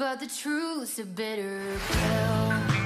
But the truth's a bitter pill.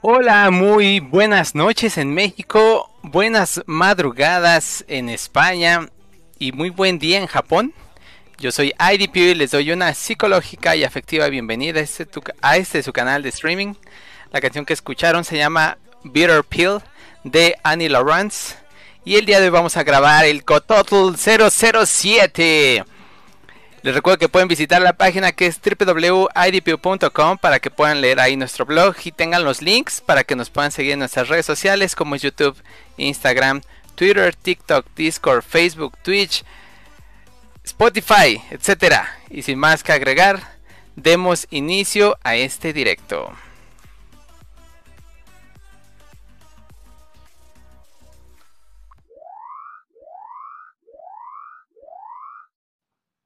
Hola, muy buenas noches en México, buenas madrugadas en España y muy buen día en Japón. Yo soy IDP y les doy una psicológica y afectiva bienvenida a este, tu- este su canal de streaming. La canción que escucharon se llama Bitter Pill de Annie Lawrence. Y el día de hoy vamos a grabar el Cototl 007. Les recuerdo que pueden visitar la página que es www.idpu.com para que puedan leer ahí nuestro blog y tengan los links para que nos puedan seguir en nuestras redes sociales como YouTube, Instagram, Twitter, TikTok, Discord, Facebook, Twitch, Spotify, etcétera. Y sin más que agregar, demos inicio a este directo.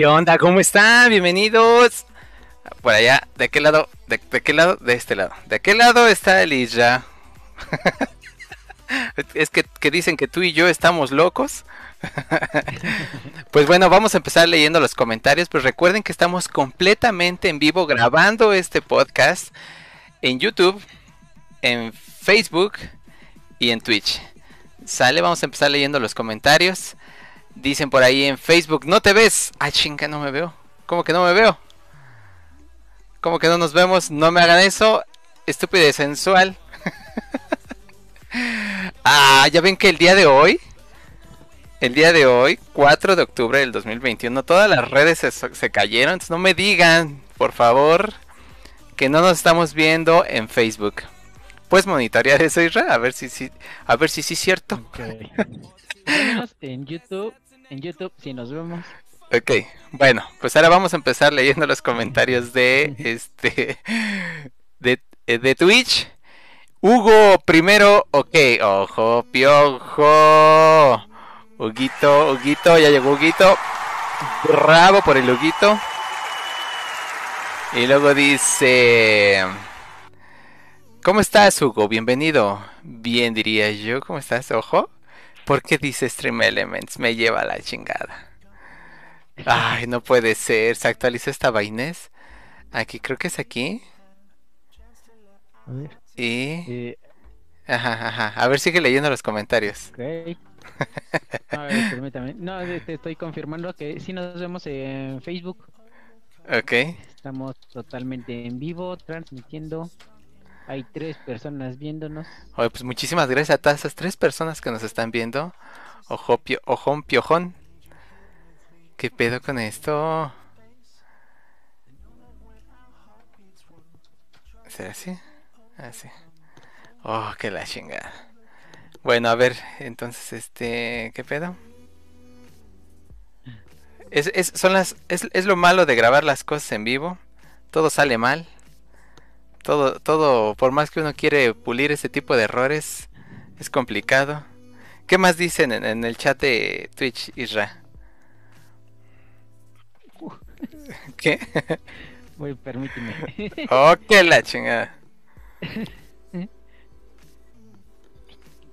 ¿Qué onda? ¿Cómo están? Bienvenidos. Por allá, ¿de qué lado? ¿De, de qué lado? De este lado. ¿De qué lado está Elisha? es que, que dicen que tú y yo estamos locos. pues bueno, vamos a empezar leyendo los comentarios. Pues recuerden que estamos completamente en vivo grabando este podcast en YouTube, en Facebook y en Twitch. Sale, vamos a empezar leyendo los comentarios. Dicen por ahí en Facebook, no te ves. Ay, chinga, no me veo. ¿Cómo que no me veo? ¿Cómo que no nos vemos? No me hagan eso. Estúpido y sensual. ah, ya ven que el día de hoy, el día de hoy, 4 de octubre del 2021, todas las redes se, cayeron. Entonces no me digan, por favor, que no nos estamos viendo en Facebook. Puedes monitorear eso, Isra, a ver si sí, a ver si sí es cierto. Síganos en YouTube, en YouTube si nos vemos. Ok, bueno, pues ahora vamos a empezar leyendo los comentarios de este de, eh, de Twitch. Hugo primero, ok, ojo, piojo. Huguito, Huguito, ya llegó Huguito. Bravo por el Huguito. Y luego dice... ¿Cómo estás, Hugo? Bienvenido. Bien, diría yo. ¿Cómo estás? Ojo. ¿Por qué dice Stream Elements? Me lleva a la chingada. Ay, no puede ser. ¿Se actualizó esta vainés? Aquí, creo que es aquí. A ver. Y... Eh, Ajá, ajá. A ver, sigue leyendo los comentarios. ok. A ver, permítame. No, te estoy confirmando que sí nos vemos en Facebook. Ok. Estamos totalmente en vivo, transmitiendo. Hay tres personas viéndonos. Pues muchísimas gracias a todas esas tres personas que nos están viendo. Ojo, pio- ojón, piojón. ¿Qué pedo con esto? ¿Será así? Así. Oh, que la chingada. Bueno, a ver, entonces, este, ¿qué pedo? Es, es, son las, es, es lo malo de grabar las cosas en vivo. Todo sale mal. Todo, todo, por más que uno quiere pulir ese tipo de errores, es complicado. ¿Qué más dicen en, en el chat de Twitch, Isra? ¿Qué? Voy, permíteme. Oh, que la chingada.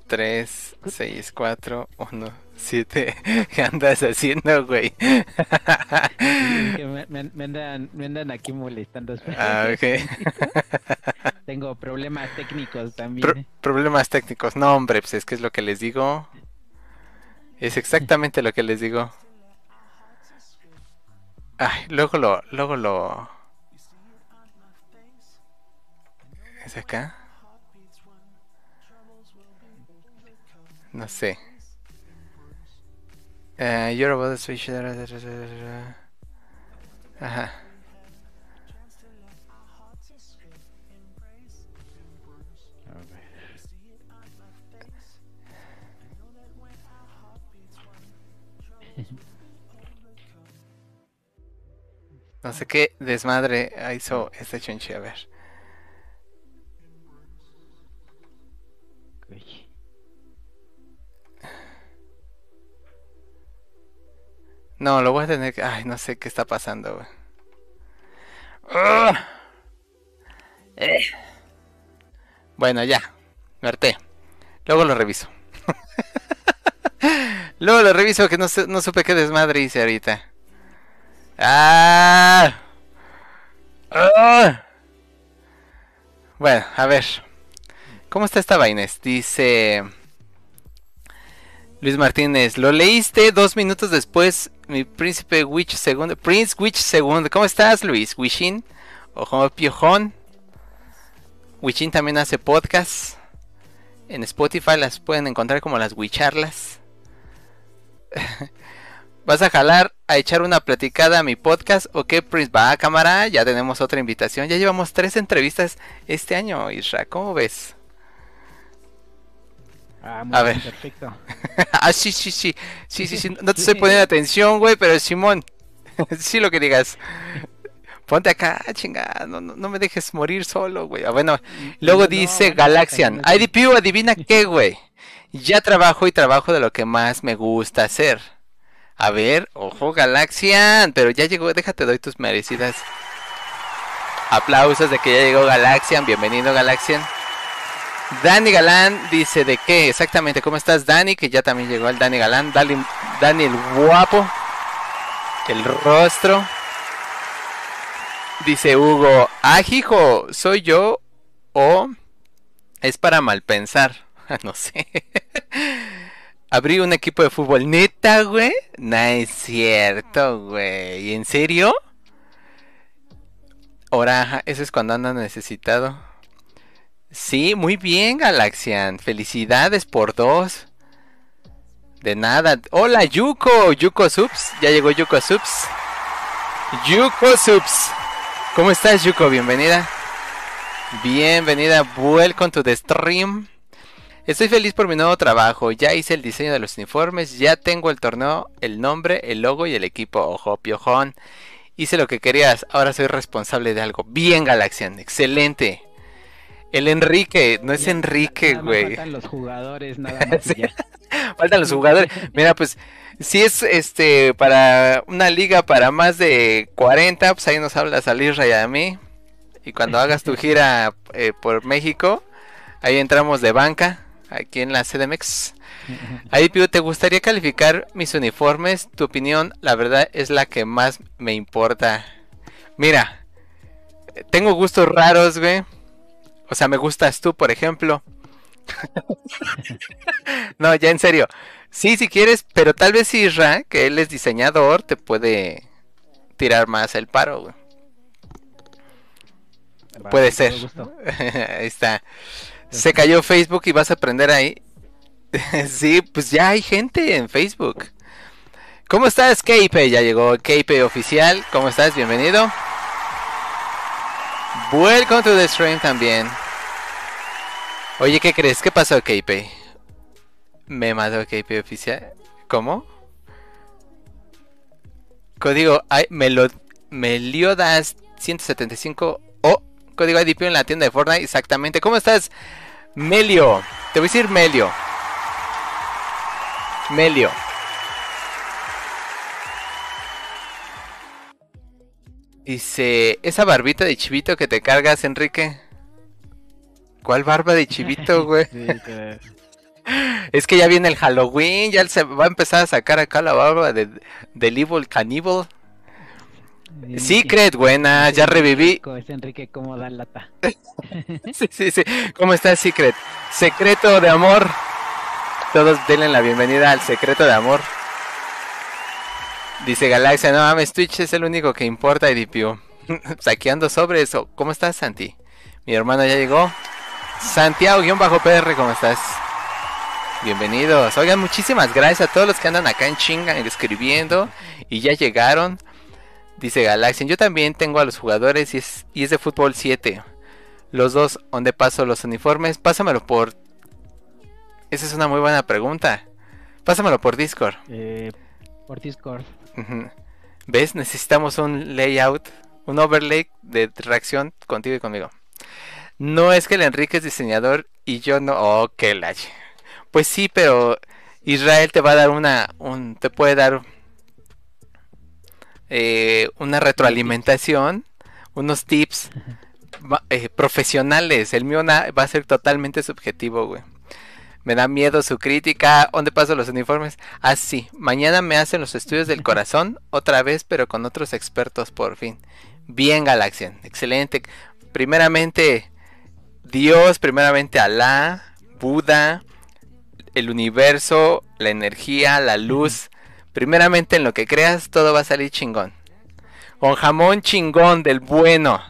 3, 6, 4, 1, 7. ¿Qué andas haciendo, güey? Me, me- me andan, me andan aquí molestando. ah, ok. Tengo problemas técnicos también. Pro- problemas técnicos. No, hombre, pues es que es lo que les digo. Es exactamente lo que les digo. Ay, luego lo, luego lo. ¿Es acá? No sé. Eh, you're about to switch. Ajá. No sé qué desmadre hizo este chunchi, a ver. No, lo voy a tener que... Ay, no sé qué está pasando, güey. ¡Ah! Eh. Bueno, ya. Me harté. Luego lo reviso. Luego lo reviso que no, no supe qué desmadre hice ahorita. ¡Ah! ¡Ah! Bueno, a ver. ¿Cómo está esta vaina? Dice... Luis Martínez, lo leíste dos minutos después, mi príncipe Witch segundo, Prince Witch segundo. ¿Cómo estás, Luis? Wishin, ojo piojón. Wishin también hace podcast. En Spotify las pueden encontrar como las Wicharlas. ¿Vas a jalar a echar una platicada a mi podcast o qué, Prince? Va a cámara, ya tenemos otra invitación. Ya llevamos tres entrevistas este año, Isra. ¿Cómo ves? Ah, muy A bien, ver. perfecto. ah, sí, sí, sí. Sí, sí, sí. No te estoy poniendo atención, güey, pero Simón. sí, lo que digas. Ponte acá, chingada. No, no, no me dejes morir solo, güey. Ah, bueno, luego No, dice Galaxian. IDPU, adivina qué, güey. Ya trabajo y trabajo de lo que más me gusta hacer. A ver, ojo, Galaxian. Pero ya llegó, déjate, doy tus merecidas. Aplausos de que ya llegó Galaxian. Bienvenido, Galaxian. Dani Galán dice de qué exactamente. ¿Cómo estás, Dani? Que ya también llegó el Dani Galán. Dani, el guapo. El rostro. Dice Hugo. Ah, hijo, ¿soy yo o es para mal pensar? no sé. Abrí un equipo de fútbol. Neta, güey. No es cierto, güey. ¿En serio? Oraja, eso es cuando anda necesitado. Sí, muy bien, Galaxian. Felicidades por dos. De nada. Hola, Yuko. Yuko Subs. Ya llegó Yuko Subs. Yuko Subs. ¿Cómo estás, Yuko? Bienvenida. Bienvenida. Welcome to the stream. Estoy feliz por mi nuevo trabajo. Ya hice el diseño de los uniformes. Ya tengo el torneo, el nombre, el logo y el equipo. Ojo, piojón. Hice lo que querías. Ahora soy responsable de algo. Bien, Galaxian. Excelente. El Enrique, no es Ya, Enrique, güey. Faltan los jugadores, nada más. Sí. Faltan los jugadores. Mira, pues, si es este para una liga para más de 40, pues ahí nos hablas a Lisra y a mí. Y cuando hagas tu gira eh, por México, ahí entramos de banca, aquí en la CDMX. Ahí, Pío, ¿te gustaría calificar mis uniformes? Tu opinión, la verdad, es la que más me importa. Mira, tengo gustos raros, güey. O sea, me gustas tú, por ejemplo. no, ya en serio. Sí, si quieres, pero tal vez Isra, que él es diseñador, te puede tirar más el paro, güey. Puede ser. ahí está. Se cayó Facebook y vas a aprender ahí. sí, pues ya hay gente en Facebook. ¿Cómo estás, Keipe? Ya llegó Keipe oficial. ¿Cómo estás? Bienvenido. Welcome to the stream también. Oye, ¿qué crees? ¿Qué pasó, Keipe? Me mató Keipe oficial. ¿Cómo? Código I- Melo- Meliodas 175 o código IDP en la tienda de Fortnite. Exactamente. ¿Cómo estás, Melio? Te voy a decir Melio. Melio. Dice, esa barbita de chivito que te cargas, Enrique. ¿Cuál barba de chivito, güey? Sí, Es que ya viene el Halloween, ya se va a empezar a sacar acá la barba de, del Evil Cannibal. sí, Secret, buena, ya reviví. Es Enrique cómo da lata. Sí, sí, sí. ¿Cómo estás, Secret? Secreto de amor. Todos denle la bienvenida al secreto de amor. Dice Galaxia, no mames, Twitch es el único que importa, Edipio. Saqueando sobre eso. ¿Cómo estás, Santi? Mi hermano ya llegó. Santiago-PR, ¿cómo estás? Bienvenidos. Oigan, muchísimas gracias a todos los que andan acá en chinga escribiendo y ya llegaron. Dice Galaxian, yo también tengo a los jugadores y es, y es de fútbol 7. Los dos, ¿dónde paso los uniformes? Pásamelo por... Esa es una muy buena pregunta. Pásamelo por Discord. Eh, por Discord. ¿Ves? Necesitamos un layout, un overlay de reacción contigo y conmigo. No es que el Enrique es diseñador y yo no. Oh, que la. Pues sí, pero Israel te va a dar una. Un, te puede dar eh, una retroalimentación, unos tips eh, profesionales. El mío va a ser totalmente subjetivo, güey. Me da miedo su crítica. ¿Dónde paso los uniformes? Ah, sí. Mañana me hacen los estudios del corazón otra vez, pero con otros expertos por fin. Bien, Galaxian. Excelente. Primeramente, Dios. Primeramente, Alá, Buda, el universo, la energía, la luz. Primeramente, en lo que creas, todo va a salir chingón. Con jamón chingón del bueno.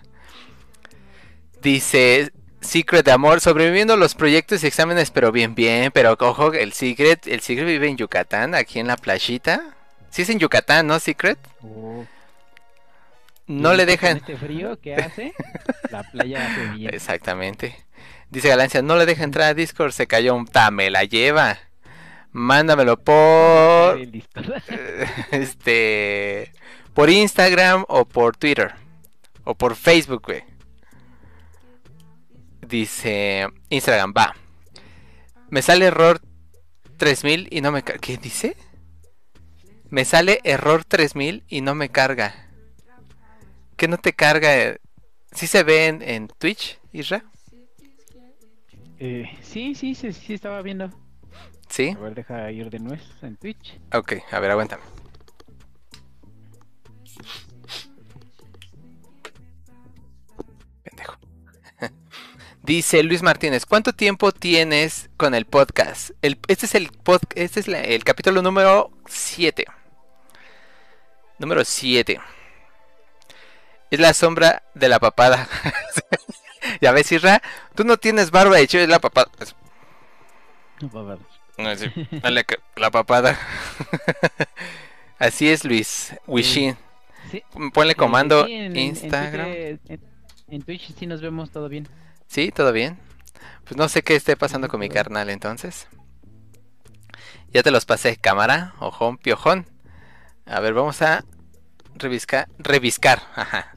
Dice Secret de amor, sobreviviendo los proyectos y exámenes, pero bien, bien. Pero ojo, el Secret, el Secret vive en Yucatán, aquí en la playita. Sí es en Yucatán, ¿no, Secret? Oh, No le dejan. Con este frío que hace, la playa hace bien. Exactamente. Dice Galancia, no le deja entrar a Discord, se cayó un me la lleva. Mándamelo por este por Instagram o por Twitter o por Facebook, güey. Dice Instagram, va. Me sale error 3000 y no me carga. ¿Qué dice? Me sale error 3000 y no me carga. ¿Qué no te carga? ¿Sí se ve en, en Twitch, Isra? Eh, sí, sí, sí, sí estaba viendo. Sí. A ver, deja ir de nuez en Twitch. Ok, a ver, aguántame. Dice Luis Martínez, ¿cuánto tiempo tienes con el podcast? El- este es el pod- este es la- el capítulo número 7. Número 7. Es la sombra de la papada. ya ves, Isra, tú no tienes barba de chivo, es la papada. Es- No, va, va. no, sí, dale que- la papada. Así es, Luis. Wishin. Sí, Ponle comando sí, en- en- en Instagram. En Twitch sí nos vemos todo bien. Sí, todo bien. Pues no sé qué esté pasando con mi carnal entonces. Ya te los pasé, cámara, ojón, piojón. A ver, vamos a reviscar, reviscar, ajá.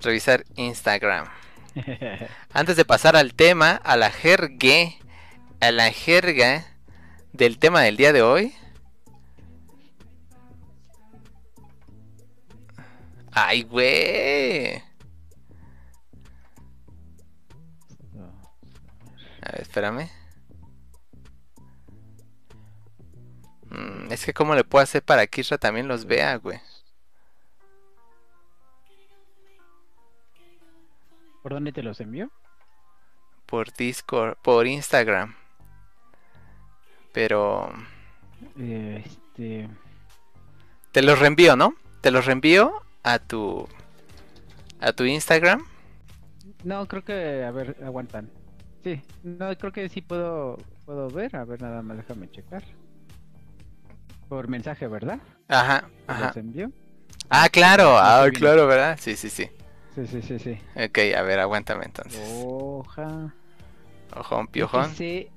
Revisar Instagram. Antes de pasar al tema, a la jergue, a la jerga del tema del día de hoy. Ay, güey. A ver, espérame. Mm, es que cómo le puedo hacer para que Isra también los vea, güey. ¿Por dónde te los envío? Por Discord, por Instagram. Pero Eh, Este. te los reenvío, ¿no? Te los reenvío a tu a tu Instagram. No, creo que. A ver, aguantan. Sí, no, creo que sí puedo, puedo ver. A ver, nada más déjame checar. Por mensaje, ¿verdad? Ajá, ¿Te ajá. los envío? Ah, claro, ah, viendo. claro, ¿verdad? Sí, sí, sí. Sí, sí, sí, sí. Ok, a ver, aguántame entonces. Hoja. Ojón, piojón. FC,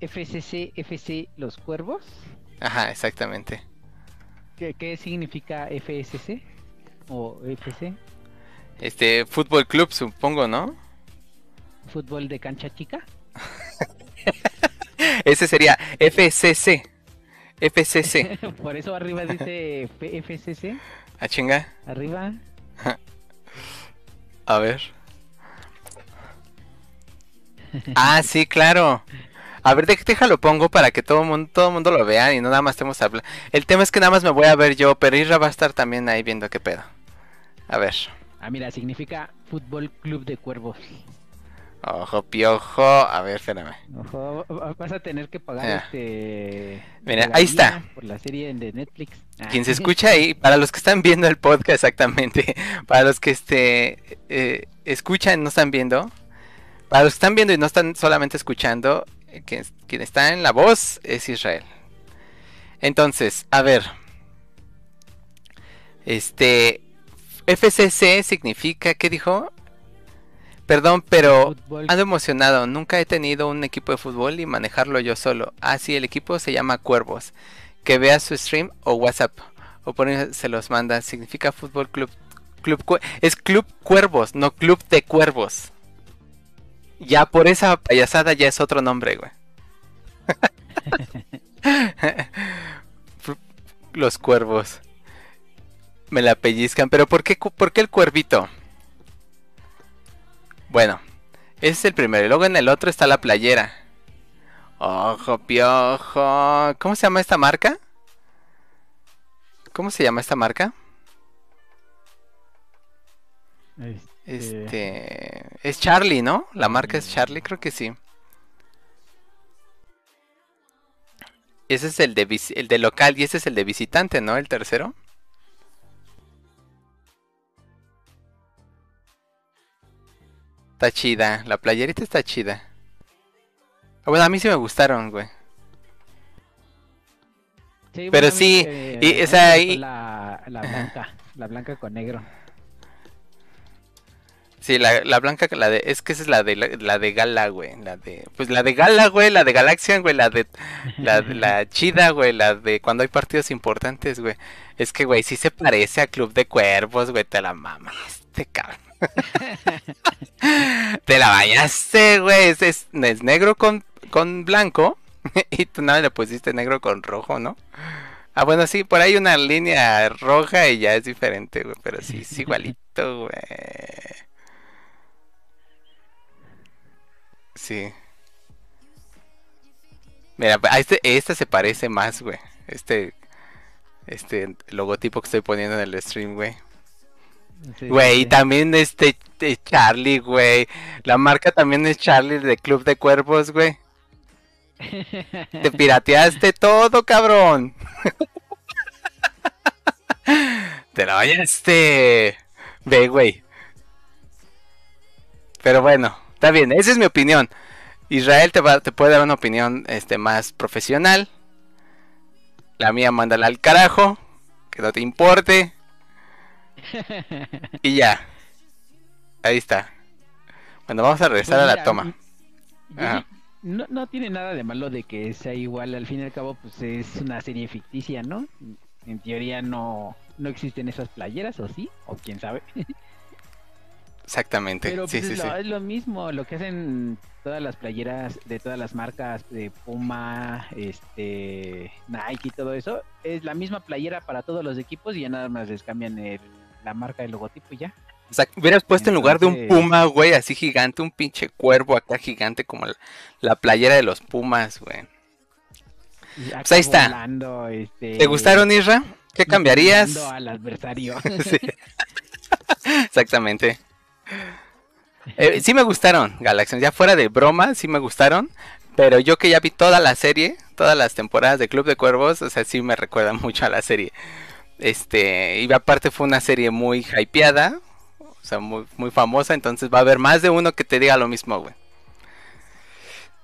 FCC, FC Los Cuervos. Ajá, exactamente. ¿Qué, qué significa FSC? ¿O FC? Este, Fútbol Club, supongo, ¿no? ¿Fútbol de cancha chica? Ese sería FCC. FCC. Por eso arriba dice F- FCC. Ah, chinga. Arriba. A ver. Ah, sí, claro. A ver, déjalo pongo para que todo mundo, todo mundo lo vea y no nada más estemos hablando. El tema es que nada más me voy a ver yo, pero Isra va a estar también ahí viendo qué pedo. A ver. Ah, mira, significa Fútbol Club de Cuervos. Ojo, piojo. A ver, espérame. Ojo, va- vas a tener que pagar Ya. este. Mira, ahí está. Por la serie de Netflix. Ah. Quien se escucha ahí, para los que están viendo el podcast exactamente, para los que este eh, escuchan, no están viendo, para los que están viendo y no están solamente escuchando, eh, quien, quien está en la voz es Israel. Entonces, a ver, este FCC significa, ¿qué dijo? Perdón, pero Fútbol Ando emocionado, nunca he tenido un equipo de fútbol y manejarlo yo solo. Ah, sí, el equipo se llama Cuervos. Que vea su stream o WhatsApp. O por ahí se los manda. Significa Fútbol Club. Club es Club Cuervos, no Club de Cuervos. Ya por esa payasada ya es otro nombre, güey. Los cuervos. Me la pellizcan. Pero ¿por qué, por qué el cuervito? Bueno, ese es el primero. Y luego en el otro está la playera. Ojo, piojo. ¿Cómo se llama esta marca? ¿Cómo se llama esta marca? Este. Es Charlie, ¿no? La marca es Charlie, creo que sí. Ese es el de, el de local y ese es el de visitante, ¿no? El tercero. Está chida, la playerita está chida. Ah, Bueno, a mí sí me gustaron, güey. sí, pero sí, eh, y esa ahí- La, la blanca, la blanca con negro. Sí, la, la blanca, la de, es que esa es la de la, la de Gala, güey, la de, pues la de Gala, güey, la de Galaxian, güey, la de, la, de- la chida, güey, la de cuando hay partidos importantes, güey. Es que, güey, sí se parece a Club de Cuervos, güey, te la mamaste, cabrón. te la bañaste, güey, es, es, es negro con, con blanco y tú nada le pusiste negro con rojo, ¿no? Ah, bueno, sí, por ahí una línea roja y ya es diferente, güey, pero sí, es igualito, güey. Sí. Mira, a este, esta se parece más, güey. Este, este logotipo que estoy poniendo en el stream, güey. Güey, sí, también este de Charlie, güey. La marca también es Charlie de Club de Cuervos, güey. Te pirateaste todo, cabrón. Te la bañaste. Ve, güey. Pero bueno, está bien, esa es mi opinión. Israel te, va, te puede dar una opinión este, más profesional. La mía, mándala al carajo. Que no te importe. Y ya. Ahí está. Bueno, vamos a regresar Pues a la toma. Ajá. No, no tiene nada de malo de que sea igual, al fin y al cabo pues es una serie ficticia, ¿no? En teoría no, no existen esas playeras, ¿o sí? O quién sabe. exactamente. Pero sí, pues sí, es, sí. lo, es lo mismo, lo que hacen todas las playeras de todas las marcas de Puma, este, Nike y todo eso, es la misma playera para todos los equipos y ya nada más les cambian el- la marca del logotipo y ya. O sea, hubieras puesto en lugar de un puma, güey, así gigante, un pinche cuervo acá gigante como la, la playera de los pumas, güey. Pues ahí está. volando, este, ¿Te gustaron, Isra? ¿Qué cambiarías? al adversario. Sí. Exactamente. Eh, sí me gustaron, Galaxian. Ya fuera de broma, sí me gustaron. Pero yo que ya vi toda la serie, todas las temporadas de Club de Cuervos, o sea, sí me recuerda mucho a la serie. Este, y aparte fue una serie muy hypeada, o sea, muy, muy famosa, entonces va a haber más de uno que te diga lo mismo, güey.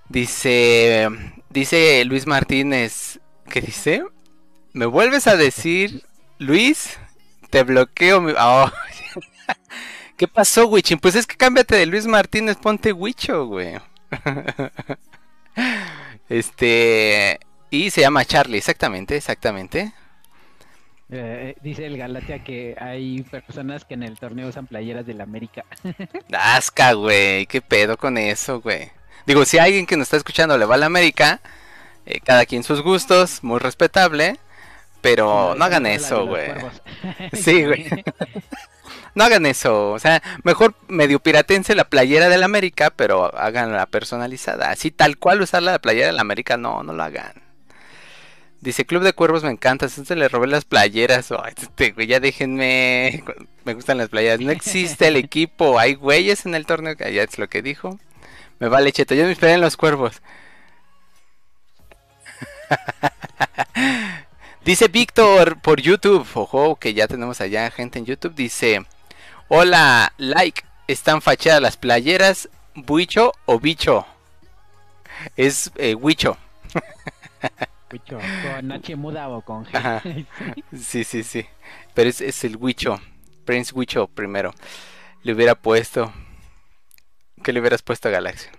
Dice, dice Luis Martínez, ¿qué dice? ¿Me vuelves a decir, Luis? Te bloqueo mi... Oh. ¿Qué pasó, Wichin? Pues es que cámbiate de Luis Martínez, ponte Wicho, güey. Este... Y se llama Charlie, exactamente, exactamente. Eh, dice el Galatea que hay personas que en el torneo usan playeras del América. Asca, güey, qué pedo con eso, güey. Digo, si alguien que nos está escuchando le va a la América, eh, cada quien sus gustos, muy respetable, pero no hagan eso, güey. Sí, güey. No hagan eso, o sea, mejor medio piratense la playera del América, pero hagan la personalizada. Así tal cual usar la playera del América, no, no lo hagan. Dice Club de Cuervos me encanta, entonces le robé las playeras. Ay, este güey, ya déjenme. Me gustan las playeras. No existe el equipo, hay güeyes en el torneo, ya es lo que dijo. Me vale cheto, yo me esperé en los cuervos. Dice Víctor por YouTube, ojo, que ya tenemos allá gente en YouTube. Dice: Hola, like, están fachadas las playeras, buicho o bicho. Es eh. Con H muda o con G. Ajá. Sí, sí, sí. Pero es, es el Wicho. Prince Wicho primero. Le hubiera puesto. ¿Qué le hubieras puesto a Galaxian?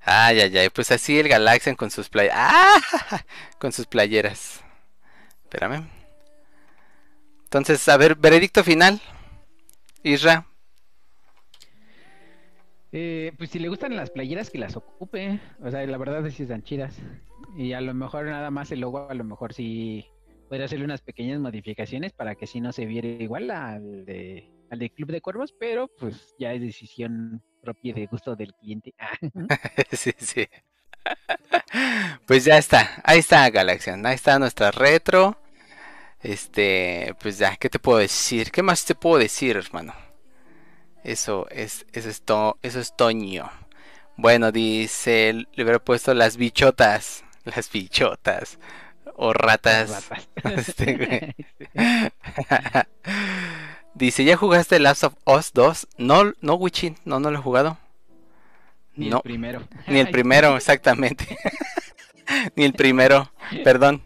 Ay, ay, ay. Pues así el Galaxian con sus playeras. ¡Ah! Con sus playeras. Espérame. Entonces, a ver, veredicto final. Isra. Eh, pues si le gustan las playeras que las ocupe, o sea, la verdad es que están chidas. Y a lo mejor nada más el logo, a lo mejor sí podría hacerle unas pequeñas modificaciones para que si no se viera igual al de, al de Club de Cuervos, pero pues ya es decisión propia de gusto del cliente. Ah, sí, sí. Pues ya está, ahí está Galaxian, ahí está nuestra retro. Este, pues ya, ¿qué te puedo decir? ¿Qué más te puedo decir, hermano? Eso es, eso es, to- eso es Toño. Bueno, dice, le hubiera puesto las bichotas, las bichotas o ratas. ratas. Este. Dice, ¿ya jugaste Last of Us 2? No, no, Wichin, no, no lo he jugado. Ni No. el primero. Ni el primero, exactamente. Ni el primero, perdón.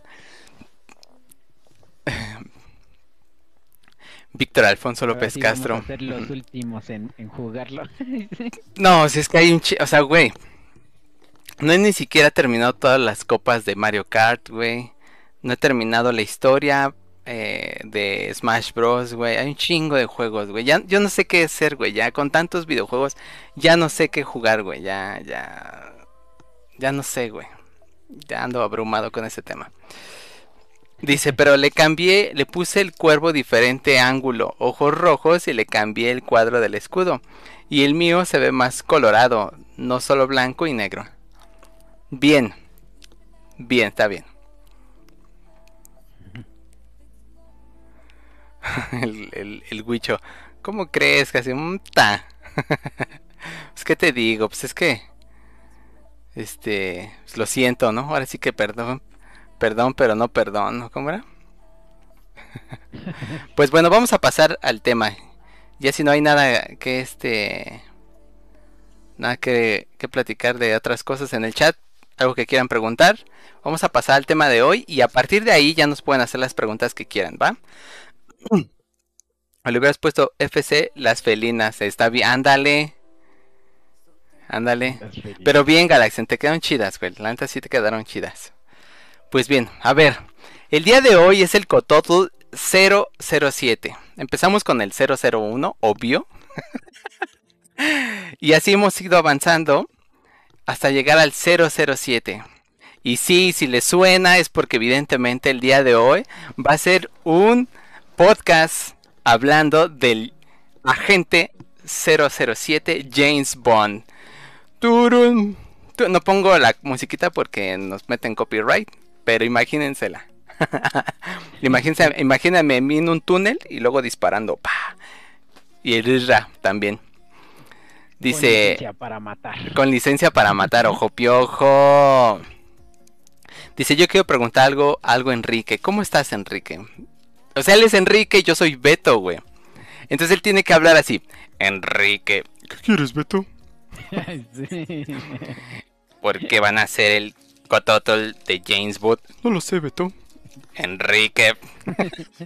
Víctor Alfonso López sí vamos Castro. a ser los últimos en, en jugarlo. No, si es que hay un. O sea, güey. No he ni siquiera terminado todas las copas de Mario Kart, güey. No he terminado la historia eh, de Smash Bros, güey. Hay un chingo de juegos, güey. Yo no sé qué hacer, güey. Ya con tantos videojuegos, ya no sé qué jugar, güey. Ya, ya... Ya no sé, güey. Ya ando abrumado con ese tema. Dice, pero le cambié, le puse el cuervo diferente ángulo, ojos rojos y le cambié el cuadro del escudo. Y el mío se ve más colorado, no solo blanco y negro. Bien. Bien, está bien. el, el, el Huicho. ¿Cómo crees? Casi ta. pues qué te digo, pues es que. Este. pues lo siento, ¿no? Ahora sí que perdón. Perdón, pero no perdón. ¿Cómo era? pues bueno, vamos a pasar al tema. Ya si no hay nada que este. Nada que, que platicar de otras cosas en el chat. Algo que quieran preguntar. Vamos a pasar al tema de hoy. Y a partir de ahí ya nos pueden hacer las preguntas que quieran, ¿va? Le hubieras puesto FC las felinas. Está bien. Ándale. Ándale. Pero bien, Galaxian, te quedaron chidas, güey. La neta sí te quedaron chidas. Pues bien, a ver. El día de hoy es el Cototl 007. Empezamos con el 001, obvio. y así hemos ido avanzando hasta llegar al 007. Y sí, si le suena es porque evidentemente el día de hoy va a ser un podcast hablando del agente 007 James Bond. No pongo la musiquita porque nos meten copyright, pero imagínensela. Imagínense, imagíname a mí en un túnel y luego disparando. ¡pa! Y el Isra también. Con Dice licencia para matar. con licencia para matar, ojo piojo. Dice, yo quiero preguntar algo, algo Enrique. ¿Cómo estás, Enrique? O sea, él es Enrique y yo soy Beto, güey. Entonces él tiene que hablar así. Enrique, ¿Qué quieres, Beto? Sí. ¿por qué van a hacer el cototol de James Bond? No lo sé, Beto. Enrique.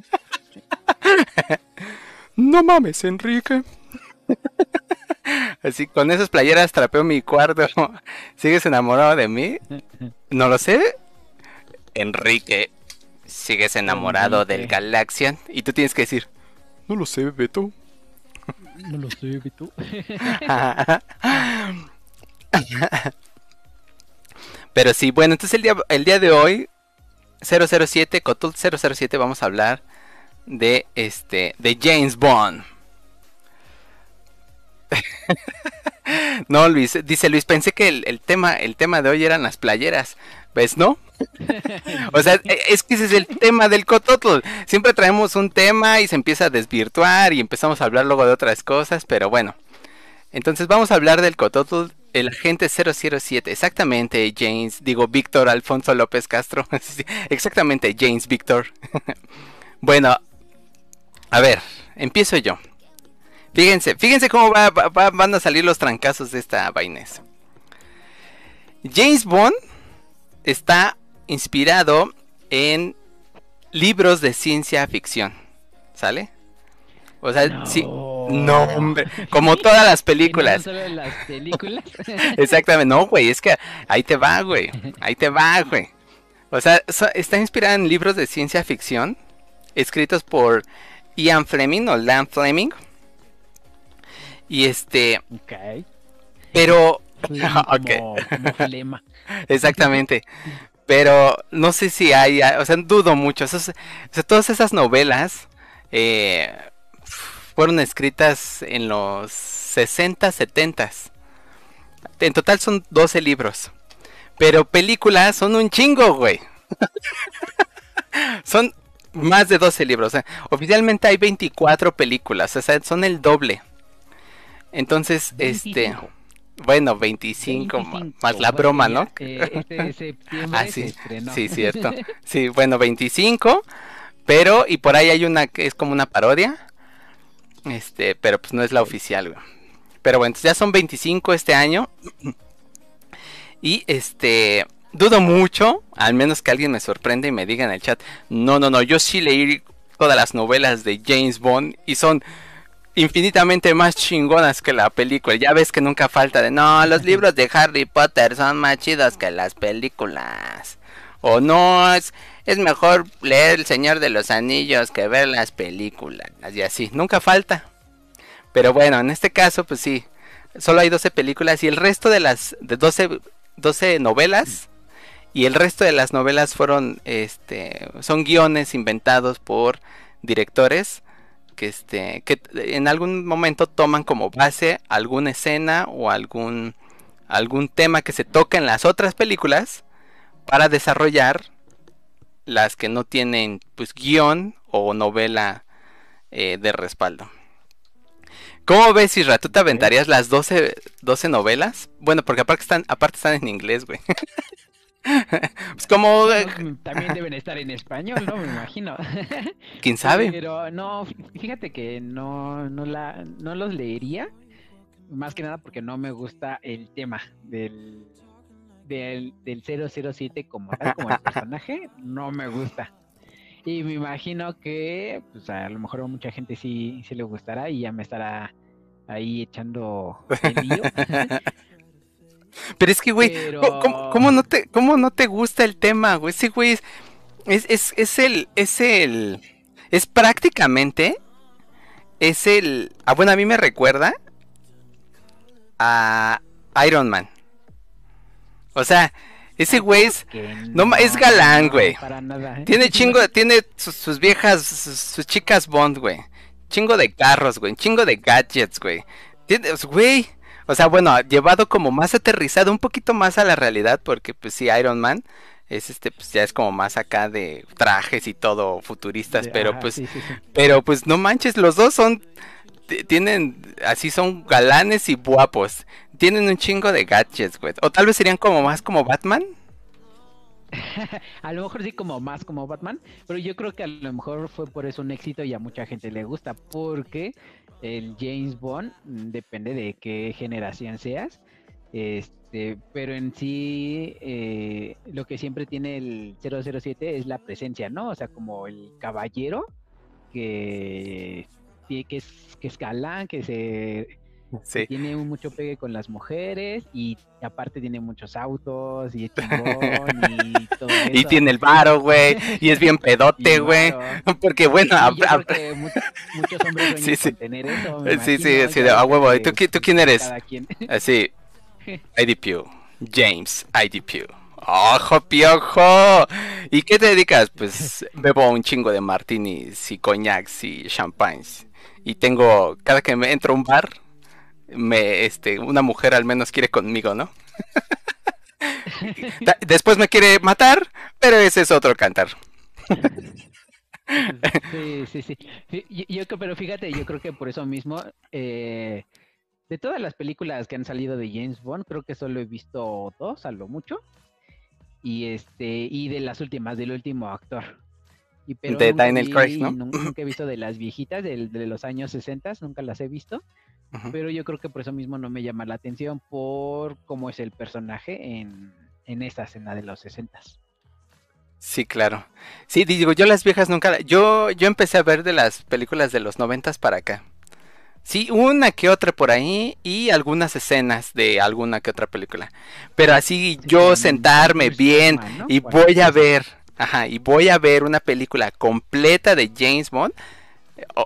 No mames, Enrique. Así, con esas playeras trapeo mi cuarto. ¿Sigues enamorado de mí? No lo sé. Enrique, ¿sigues enamorado del. Galaxian? Y tú tienes que decir, No lo sé, Beto. No lo sé, tú. Pero sí, bueno, entonces el día, el día de hoy, 007, Cotul 007, vamos a hablar de este, de James Bond. no, Luis, dice Luis, pensé que el, el tema, el tema de hoy eran las playeras. ¿Ves, no? o sea, es que ese es el tema del Cototl. Siempre traemos un tema y se empieza a desvirtuar y empezamos a hablar luego de otras cosas, pero bueno. Entonces vamos a hablar del Cototl, el agente 007. Exactamente, James, digo Víctor Alfonso López Castro. Exactamente, James Víctor. bueno, a ver, empiezo yo. Fíjense, fíjense cómo va- va- va- van a salir los trancazos de esta vainés. James Bond está inspirado en libros de ciencia ficción. ¿Sale? O sea, sí. No, hombre. Como todas las películas. ¿Y no solo las películas? Exactamente. No, güey. Es que ahí te va, güey. Ahí te va, güey. O sea, so- está inspirada en libros de ciencia ficción. Escritos por Ian Fleming o Lan Fleming. Y este. ok. Pero. Flema Ok. como, como. Exactamente. Pero no sé si hay, o sea, dudo mucho. Esos- o sea, todas esas novelas eh, fueron escritas en los 60, 70. En total son 12 libros. Pero películas son un chingo, güey. son más de 12 libros. o sea, oficialmente hay 24 películas, o sea, son el doble. Entonces, este, 25. bueno, 25, ma- 25, más la broma, ¿no? eh, este septiembre Ah, se sí, estrenó. sí, cierto. Sí, bueno, 25, pero y por ahí hay una que es como una parodia. Este, pero pues no es la oficial, güey. Pero bueno, entonces ya son 25 este año. Y este, dudo mucho, al menos que alguien me sorprenda y me diga en el chat, no, no, no, yo sí leí todas las novelas de James Bond y son infinitamente más chingonas que la película. Ya ves que nunca falta de, no, los libros de Harry Potter son más chidos que las películas. O no, es, es mejor leer El Señor de los Anillos que ver las películas. Y así, nunca falta. Pero bueno, en este caso, pues sí, solo hay 12 películas y el resto de las de 12, 12 novelas y el resto de las novelas fueron este son guiones inventados por directores que este que en algún momento toman como base alguna escena o algún algún tema que se toca en las otras películas para desarrollar las que no tienen pues guion o novela eh, de respaldo. ¿Cómo ves, Isra? ¿Tú te aventarías las 12, 12 novelas? Bueno, porque aparte están, aparte están en inglés, güey. pues como... También deben estar en español, ¿no? Me imagino. ¿Quién sabe? Pero no, fí- fíjate que no, no, la, no los leería. Más que nada porque no me gusta el tema del, del, del 007 como tal, como el personaje. No me gusta. Y me imagino que, pues a lo mejor a mucha gente sí, sí le gustará y ya me estará ahí echando el lío. Pero es que, güey, Pero- ¿cómo- ¿cómo, cómo no te, ¿cómo no te gusta el tema, güey? Ese güey es, es, es, es el, es el, es prácticamente es el... Ah, bueno, a mí me recuerda a Iron Man. O sea, ese güey es... No es galán, no, güey. Para nada. ¿eh? Tiene chingo, tiene sus, sus viejas, sus, sus chicas Bond, güey. Chingo de carros, güey. Chingo de gadgets, güey. Tiene, güey. O sea, bueno, llevado como más aterrizado, un poquito más a la realidad, porque pues sí, Iron Man es este, pues ya es como más acá de trajes y todo futuristas, De- pero ajá, pues, sí, sí, sí. pero pues no manches, los dos son, tienen, así son galanes y guapos. Tienen un chingo de gadgets, güey. O tal vez serían como más como Batman. A lo mejor sí como más como Batman, pero yo creo que a lo mejor fue por eso un éxito y a mucha gente le gusta, porque el James Bond mm, depende de qué generación seas, este, pero en sí eh, lo que siempre tiene el 007 es la presencia, ¿no? O sea, como el caballero que, que es, que es que se Sí. tiene mucho pegue con las mujeres y aparte tiene muchos autos y es chingón y todo Y eso. tiene el varo, güey. Y es bien Y pedote, güey. Porque bueno, Y muchos hombres sueñan Sí, sí. con tener eso. me Sí, sí, imagino, sí, a huevo. ¿Y tú, tú quién eres? quien. Así, IDPU. James IDPU. ¡Ojo, piojo! ¿Y qué te dedicas? Pues bebo un chingo de martinis y coñacs y champagnes. Y tengo, cada que me entro a un bar, me, este, una mujer al menos quiere conmigo, ¿no? Después me quiere matar, pero ese es otro cantar. Sí, sí, sí. Yo, pero fíjate, yo creo que por eso mismo, eh, de todas las películas que han salido de James Bond, creo que solo he visto dos, a lo mucho. Y este, y de las últimas, del último actor. Y, pero De nunca Daniel Craig, ¿no? nun- Nunca he visto de las viejitas, del- de, los años 60, nunca las he visto. Pero yo creo que por eso mismo no me llama la atención por cómo es el personaje en, en esta escena de los 60. Sí, claro. Sí, digo, yo las viejas nunca... Yo, yo empecé a ver de las películas de los noventas para acá. Sí, una que otra por ahí y algunas escenas de alguna que otra película. Pero así yo sentarme bien y voy a ver, ajá, y voy a ver una película completa de James Bond.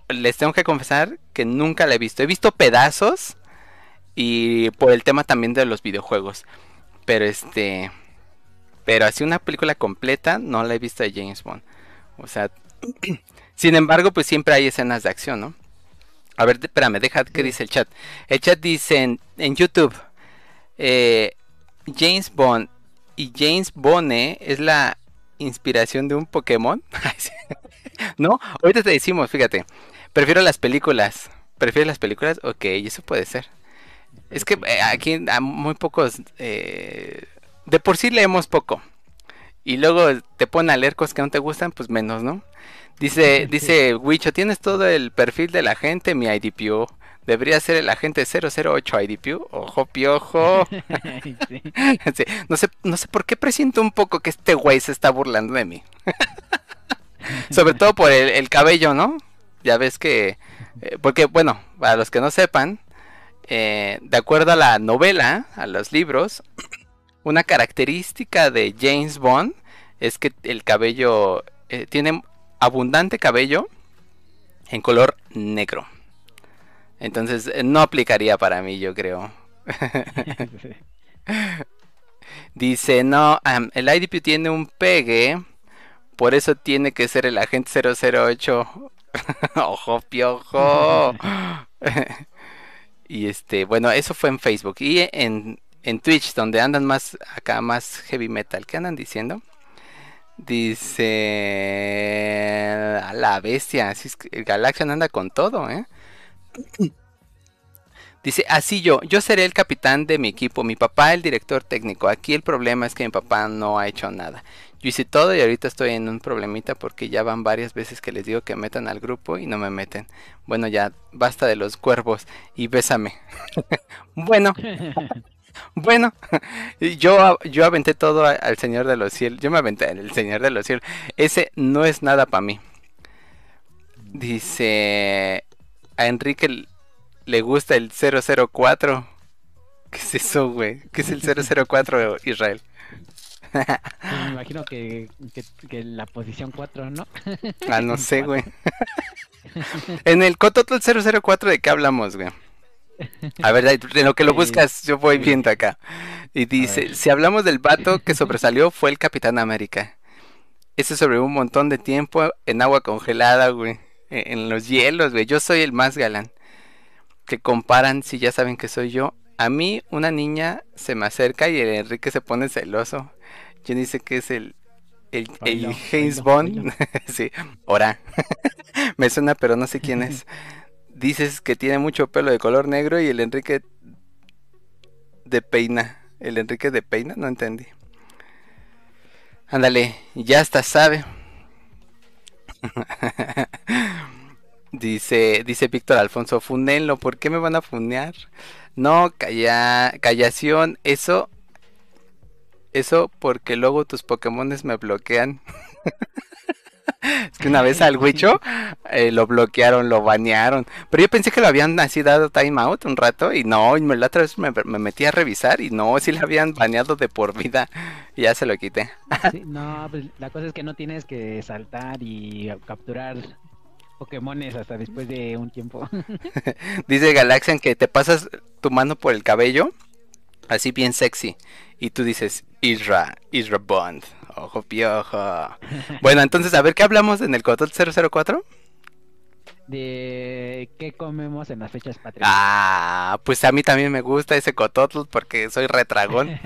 Les tengo que confesar que nunca la he visto. He visto pedazos y por el tema también de los videojuegos. Pero este... Pero así una película completa no la he visto de James Bond. O sea, sin embargo, pues siempre hay escenas de acción, ¿no? A ver, espérame, deja Sí. dice el chat. El chat dice en, en YouTube, eh, James Bond y James Bone es la inspiración de un Pokémon. no, ahorita te decimos, fíjate, prefiero las películas. ¿Prefieres las películas? Ok, eso puede ser. Es que eh, aquí a muy pocos... eh, de por sí leemos poco. Y luego te ponen a leer cosas que no te gustan, pues menos, ¿no? Dice, dice Wicho, tienes todo el perfil de la gente, mi IDPU. Debería ser el agente 008 IDPU. Ojo, piojo. Sí. Sí, No sé, no sé por qué presiento un poco que este güey se está burlando de mí. Sobre todo por el, el cabello, ¿no? Ya ves que... eh, porque, bueno, para los que no sepan, eh, de acuerdo a la novela, a los libros, una característica de James Bond es que el cabello eh, tiene abundante cabello en color negro. Entonces eh, no aplicaría para mí, yo creo. Dice, no, el IDP tiene un pegue, por eso tiene que ser el agente 008. Ojo, piojo. y este, bueno, eso fue en Facebook. Y en, en Twitch, donde andan más acá, más heavy metal. ¿Qué andan diciendo? Dice, a la bestia, así es que el Galaxian anda con todo, ¿eh? Dice, así yo, yo seré el capitán de mi equipo, mi papá el director técnico. Aquí el problema es que mi papá no ha hecho nada. Yo hice todo y ahorita estoy en un problemita porque ya van varias veces que les digo que metan al grupo y no me meten. Bueno, ya basta de los cuervos y bésame. bueno, bueno, yo, yo aventé todo al Señor de los Cielos. Yo me aventé al Señor de los Cielos. Ese no es nada para mí. Dice a Enrique le gusta el 004. ¿Qué es eso, güey? ¿Qué es el 004 Israel? Me imagino que, que, que la posición 4, ¿no? Ah, no sé, güey. En el Cototl 004, ¿de qué hablamos, güey? A ver, de de lo que lo buscas, yo voy viendo acá. Y dice, si hablamos del vato que sobresalió, fue el Capitán América. Ese sobrevivió un montón de tiempo en agua congelada, güey. E- En los hielos, güey. Yo soy el más galán. Que comparan, si ya saben que soy yo. A mí, una niña se me acerca y el Enrique se pone celoso. Yo dice que es el, el, James Bond. sí, ahora. me suena, pero no sé quién es. Dices que tiene mucho pelo de color negro y el Enrique de peina. El Enrique de peina, no entendí. Ándale, ya hasta sabe. dice, dice Víctor Alfonso, funenlo, ¿por qué me van a funear? No, calla, callación, eso, eso porque luego tus Pokémones me bloquean. es que una vez al Wicho eh, lo bloquearon, lo banearon. Pero yo pensé que lo habían así dado time out un rato y no, y la otra vez me, me metí a revisar y no, sí lo habían baneado de por vida ya se lo quité. No, pues la cosa es que no tienes que saltar y capturar Pokémones hasta después de un tiempo. Dice Galaxian que te pasas tu mano por el cabello, así bien sexy, y tú dices, Isra, Isra Bond, ojo piojo. Bueno, entonces, a ver, ¿qué hablamos en el Cotol 004? De qué comemos en las fechas patrias. Ah, pues a mí también me gusta ese Cototl porque soy retragón.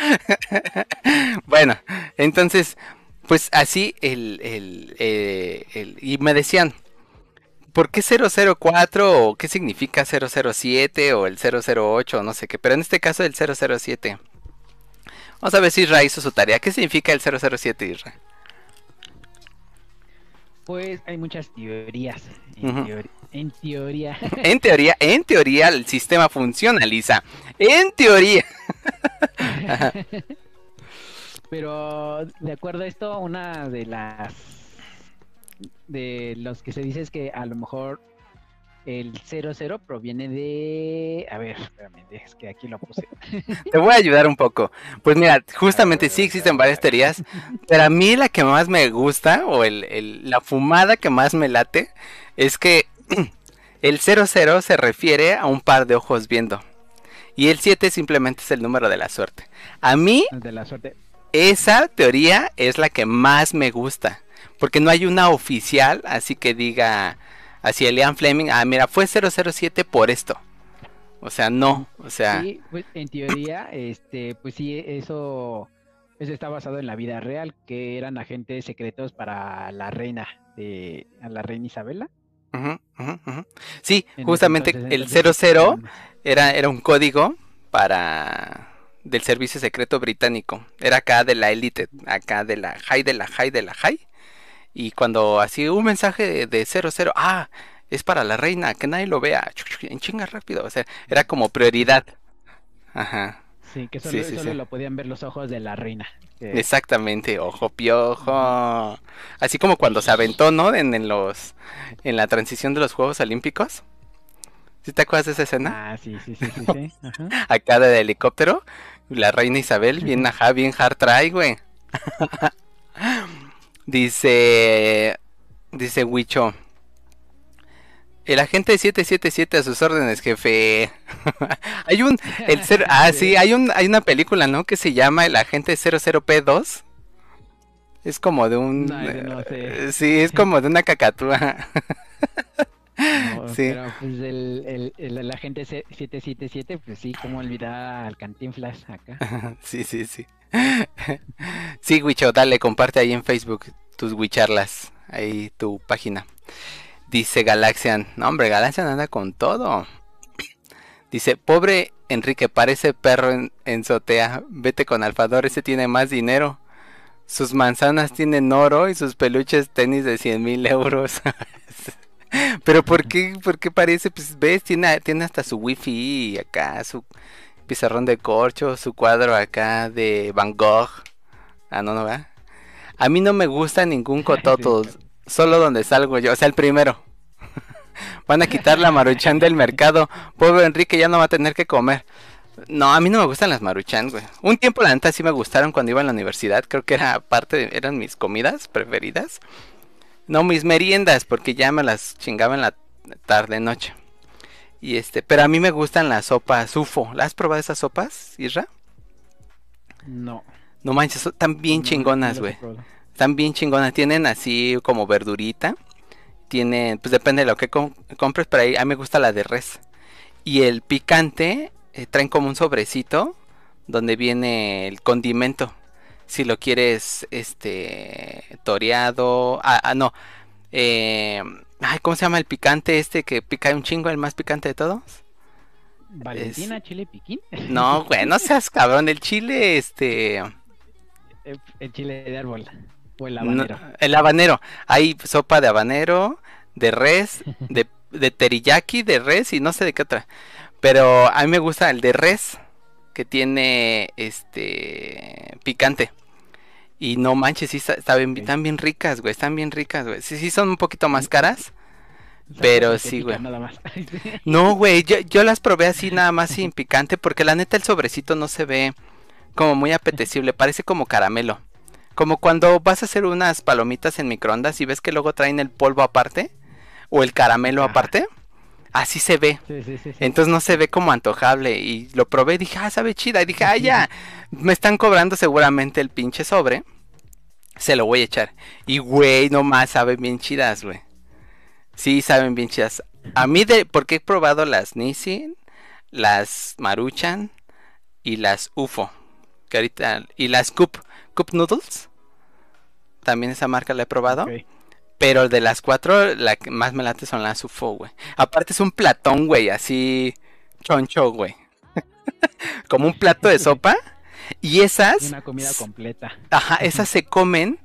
bueno, entonces, pues así el, el, eh, el- y me decían, ¿por qué 004 o qué significa 007 o el 008 o no sé qué? Pero en este caso el 007. Vamos a ver si Isra hizo su tarea. ¿Qué significa el 007, Isra? Pues hay muchas teorías. En, teori- en teoría. En teoría, en teoría el sistema funciona, Lisa. En teoría. Pero de acuerdo a esto, una de las de los que se dice es que a lo mejor el 00 proviene de a ver, espérame, es que aquí lo puse. Te voy a ayudar un poco. Pues mira, justamente sí existen varias teorías, pero a mí la que más me gusta, o el, el- la fumada que más me late, es que el 00 se refiere a un par de ojos viendo. Y el 7 simplemente es el número de la suerte. A mí, De la suerte. Esa teoría es la que más me gusta. Porque no hay una oficial, así que diga, así Elian Fleming, ah, mira, fue 007 por esto. O sea, no, o sea... Sí, pues en teoría, este, pues sí, eso, eso está basado en la vida real, que eran agentes secretos para la reina de, a la reina Isabela. Sí, En justamente entonces, el entonces, 00 um, era, era un código para del servicio secreto británico. Era acá de la élite, acá de la high, de la high, de la high. Y cuando así un mensaje de, de 00, ah, es para la reina, que nadie lo vea, en chinga rápido, o sea, era como prioridad. Ajá, Sí, que solo, Sí, sí, solo sí. lo podían ver los ojos de la reina. exactamente, ojo piojo. Así como cuando se aventó, ¿no? En, en los en la transición de los Juegos Olímpicos. ¿Sí te acuerdas de esa escena? Ah, sí, sí, sí, sí, sí. Ajá. acá de helicóptero. La reina Isabel, bien ajá, bien hard try, güey. dice. Dice Wicho. El agente 777 a sus órdenes, jefe. hay un. El ah, sí, hay, un, hay una película, ¿no? Que se llama El agente 00P2. Es como de un. No sé. eh, Sí, es como de una cacatúa. No, Sí. Pero pues el, el, el, el agente C- 777, pues sí, cómo olvidar al Cantinflas acá. Sí, sí, sí. Sí, Wicho, dale, comparte ahí en Facebook tus Wicharlas, ahí tu página. Dice Galaxian, no hombre, Galaxian anda con todo. Dice, pobre Enrique, parece perro en, en Sotea, vete con Alfador, ese tiene más dinero. Sus manzanas tienen oro y sus peluches tenis de 100 mil euros. Pero ¿por qué, por qué parece? Pues ves, tiene, tiene hasta su wifi acá, su pizarrón de corcho, su cuadro acá de Van Gogh. Ah, no, no va. A mí no me gusta ningún cototo, solo donde salgo yo, o sea, el primero. Van a quitar la maruchan del mercado. Pobre Enrique ya no va a tener que comer. No, a mí no me gustan las maruchan, güey. Un tiempo la neta sí me gustaron cuando iba a la universidad. Creo que era parte de, eran mis comidas preferidas. No, mis meriendas, porque ya me las chingaba en la tarde, noche. Y este, pero a mí me gustan las sopas UFO. ¿Las has probado esas sopas, Isra? No. No manches, están bien no, chingonas, güey. Están bien chingonas. Tienen así como verdurita. Tienen, pues depende de lo que com- compres, pero ahí a mí me gusta la de res. Y el picante, eh, traen como un sobrecito donde viene el condimento. Si lo quieres, este, toreado. Ah, ah, no. Eh, ay, ¿cómo se llama el picante este que pica un chingo, el más picante de todos? Valentina, chile piquín. No, güey, no seas cabrón. El chile, este. El, el chile de árbol. O el No, habanero. el habanero. Hay sopa de habanero, de res, de, de teriyaki, de res y no sé de qué otra. Pero a mí me gusta el de res, que tiene este picante. Y no manches, sí están bien ricas, güey. Están bien ricas, güey. Sí, sí son un poquito más caras. O sea, pero sí, güey. Nada más. No, güey, yo, yo las probé así nada más sin picante porque la neta el sobrecito no se ve como muy apetecible, parece como caramelo. Como cuando vas a hacer unas palomitas en microondas y ves que luego traen el polvo aparte o el caramelo Ajá. aparte. Así se ve. Sí, sí, sí. sí. Entonces no se ve como antojable y lo probé y dije, ah, sabe chida. Y dije, ah, ya, me están cobrando seguramente el pinche sobre. Se lo voy a echar. Y güey, nomás saben bien chidas, güey. Sí, saben bien chidas. A mí, de, porque he probado las Nissin, las Maruchan y las UFO. Que ahorita, y las Cup, Cup Noodles. También esa marca la he probado. Pero de las cuatro, la que más me late son las UFO, güey. Aparte es un platón, güey, así choncho, güey. Como un plato de sopa. Y esas, Una comida completa. ajá, esas se comen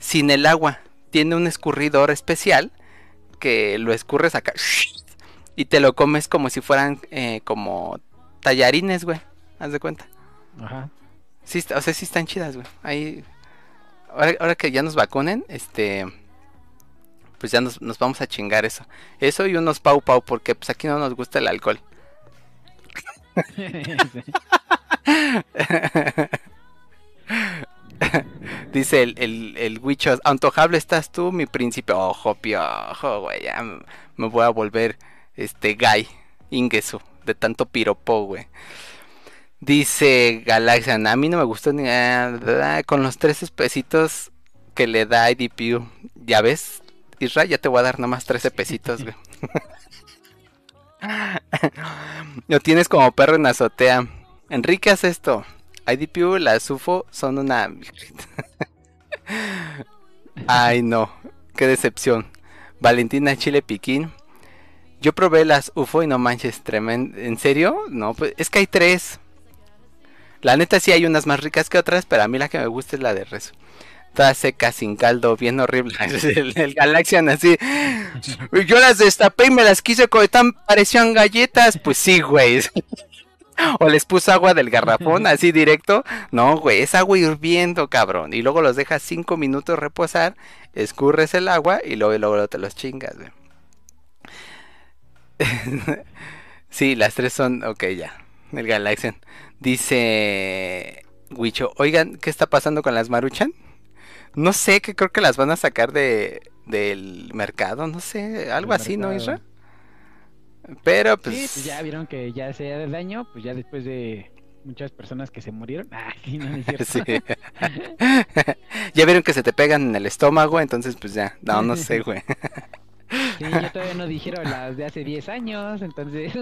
sin el agua. Tiene un escurridor especial que lo escurres acá y te lo comes como si fueran eh, como tallarines, güey. Haz de cuenta. Ajá. Sí, o sea, sí están chidas, güey. Ahí, ahora, ahora que ya nos vacunen, este, pues ya nos, nos vamos a chingar eso. Eso y unos pau pau, porque pues aquí no nos gusta el alcohol. Dice el, el, el antojable estás tú, mi príncipe. Ojo, piojo, güey, ya me voy a volver, este, gay, ingesu, de tanto piropo, güey. Dice Galaxian, a mí no me gustó ni ah, con los tres pesitos que le da IDPU. Ya ves, Isra, ya te voy a dar nomás 13 pesitos, güey. Lo tienes como perro en azotea. Enrique, haz esto. IDPU, las UFO son una. Ay, no. Qué decepción. Valentina Chile Piquín. Yo probé las UFO y no manches, tremendo. ¿En serio? No, pues es que hay tres. La neta sí hay unas más ricas que otras, pero a mí la que me gusta es la de rezo. Toda seca, sin caldo, bien horrible. el, el Galaxian así. Yo las destapé y me las quise comer, tan parecían galletas. Pues sí, güey. O les puso agua del garrafón así directo. No, güey, es agua hirviendo, cabrón. Y luego los dejas cinco minutos reposar, escurres el agua y luego, luego te los chingas, güey. sí, las tres son. Ok, ya. El Galaxian. Dice. Wicho, oigan, ¿qué está pasando con las Maruchan? No sé, que creo que las van a sacar de del mercado, no sé, algo así, ¿no. Isra? Pero pues, Sí, pues ya vieron que ya se da daño, pues ya después de muchas personas que se murieron. Ah, sí, no, es cierto. Sí. ya vieron que se te pegan en el estómago, entonces pues ya, no, no sé, güey. Sí, ya todavía no dijeron las de hace 10 años, entonces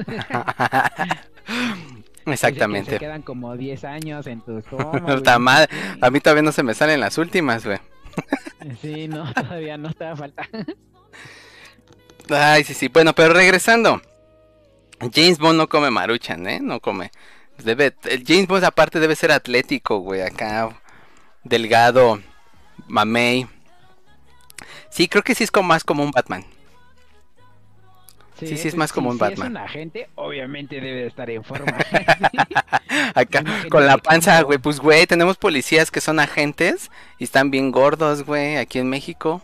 dicen que Exactamente. se quedan como 10 años en tu estómago. Puta y- madre, A mí todavía no se me salen las últimas, güey. Sí, no, todavía no te falta. Ay, sí, sí. Bueno, pero regresando. James Bond no come maruchan, ¿eh? No come. Debe, el James Bond aparte debe ser atlético, güey. Acá, delgado, mamey. Sí, creo que sí es como más como un Batman. Sí, sí, es pues, más como si- un si Batman. es un agente, obviamente debe de estar en forma. Acá, con la panza, güey. Pues, güey, tenemos policías que son agentes y están bien gordos, güey, aquí en México.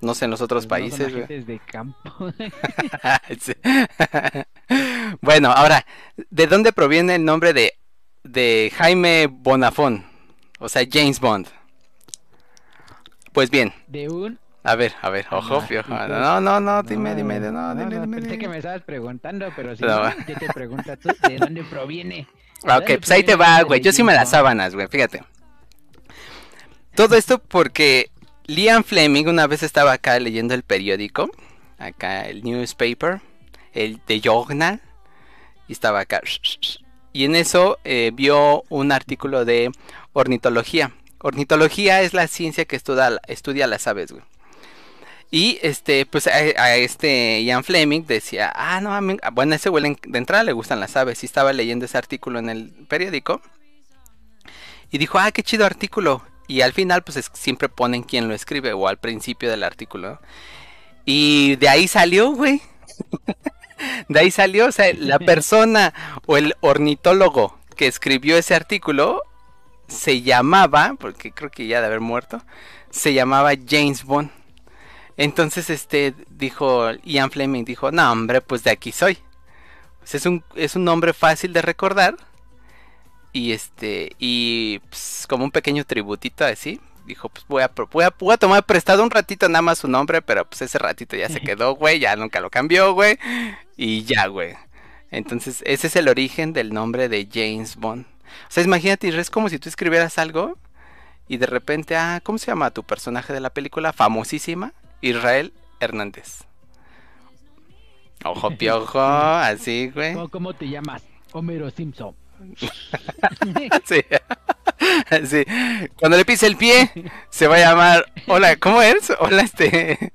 No sé, en los otros Pues no son países, agentes de campo. Bueno, ahora, ¿de dónde proviene el nombre de, de Jaime Bonafón? O sea, James Bond. Pues bien, De un A ver, a ver, ojo, y pues- No, no, no, dime, dime, no, dime, dime. Pensé que me estabas preguntando, pero si No. no, yo te pregunto tú, ¿de dónde proviene? Ah, Ok, pues ahí te va, güey. Yo sí me las sábanas, güey, fíjate. Todo esto porque Liam Fleming una vez estaba acá leyendo el periódico, acá el newspaper, el de Journal, y estaba acá. Y en eso eh, vio un artículo de ornitología. Ornitología es la ciencia que estudia, estudia las aves, güey. Y este, pues a, a este Ian Fleming decía, ah, no, a mí- bueno, a ese güey de entrada le gustan las aves. Y estaba leyendo ese artículo en el periódico. Y dijo, ah, qué chido artículo. Y al final, pues es- siempre ponen quién lo escribe o al principio del artículo. Y de ahí salió, güey. de ahí salió, o sea, la persona o el ornitólogo que escribió ese artículo se llamaba, porque creo que ya de haber muerto, se llamaba James Bond. Entonces, este, dijo Ian Fleming, dijo, no, hombre, pues de aquí soy. Pues es un, es un nombre fácil de recordar. Y este, y pues, como un pequeño tributito así, dijo, pues voy a, voy a, voy a tomar prestado un ratito nada más su nombre, pero pues ese ratito ya se quedó, güey, ya nunca lo cambió, güey. Y ya, güey. Entonces, ese es el origen del nombre de James Bond. O sea, imagínate, es como si tú escribieras algo y de repente, ah, ¿cómo se llama tu personaje de la película? Famosísima, Israel Hernández. Ojo piojo, así, güey. ¿Cómo, cómo te llamas? Homero Simpson. Sí. Sí. Cuando le pise el pie, se va a llamar. Hola, ¿cómo es? Hola, este.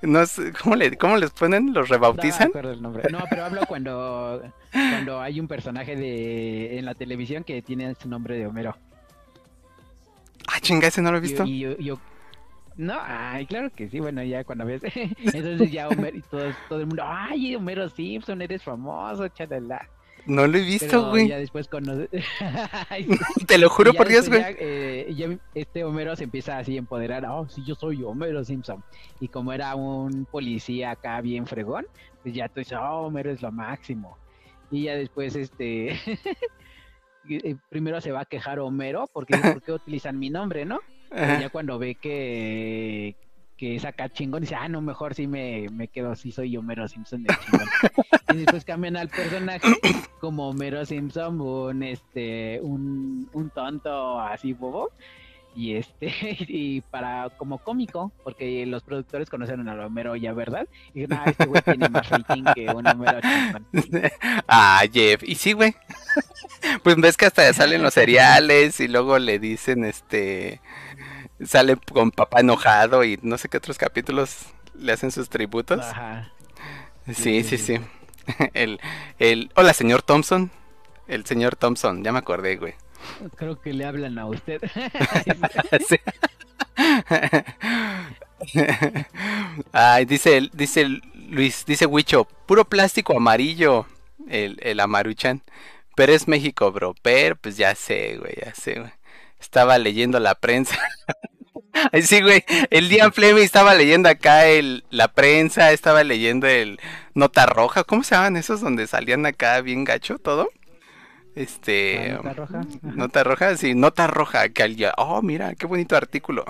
No sé, ¿cómo, le, ¿Cómo les ponen? ¿Los rebautizan? acuerdo el nombre. No, pero hablo cuando, cuando hay un personaje de en la televisión que tiene su nombre de Homero. Ah, chinga, ese no lo he Y- visto. Y, yo- No, ay, claro que sí, bueno, ya cuando ves. Entonces ya Homero y todo, todo el mundo, ay, Homero Simpson, eres famoso, chalala. No lo he visto, güey. ya después cuando... Te lo juro por Dios, güey. ya, eh, ya este Homero se empieza así a empoderar, oh, sí, yo soy Homero Simpson. Y como era un policía acá bien fregón, pues ya tú dices, oh, Homero es lo máximo. Y ya después, este, eh, primero se va a quejar Homero, porque ¿por qué utilizan mi nombre, no? Ajá. ya cuando ve que, que es acá chingón, dice, ah, no, mejor sí me, me quedo, sí soy Homero Simpson de chingón. y después cambian al personaje como Homero Simpson, un, este, un, un tonto así bobo. Y este, y para como cómico, porque los productores conocieron a Homero ya, ¿verdad? Y dijeron, ah, este güey tiene más rating que un Homero chingón. Ah, Jeff. Y sí, güey. Pues ves que hasta salen los cereales y luego le dicen, este. Sale con papá enojado y no sé qué otros capítulos le hacen sus tributos. Ajá. Sí, sí, sí, sí. El, el, hola, señor Thompson. El señor Thompson, ya me acordé, güey. Creo que le hablan a usted. Sí. Ay, dice, dice Luis, dice Huicho, puro plástico amarillo, el, el Amaruchan. Pero es México, bro. Pero, pues ya sé, güey, ya sé, güey. Estaba leyendo la prensa. Ay, sí, güey. El día Fleming estaba leyendo acá el, la prensa, estaba leyendo el Nota Roja. ¿Cómo se llaman esos donde salían acá bien gacho todo? Este. ¿La nota roja? Nota roja, sí, nota roja, que alguien, oh, mira, qué bonito artículo.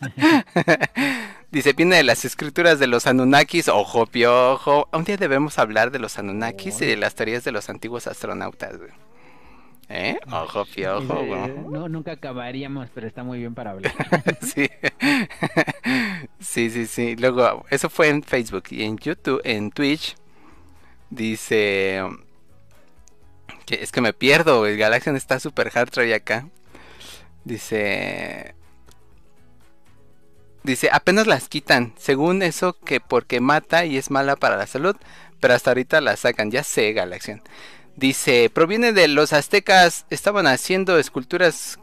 Dice, viene de las escrituras de los Anunnakis, ojo piojo. Un día debemos hablar de los Anunnakis y de las teorías de los antiguos astronautas, güey. ¿Eh? Ojo piojo, no, nunca acabaríamos, pero está muy bien para hablar. Sí. sí, sí, sí. Luego, eso fue en Facebook y en YouTube, en Twitch. Dice que es que me pierdo, el Galaxian está super hard try acá. Dice Dice, apenas las quitan, según eso que porque mata y es mala para la salud, pero hasta ahorita la sacan, ya sé, Galaxian. Dice, proviene de los aztecas, estaban haciendo esculturas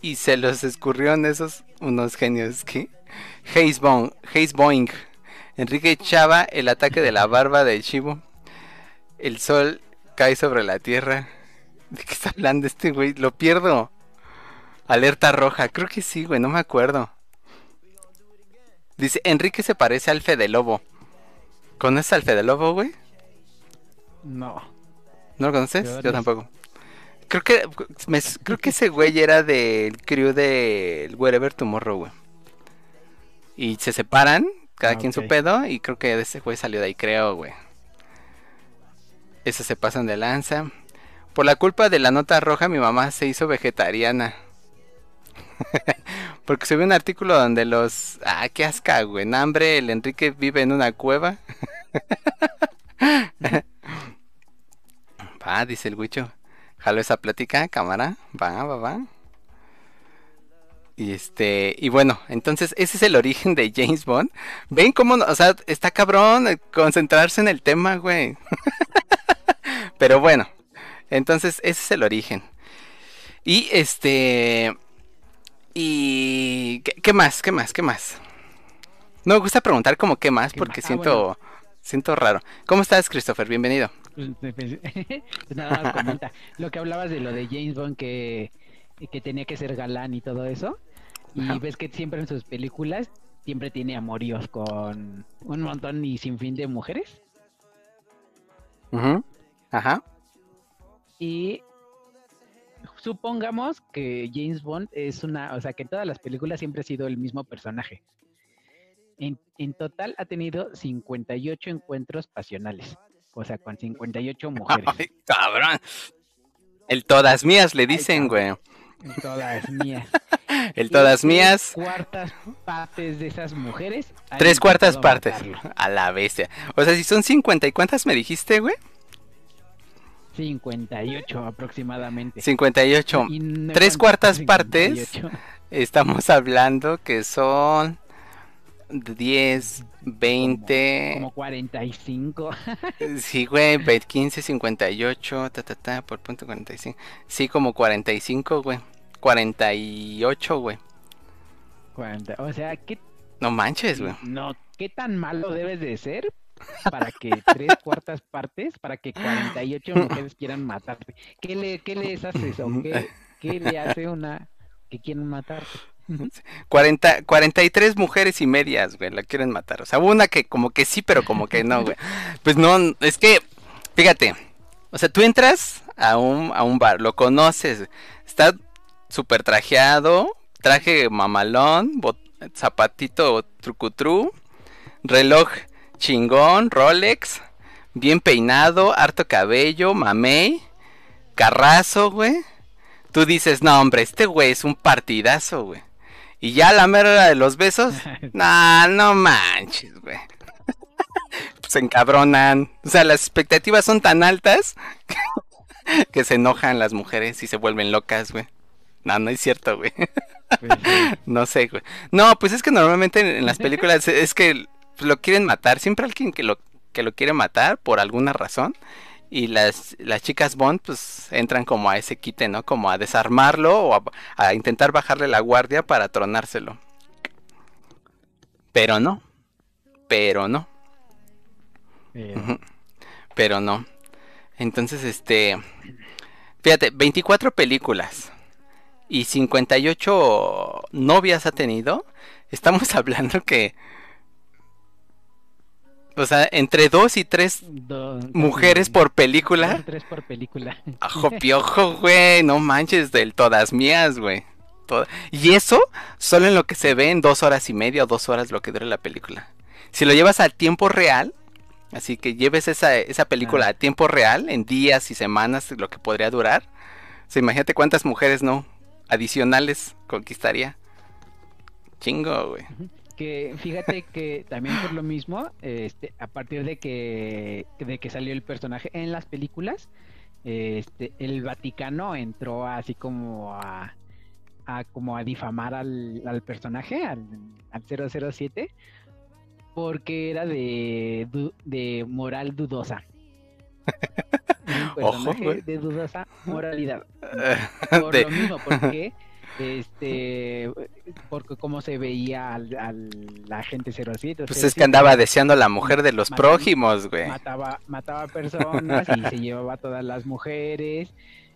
y se los escurrieron esos unos genios. ¿Qué? Hayes Boing. Enrique Chava, el ataque de la barba de Chivo. El sol cae sobre la tierra. ¿De qué está hablando este güey? Lo pierdo. Alerta roja, creo que sí, güey, no me acuerdo. Dice, Enrique se parece al Fede Lobo. ¿Conoces al Fede Lobo, güey? No. ¿No lo conoces? ¿De Yo tampoco. Creo que me- creo que ese güey era del crew del Wherever Tomorrow, güey. Y se separan, cada Ah, quien su pedo, y creo que ese güey salió de ahí, creo, güey. Esos se pasan de lanza. Por la culpa de la nota roja, mi mamá se hizo vegetariana. Porque se ve un artículo donde los... Ah, qué asca, güey. En hambre, el Enrique vive en una cueva. va, dice el Huicho. Jalo esa plática, cámara. Va, va, va. Y este, y bueno, entonces ese es el origen de James Bond. Ven cómo, no- o sea, está cabrón eh, concentrarse en el tema, güey. Pero bueno, entonces ese es el origen. Y este, y ¿qué, qué más? ¿Qué más? ¿Qué más? No me gusta preguntar como qué más ¿Qué porque más? Ah, siento, siento raro. ¿Cómo estás, Christopher? Bienvenido. Pues, pues, nada más comenta. Lo que hablabas de lo de James Bond que, que tenía que ser galán y todo eso. Y ves que siempre en sus películas siempre tiene amoríos con un montón y sin fin de mujeres. Ajá. Y supongamos que James Bond es una, o sea, que en todas las películas siempre ha sido el mismo personaje. En, en total ha tenido 58 encuentros pasionales, o sea, con 58 mujeres. Ay, cabrón. El todas mías le dicen, güey. Todas mías. El todas tres mías. cuartas partes de esas mujeres. Tres cuartas partes. matarlo. A la bestia. O sea, si son 50 y cuántas me dijiste, güey? 58 aproximadamente. 58. Y no Tres cuartas partes. 58. Estamos hablando que son 10, 20. Como 45. Sí, güey, ve- 15, 58, ta, ta, ta, por punto 45. Sí, como 45, güey. 48, güey. 40. O sea, ¿qué, No manches, güey. no, ¿qué tan malo debes de ser para que tres cuartas partes, para que 48 mujeres quieran matarte? ¿Qué, le, qué les haces o qué, qué le hace una que quieren matarte? 40, 43 mujeres y medias, güey, la quieren matar. O sea, hubo una que como que sí, pero como que no, güey. Pues no, es que, fíjate, o sea, tú entras a un, a un bar, lo conoces, está súper trajeado, traje mamalón, zapatito trucutru, reloj chingón, Rolex, bien peinado, harto cabello, mamey, carrazo, güey. Tú dices, no, hombre, este güey es un partidazo, güey. Y ya la mera hora de los besos, nah, no manches, güey. Se encabronan. O sea, las expectativas son tan altas que se enojan las mujeres y se vuelven locas, güey. No, no es cierto, güey. Pues. No sé, güey. No, pues es que normalmente en, en las películas es que lo quieren matar. Siempre alguien que lo, que lo quiere matar por alguna razón. Y las, las chicas Bond pues entran como a ese quite, ¿no? Como a desarmarlo o a, a intentar bajarle la guardia para tronárselo. Pero no. Pero no. Pero no. Entonces, este... Fíjate, 24 películas y 58 novias ha tenido. Estamos hablando que... O sea, entre dos y tres do- mujeres por dos película. o tres por película. Ajo piojo, güey. No manches, del todas mías, güey. Toda- Y eso solo en lo que se ve en dos horas y media o dos horas lo que dura la película. Si lo llevas al tiempo real, así que lleves esa, esa película Ah. a tiempo real, en días y semanas, lo que podría durar. O sea, imagínate cuántas mujeres no adicionales conquistaría. Chingo, güey. Que fíjate que también por lo mismo, este, a partir de que, de que salió el personaje en las películas, este, el Vaticano entró así como a, a como a difamar al, al personaje, al, al 007, porque era de, de moral dudosa. Un personaje de dudosa moralidad. Por De- lo mismo, porque este porque como se veía al, al la gente 07 Pues es que andaba deseando la mujer de los Matando- prójimos, güey. mataba mataba personas y se llevaba a todas las mujeres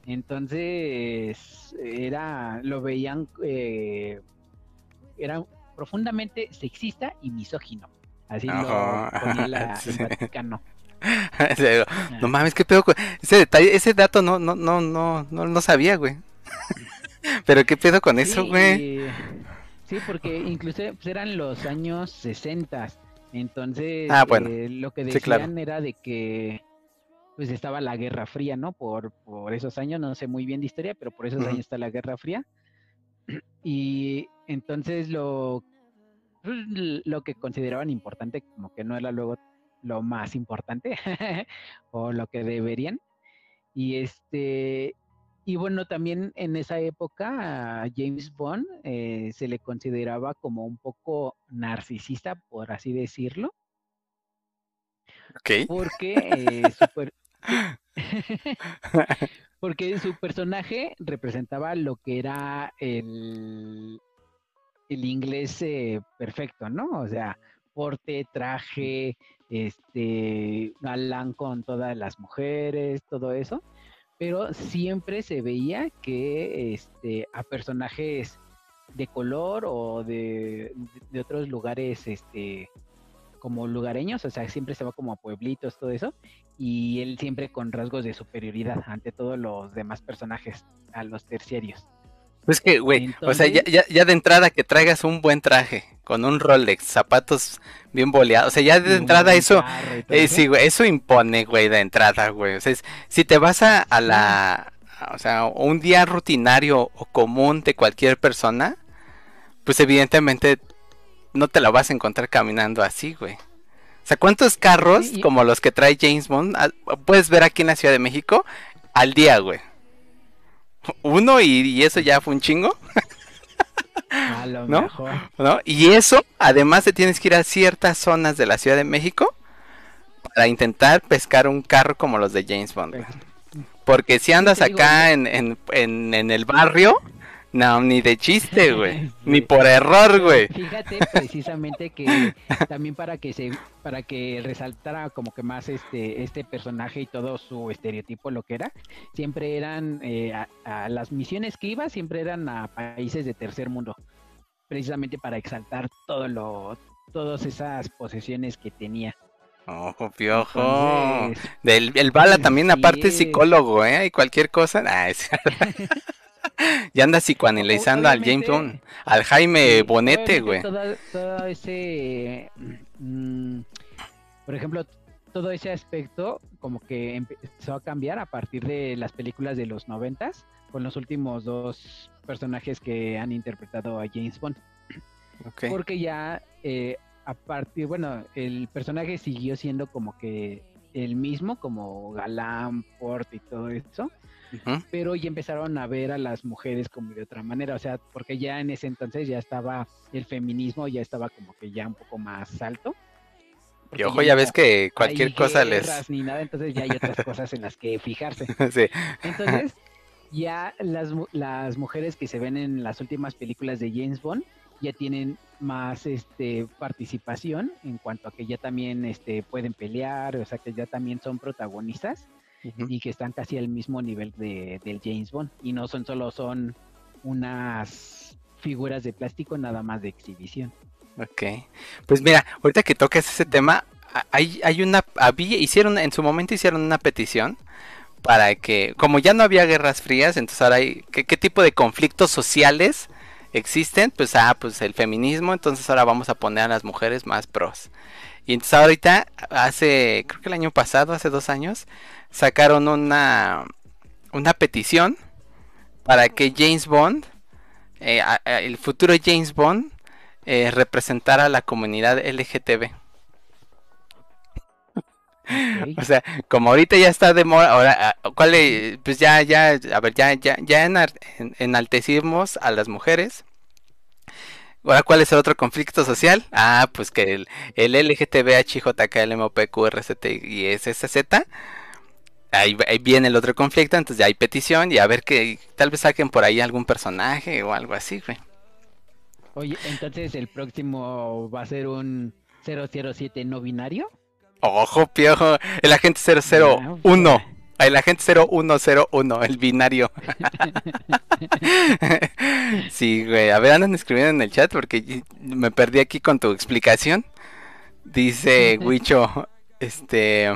entonces era lo veían eh, era profundamente sexista y misógino así Ajá, lo ponía la, sí. el Vaticano No mames, qué pedo ese detalle, ese dato no, no, no, no, no, no sabía, güey. Pero qué pedo con eso, güey. Sí, porque incluso pues, eran los años 60. Entonces, Ah, bueno. eh, lo que Sí, decían claro. era de que pues estaba la Guerra Fría, ¿no? Por, por esos años, no sé muy bien de historia, pero por esos años está la Guerra Fría. Y entonces lo, pues, lo que consideraban importante, como que no era luego lo más importante, o lo que deberían. Y este, y bueno, también en esa época a James Bond eh, se le consideraba como un poco narcisista, por así decirlo, porque eh, porque su personaje representaba lo que era el, el inglés eh, perfecto, ¿no? O sea, porte, traje, este, galán con todas las mujeres, todo eso, pero siempre se veía que este, a personajes de color o de, de otros lugares, este, como lugareños, o sea, siempre se va como a pueblitos, todo eso, y él siempre con rasgos de superioridad ante todos los demás personajes, a los terciarios. Pues que, güey, o sea, ya, Entonces- ya, ya de entrada que traigas un buen traje, con un Rolex, zapatos bien boleados, o sea, ya de entrada eso, eh, eso. sí, güey, eso impone, güey, de entrada, güey. O sea, es- si te vas a, a la, o sea, un día rutinario o común de cualquier persona, pues evidentemente no te la vas a encontrar caminando así, güey. O sea, ¿cuántos carros Sí, y- como los que trae James Bond ah, puedes ver aquí en la Ciudad de México al día, güey? Uno y, y eso ya fue un chingo. A lo ¿no? mejor. ¿no? Y eso, además te tienes que ir a ciertas zonas de la Ciudad de México para intentar pescar un carro como los de James Bond. güey. Porque si andas acá en, en, en, en el barrio, no, ni de chiste, güey. Ni por error, güey. Fíjate precisamente que también para que se para que resaltara como que más este este personaje y todo su estereotipo lo que era, siempre eran eh, a, a las misiones que iba siempre eran a países de tercer mundo, precisamente para exaltar todo lo todas esas posesiones que tenía. Ojo, piojo. Entonces, Del, el Bala también, aparte, es psicólogo, ¿eh? Y cualquier cosa. ah, es- ya anda psicoanalizando al James Bond, al Jaime Sí, Bonete, güey. Todo, todo ese, mm, por ejemplo, todo ese aspecto como que empezó a cambiar a partir de las películas de los noventas con los últimos dos personajes que han interpretado a James Bond. Porque ya eh, a partir, bueno, el personaje siguió siendo como que el mismo, como galán, porte y todo eso, Pero ya empezaron a ver a las mujeres como de otra manera, o sea, porque ya en ese entonces ya estaba el feminismo, ya estaba como que ya un poco más alto. Y ojo, ya ves que cualquier cosa les... ni nada, entonces ya hay otras cosas en las que fijarse. sí. Entonces, ya las, las mujeres que se ven en las últimas películas de James Bond ya tienen más este participación en cuanto a que ya también este pueden pelear, o sea que ya también son protagonistas Y que están casi al mismo nivel de, del James Bond y no son solo son unas figuras de plástico nada más de exhibición. Ok. Pues mira, ahorita que tocas ese tema, hay, hay una, había, hicieron, en su momento hicieron una petición para que, como ya no había guerras frías, entonces ahora hay, ¿qué, qué tipo de conflictos sociales existen? Pues, ah, pues el feminismo, entonces ahora vamos a poner a las mujeres más pros. Y entonces ahorita, hace, creo que el año pasado, hace dos años, sacaron una, una petición para que James Bond, eh, a- a- el futuro James Bond, eh, representar a la comunidad LGTB. O sea, como ahorita ya está de moda, ahora, ah, ¿cuál es? Pues ya, ya, a ver, ya, ya, ya enaltecimos a las mujeres. Ahora, ¿cuál es el otro conflicto social? Ah, pues que el, el LGTB, HJK, LMOP, RCT y SSZ. Ahí, ahí viene el otro conflicto, entonces ya hay petición y a ver que tal vez saquen por ahí algún personaje o algo así, güey. Oye, entonces el próximo va a ser un 007 no binario. Ojo, piojo. El agente 001. El agente 0101, el binario. sí, güey. A ver, andan escribiendo en el chat porque me perdí aquí con tu explicación. Dice Huicho, este...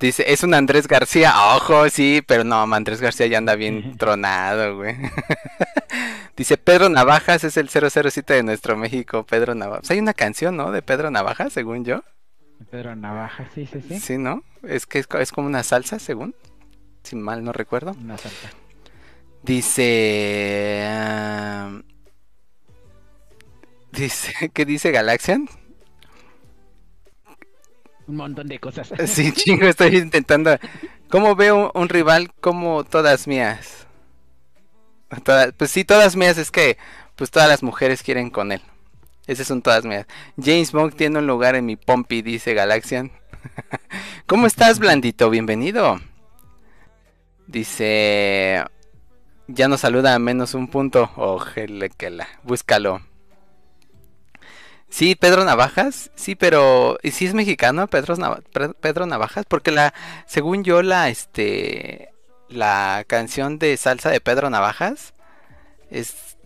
Dice, es un Andrés García. Ojo, sí, pero no, Andrés García ya anda bien tronado, güey. Dice Pedro Navajas es el 007 de nuestro México, Pedro Navajas. Hay una canción, ¿no? De Pedro Navajas, según yo. Pedro Navaja, sí, sí, sí. Sí, ¿no? Es que es, es como una salsa, según. Si mal no recuerdo. Una salsa. Dice... ah, dice... ¿Qué dice Galaxian? Un montón de cosas. Sí, chingo, estoy intentando. ¿Cómo veo un rival como todas mías? Pues sí, todas mías es que pues todas las mujeres quieren con él. Esas son todas mías. James Bond tiene un lugar en mi pompi, dice Galaxian. ¿Cómo estás, Blandito? Bienvenido. Dice... Ya nos saluda a menos un punto. Ojele que la. Búscalo. Sí, Pedro Navajas, sí, pero ¿y si es mexicano Pedro, Pedro Navajas? Porque la, según yo, la, este, la canción de salsa de Pedro Navajas es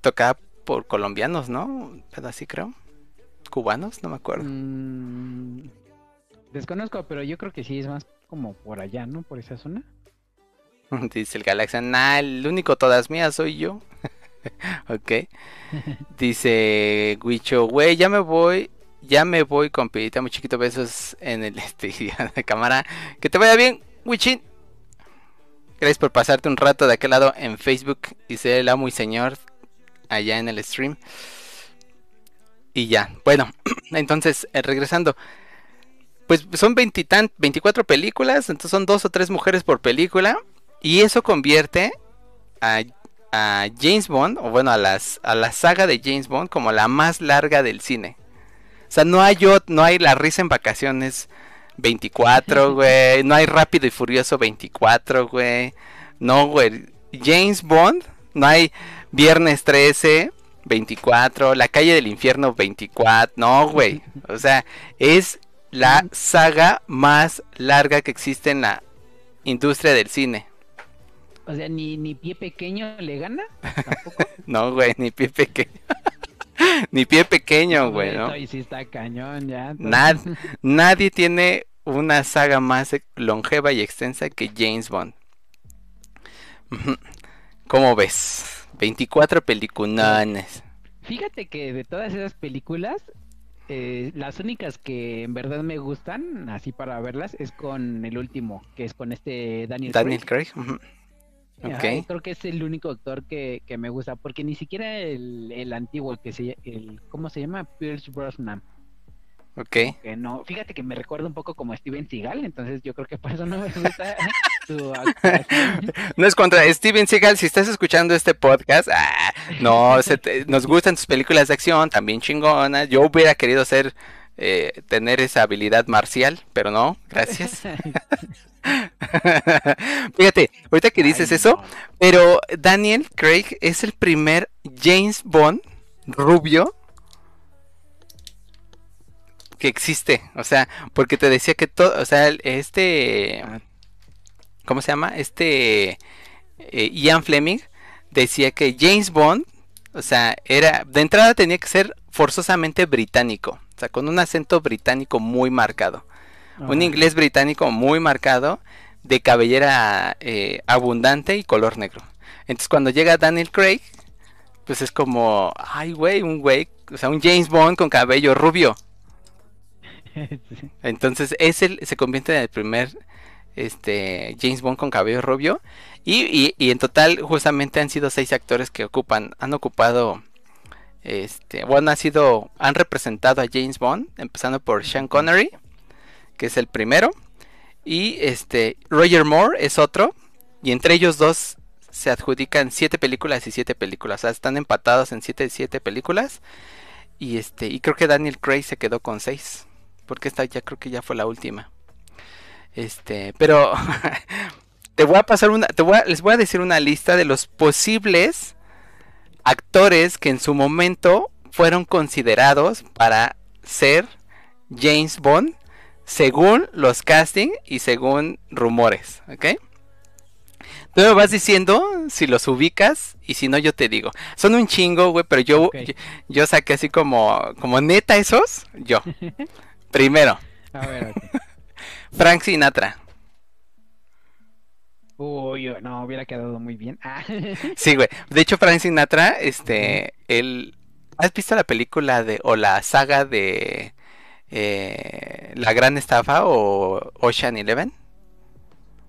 tocada por colombianos, ¿no? Pero así creo. Cubanos, no me acuerdo. Mm, desconozco, pero yo creo que sí es más como por allá, ¿no? Por esa zona. Dice el Galaxia, nah, el único todas mías soy yo. ok. Dice Guicho, güey, ya me voy, ya me voy con pedita muy chiquito, besos en el este de cámara. Que te vaya bien, Wichin. Gracias por pasarte un rato de aquel lado en Facebook ser el amo y señor allá en el stream. Y ya, bueno, entonces, eh, regresando. Pues son 20 tan- 24 películas, entonces son dos o tres mujeres por película. Y eso convierte a, a James Bond, o bueno, a, las, a la saga de James Bond como la más larga del cine. O sea, no hay, no hay La Risa en Vacaciones 24, güey. No hay Rápido y Furioso 24, güey. No, güey. James Bond, no hay Viernes 13 24, La Calle del Infierno 24. No, güey. O sea, es la saga más larga que existe en la industria del cine. O sea, ni, ni pie pequeño le gana. Tampoco. No, güey, ni pie pequeño. ni pie pequeño, güey, ¿no? Sí está cañón ya. Nad- nadie tiene una saga más e- longeva y extensa que James Bond. ¿Cómo ves? 24 peliculones. Fíjate que de todas esas películas, eh, las únicas que en verdad me gustan, así para verlas, es con el último, que es con este Daniel, Daniel Craig. Craig. Ujú. Ajá, creo que es el único actor que, que me gusta, porque ni siquiera el, el antiguo, el que se el, ¿cómo se llama? Pierce Brosnan. Ok. Que no, fíjate que me recuerda un poco como Steven Seagal, entonces yo creo que por eso no me gusta su actuación. No es contra Steven Seagal, si estás escuchando este podcast, ah, no, se te- nos gustan tus películas de acción, también chingonas. Yo hubiera querido ser, eh, tener esa habilidad marcial, pero no, gracias. Fíjate, ahorita que dices Ay, eso, no. pero Daniel Craig es el primer James Bond rubio que existe. O sea, porque te decía que todo, o sea, este. ¿cómo se llama? Este eh, Ian Fleming decía que James Bond, o sea, era, de entrada tenía que ser forzosamente británico, o sea, con un acento británico muy marcado un inglés británico muy marcado, de cabellera eh, abundante y color negro. Entonces cuando llega Daniel Craig, pues es como, ay güey, un güey, o sea, un James Bond con cabello rubio. Entonces es el, se convierte en el primer este, James Bond con cabello rubio. Y, y- y en total justamente han sido seis actores que ocupan, han ocupado, este, bueno, han sido, han representado a James Bond, empezando por Sean Connery, que es el primero. Y este, Roger Moore es otro. Y entre ellos dos se adjudican siete películas y siete películas. O sea, están empatados en siete, siete películas. Y este, y creo que Daniel Craig se quedó con seis. Porque esta ya creo que ya fue la última. Este, pero te voy a pasar una, te voy les voy a decir una lista de los posibles actores que en su momento fueron considerados para ser James Bond según los casting y según rumores, ¿ok? Tú me vas diciendo si los ubicas y si no yo te digo. Son un chingo, güey, pero yo, yo, yo saqué así como, como neta esos, yo. Primero, A ver. Frank Sinatra. Uy, no, hubiera quedado muy bien. Ah, Sí, güey. De hecho, Frank Sinatra, este, él... ¿Has visto la película de, o la saga de eh, La Gran Estafa o Ocean Eleven?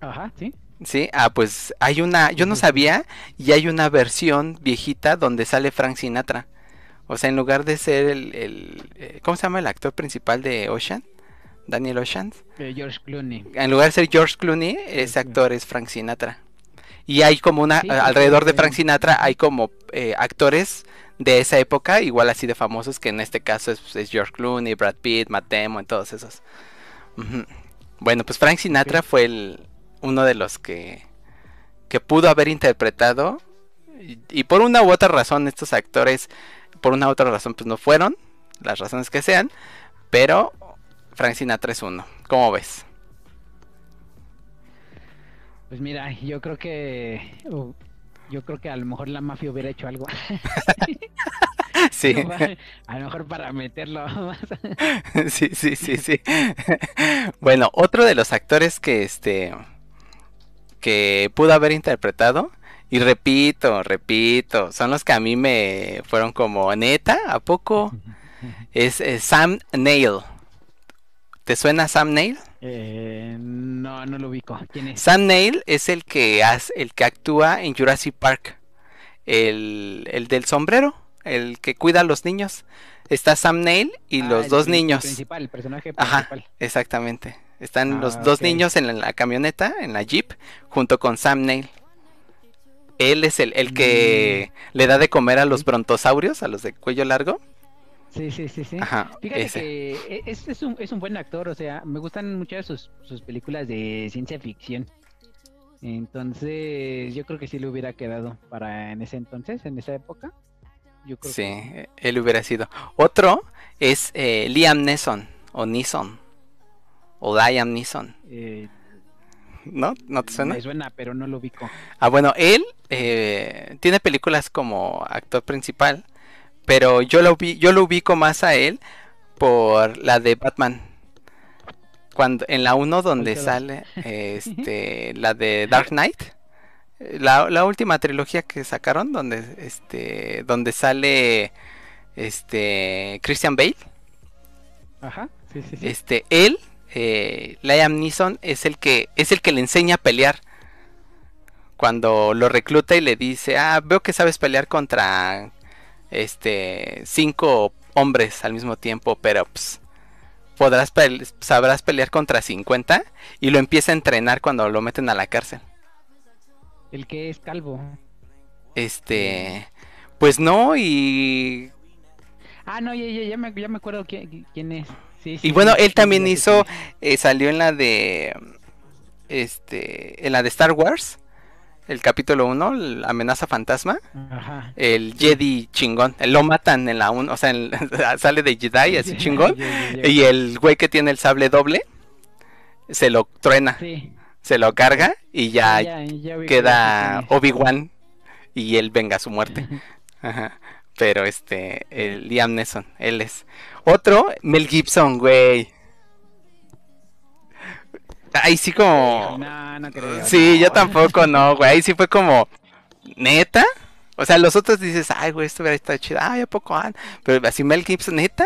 Ajá, sí. Sí, ah, pues hay una, yo no sabía, y hay una versión viejita donde sale Frank Sinatra. O sea, en lugar de ser el, el eh, ¿cómo se llama el actor principal de Ocean? Daniel Ocean. Eh, George Clooney. En lugar de ser George Clooney, ese actor es Frank Sinatra. Y hay como una, Sí, alrededor de Frank Sinatra hay como eh, actores de esa época, igual así de famosos, que en este caso es, es George Clooney, Brad Pitt, Matt Damon, todos esos. Bueno, pues Frank Sinatra fue el, uno de los que, que pudo haber interpretado. Y, y por una u otra razón, estos actores, por una u otra razón, pues no fueron, las razones que sean, pero Frank Sinatra es uno. ¿Cómo ves? Pues mira, yo creo que uh, yo creo que a lo mejor la mafia hubiera hecho algo. Sí. A lo mejor para meterlo más. Sí, sí, sí, sí. Bueno, otro de los actores que este que pudo haber interpretado y repito, repito, son los que a mí me fueron como neta, ¿a poco? Es, eh, Sam Neill. ¿Te suena Sam Neill? Eh, no, no lo ubico. ¿Quién es? Sam Neill es el que hace, el que actúa en Jurassic Park. El, el del sombrero, el que cuida a los niños. Está Sam Neill y Ah, los el dos niños. principal, el personaje Ajá, principal. exactamente. Están Ah, los dos niños en la, la camioneta, en la Jeep, junto con Sam Neill. Él es el, el que le da de comer a los brontosaurios, a los de cuello largo. Sí, sí, sí, sí. Ajá, Fíjate ese. que e- es, es un, es un buen actor, o sea, me gustan mucho sus, sus películas de ciencia ficción. Entonces, yo creo que sí le hubiera quedado para en ese entonces, en esa época. Yo creo Sí, que eh, él hubiera sido. Otro es eh, Liam Neeson, o Neeson, o Liam Neeson, eh, ¿no? ¿No te suena? me suena, pero no lo ubico. Ah, bueno, él eh, tiene películas como actor principal, pero yo lo vi, yo lo ubico más a él por la de Batman. Cuando en la 1 donde sale este la de Dark Knight, la, la última trilogía que sacaron donde este donde sale este Christian Bale, Ajá, sí, sí, sí. este él eh, Liam Neeson es el que es el que le enseña a pelear cuando lo recluta y le dice ah veo que sabes pelear contra este cinco hombres al mismo tiempo pero pues, podrás sabrás pelear contra 50 y lo empieza a entrenar cuando lo meten a la cárcel El que es calvo. este pues no y Ah, no, ya, ya, ya me, ya me acuerdo quién, quién es. Sí, sí, Y bueno, él también hizo, eh, salió en la de, este, en la de Star Wars, el capítulo 1, la amenaza fantasma, Ajá. el Jedi chingón, lo matan en la 1, o sea, en- sale de Jedi así chingón, y el güey que tiene el sable doble, se lo truena, Sí. se lo carga y ya ya, ya ubico, queda. Obi-Wan y él venga a su muerte. Ajá. Pero este, el Liam Neeson, él es. Otro, Mel Gibson, güey. Ahí sí como... No, no creo. Sí, yo tampoco, no, güey. Ahí sí fue como... ¿Neta? O sea, los otros dices, ay, güey, esto hubiera estado chido. Ay, ¿a poco? Ah, Pero así Mel Gibson, ¿neta?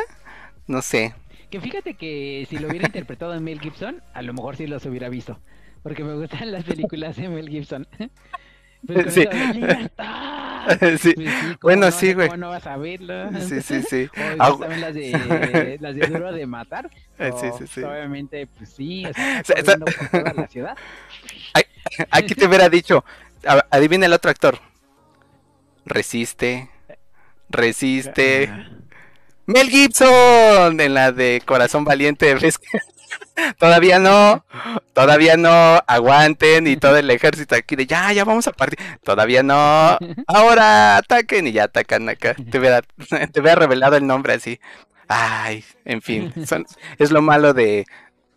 No sé. Que fíjate que si lo hubiera interpretado en Mel Gibson, a lo mejor sí los hubiera visto. Porque me gustan las películas de Mel Gibson. Pues con Sí. libertad. Sí. Pues sí, ¿cómo Bueno, no? sí, güey. ¿Cómo no vas a verlo? Sí, sí, sí. O también las de, las de Duro de Matar. Eh, sí, sí, sí. Obviamente, pues sí, o sea, O sea, corriendo por toda la ciudad. Aquí te hubiera dicho, adivina el otro actor. Resiste. Resiste. Ah, Mel Gibson en la de Corazón Valiente. ¿ves? Todavía no, todavía no, aguanten y todo el ejército aquí de ya, ya vamos a partir. Todavía no, ahora ataquen y ya atacan acá. Te hubiera, te hubiera revelado el nombre así. Ay, en fin, son- es lo malo de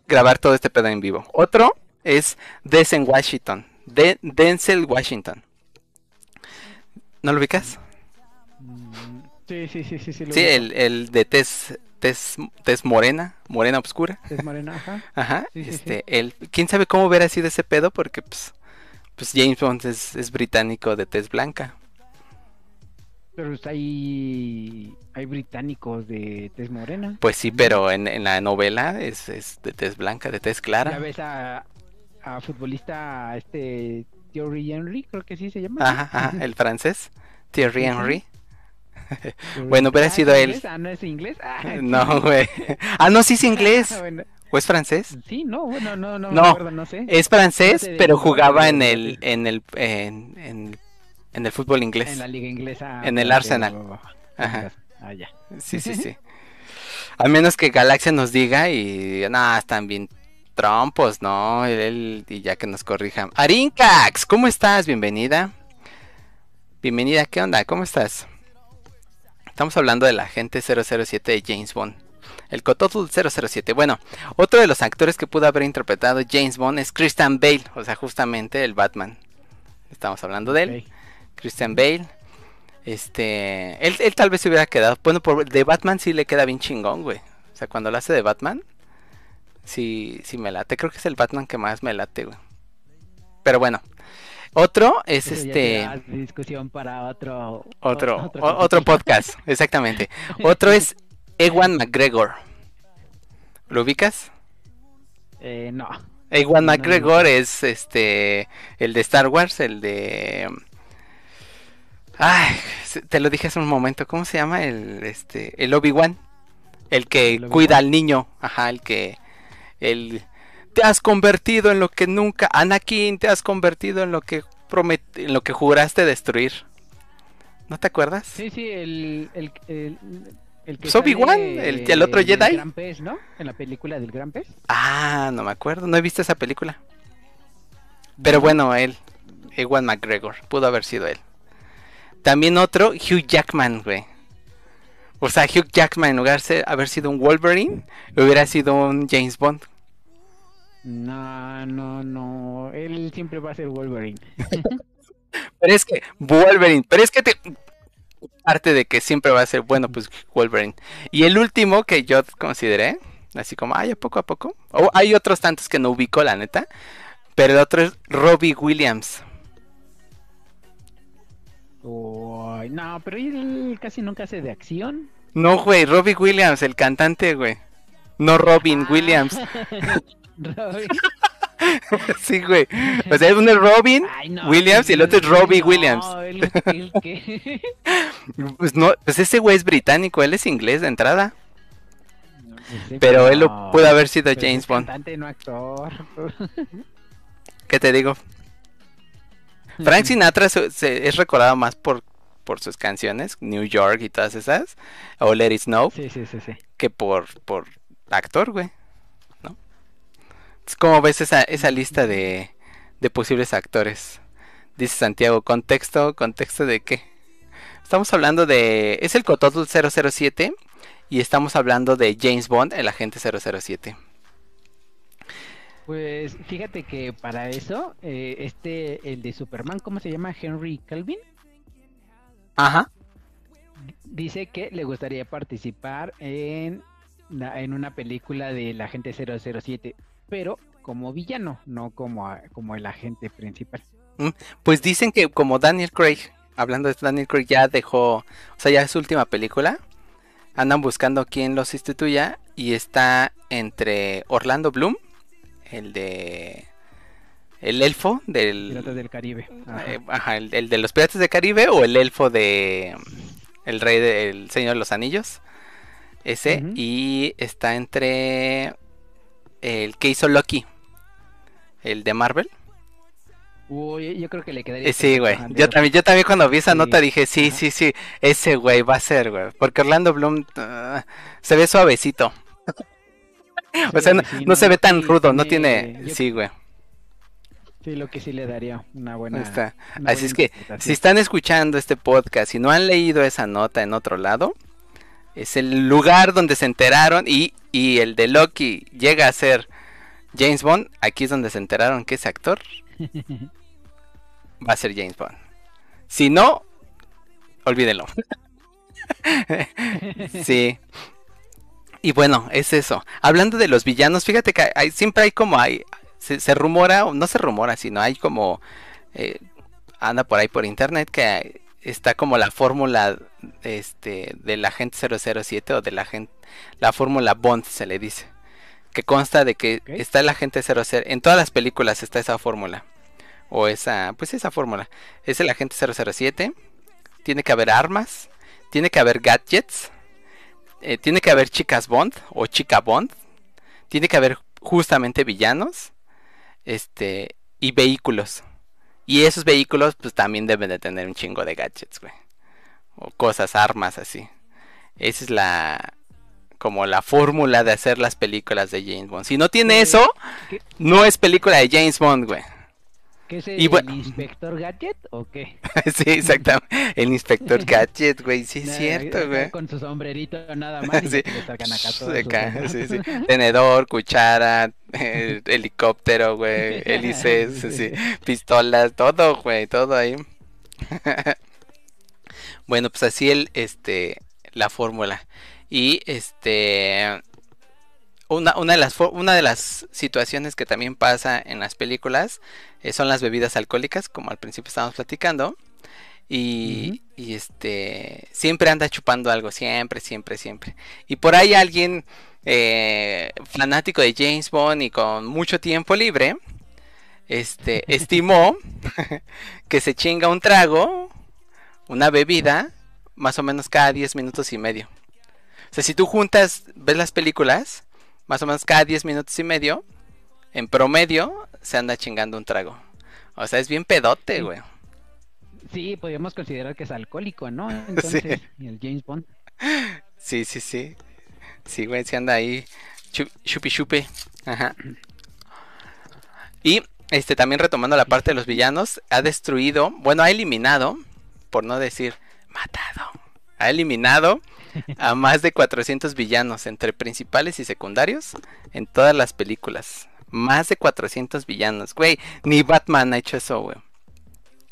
grabar todo este pedo en vivo. Otro es Denzel Washington. De, Denzel Washington. ¿No lo ubicas? Sí, sí, sí, sí, sí. lo Sí, el, el de tez, tez, tez morena, morena oscura. Es morena, ajá. Ajá. Sí, sí, sí. este, el, quién sabe cómo hubiera sido ese pedo, porque pues, Pues James Bond es, es británico de tez blanca. Pero pues, hay, hay británicos de tez morena. Pues sí, pero en, en la novela es, es de tez blanca, de tez Ya clara. ves a, a futbolista este Thierry Henry, creo que sí se llama. Ajá, ajá, el francés. Thierry. Henry. Bueno, hubiera Ah, ¿es sido él. inglés? Ah, no es inglés. Ah, No, güey. Ah, no, sí es inglés. Bueno, ¿O es francés? sí, no, bueno, no, no, me No, acuerdo, no sé. Es francés, pero jugaba en el, en el, en, en, en el fútbol inglés. En la liga inglesa. En el Arsenal. Ajá. Ah, ya. Sí, sí, sí. A menos que Galaxia nos diga y nada, están bien trompos, ¿no? Él, y ya que nos corrijan. Arincax, ¿cómo estás? Bienvenida. Bienvenida, ¿qué onda? ¿Cómo estás? Estamos hablando del agente 007 de James Bond. El Cototl 007. Bueno, otro de los actores que pudo haber interpretado James Bond es Christian Bale, o sea, justamente el Batman. Estamos hablando de él. Christian Bale. Este, él, él tal vez se hubiera quedado. Bueno, por, de Batman sí le queda bien chingón, güey. O sea, cuando lo hace de Batman, sí, sí me late. Creo que es el Batman que más me late, güey. Pero bueno, otro es Eso este, discusión para otro. otro, otro podcast, exactamente. Otro es Ewan McGregor. ¿Lo ubicas? Eh, no. Ewan No, no, McGregor es este el de Star Wars, el de Ay, te lo dije hace un momento, ¿cómo se llama el este el Obi-Wan? El que cuida al niño, ajá, el que el te has convertido en lo que nunca Anakin, te has convertido en lo que promet en lo que juraste destruir. ¿No te acuerdas? Sí, sí, el. el, el, el que Pues Obi-Wan, sale el- el otro Jedi. Gran pez, ¿no? En la película del Gran Pez. Ah, no me acuerdo, no he visto esa película. Pero bueno, él, Ewan McGregor, pudo haber sido él. También otro, Hugh Jackman, güey. O sea, Hugh Jackman, en lugar de haber sido un Wolverine, hubiera sido un James Bond. No, no, no. Él siempre va a ser Wolverine. Pero es que, Wolverine, pero es que te... Parte de que siempre va a ser, bueno, pues Wolverine. Y el último que yo consideré, así como, ay, a poco a poco. O hay otros tantos que no ubico, la neta. Pero el otro es Robbie Williams. Uy, no, pero él casi nunca hace de acción. No, güey, Robbie Williams, el cantante, güey. No Robin Williams. Robin. sí, güey. O sea, uno es Robin Ay, no, Williams y el otro es Robbie no, Williams. él- él que- Pues no, pues ese güey es británico, él es inglés de entrada. Sí, Pero él lo pudo haber sido James es Bond. Cantante, no actor. ¿Qué te digo? Frank Sinatra se- se- es recordado más por, por sus canciones, New York y todas esas, o Let It Snow, Sí, sí, sí, sí. que por, por actor, güey. Como ves esa, esa lista de, de posibles actores. Dice Santiago, contexto, contexto de qué. Estamos hablando de... Es el Cototl 007 y estamos hablando de James Bond, el agente 007. Pues fíjate que para eso, eh, este, el de Superman, ¿cómo se llama? Henry Calvin, Ajá. dice que le gustaría participar en, en una película del agente 007, pero como villano, no como, como el agente principal. Pues dicen que como Daniel Craig, hablando de Daniel Craig ya dejó, o sea, ya es su última película, andan buscando quién los sustituya y está entre Orlando Bloom, el de el elfo del Piratas del Caribe. Ajá. eh, ajá, el, el de los Piratas del Caribe o el elfo de el rey del Señor de los Anillos, ese y está entre el que hizo Loki, el de Marvel. Uy, yo creo que le quedaría. Eh, sí, güey. Yo también, yo también cuando vi esa Sí. nota dije, sí, sí, sí, ese güey va a ser, güey. Porque Orlando Bloom ah, se ve suavecito. O sea, no, se ve tan sí, rudo, no tiene... yo- Sí, güey. Sí, lo que sí le daría una buena. Está. una Así buena es que, si están escuchando este podcast y no han leído esa nota en otro lado, es el lugar donde se enteraron y, y el de Loki llega a ser James Bond. Aquí es donde se enteraron que ese actor va a ser James Bond. Si no, olvídenlo. sí. Y bueno, es eso. Hablando de los villanos, fíjate que siempre hay como hay, se, rumora, no se rumora, sino hay como eh, anda por ahí por internet que está como la fórmula este del agente 007 o de la la fórmula Bond se le dice que consta de que está el agente 00 en todas las películas está esa fórmula o esa pues esa fórmula es el agente 007 tiene que haber armas tiene que haber gadgets eh, tiene que haber chicas Bond o chica Bond tiene que haber justamente villanos este y vehículos y esos vehículos pues también deben de tener un chingo de gadgets güey o cosas armas así esa es la como la fórmula de hacer las películas de James Bond si no tiene eso ¿qué? no es película de James Bond güey ¿Qué es Y el bueno- inspector gadget o qué? sí exactamente el inspector gadget güey sí es Nada, cierto güey Con su sombrerito nada más. Sí. le sacan acá sí, sí. Tenedor, cuchara, eh, helicóptero, güey, hélices, sí. pistolas, todo, güey, todo ahí. Bueno, pues así el, este, la fórmula. Y este, una, una, de las, una de las situaciones que también pasa en las películas eh, son las bebidas alcohólicas, como al principio estábamos platicando. Y, y este siempre anda chupando algo, siempre, siempre, siempre. Y por ahí alguien eh, fanático de James Bond y con mucho tiempo libre, este, estimó que se chinga un trago, una bebida, más o menos cada 10 minutos y medio. O sea, si tú juntas, ves las películas, más o menos cada 10 minutos y medio, en promedio, se anda chingando un trago. O sea, es bien pedote, Sí. güey. Sí, podríamos considerar que es alcohólico, ¿no? Entonces, y el James Bond. Sí, sí, sí. Sí, güey, se anda ahí chu- chupi chupi. Ajá. Y este también retomando la parte de los villanos, ha destruido, bueno, ha eliminado, por no decir matado, ha eliminado a más de 400 villanos entre principales y secundarios en todas las películas. Más de 400 villanos, güey. Ni Batman ha hecho eso, güey.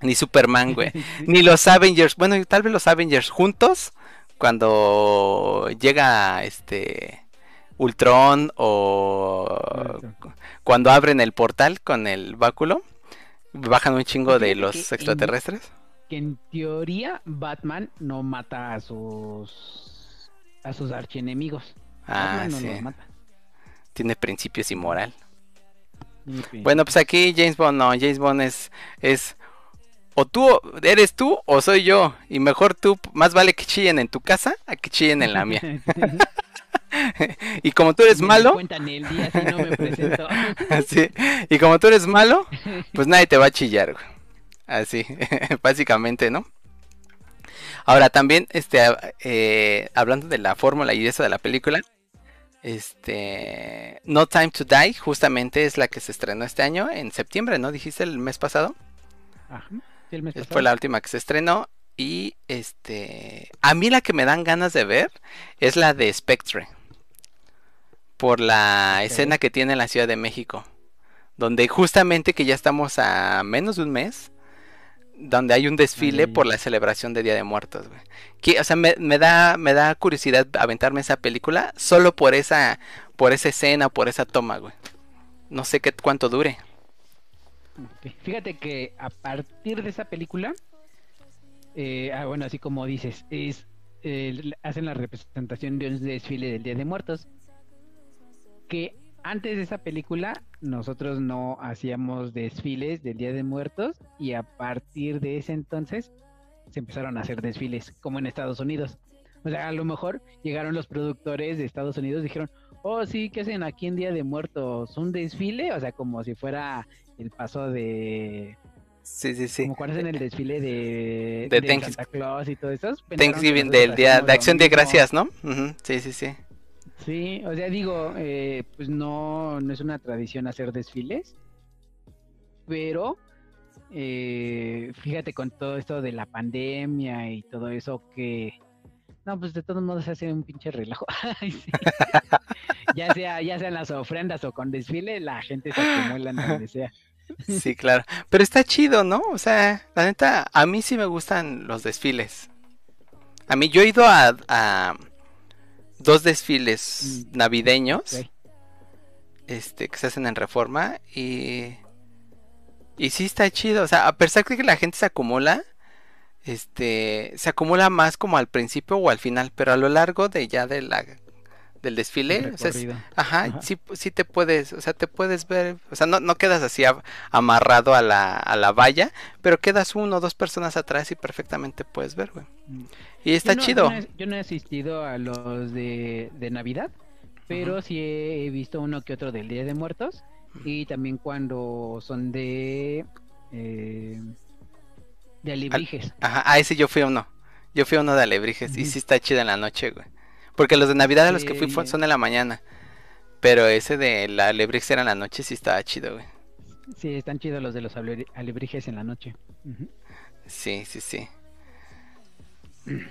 Ni Superman, güey. Ni los Avengers. Bueno, y tal vez los Avengers juntos. Cuando llega este Ultron o cuando abren el portal con el báculo. Bajan un chingo de los extraterrestres. Que en teoría Batman no mata a sus a sus archienemigos. Ah, Batman no sí. los mata. Tiene principios y moral. Bueno, pues aquí James Bond no, James Bond es, es o tú eres tú o soy yo. Y mejor tú, más vale que chillen en tu casa a que chillen en la mía. y como tú eres Me malo, cuentan el día si no me presento. sí, y como tú eres malo, pues nadie te va a chillar, güey. Así, básicamente, ¿no? Ahora también, este, eh, hablando de la fórmula y eso de la película, este, No Time to Die, justamente es la que se estrenó este año, en septiembre, ¿no? Dijiste el mes pasado. Ajá. Sí, el mes Fue pasado. la última que se estrenó. Y este. A mí la que me dan ganas de ver es la de Spectre. Por la escena que tiene en la Ciudad de México. Donde justamente que ya estamos a menos de un mes. Donde hay un desfile por la celebración de Día de Muertos, güey. Que, o sea, me, me da, me da curiosidad aventarme esa película solo por esa, por esa escena, por esa toma, güey. No sé qué cuánto dure. Fíjate que a partir de esa película, eh, ah, bueno, así como dices, es eh, hacen la representación de un desfile del Día de Muertos. Que antes de esa película nosotros no hacíamos desfiles del Día de Muertos y a partir de ese entonces se empezaron a hacer desfiles como en Estados Unidos. O sea, a lo mejor llegaron los productores de Estados Unidos y dijeron, oh sí, ¿qué hacen aquí en Día de Muertos? ¿Un desfile? O sea, como si fuera el paso de... Sí, sí, sí. Como cuando hacen el desfile de, De Santa Claus y todo eso. Thanksgiving, del día de acción de gracias, ¿no? Ujú, Sí, sí, sí. Sí, o sea, digo, eh, pues no, no es una tradición hacer desfiles, pero eh, fíjate con todo esto de la pandemia y todo eso que, no, pues de todos modos se hace un pinche relajo. Ay, sí. ya sea, ya sean las ofrendas o con desfile, la gente se acumula en donde sea. Sí, claro. Pero está chido, ¿no? O sea, la neta, a mí sí me gustan los desfiles. A mí yo he ido a, a dos desfiles Mm, navideños, este, que se hacen en Reforma y Y sí está chido, o sea, a pesar de que la gente se acumula, este, se acumula más como al principio o al final, pero a lo largo de ya de la del desfile, El o sea, es- recorrido. ajá, Ajá. sí, sí te puedes, o sea, te puedes ver, o sea, no, no quedas así a- amarrado a la, a la valla, pero quedas uno o dos personas atrás y perfectamente puedes ver, güey. Mm. Y está Yo no- chido. Yo no, he, yo no he asistido a los de, de Navidad, pero sí he visto uno que otro del Día de Muertos y también cuando son de eh, de alebrijes. Ajá, a ese yo fui a uno. Yo fui a uno de alebrijes y sí está chido en la noche, güey. Porque los de Navidad a los que fui son en la mañana. Pero ese de la alebrijes era en la noche sí estaba chido, güey. Sí, están chidos los de los ale- alebrijes en la noche. Sí, sí, sí.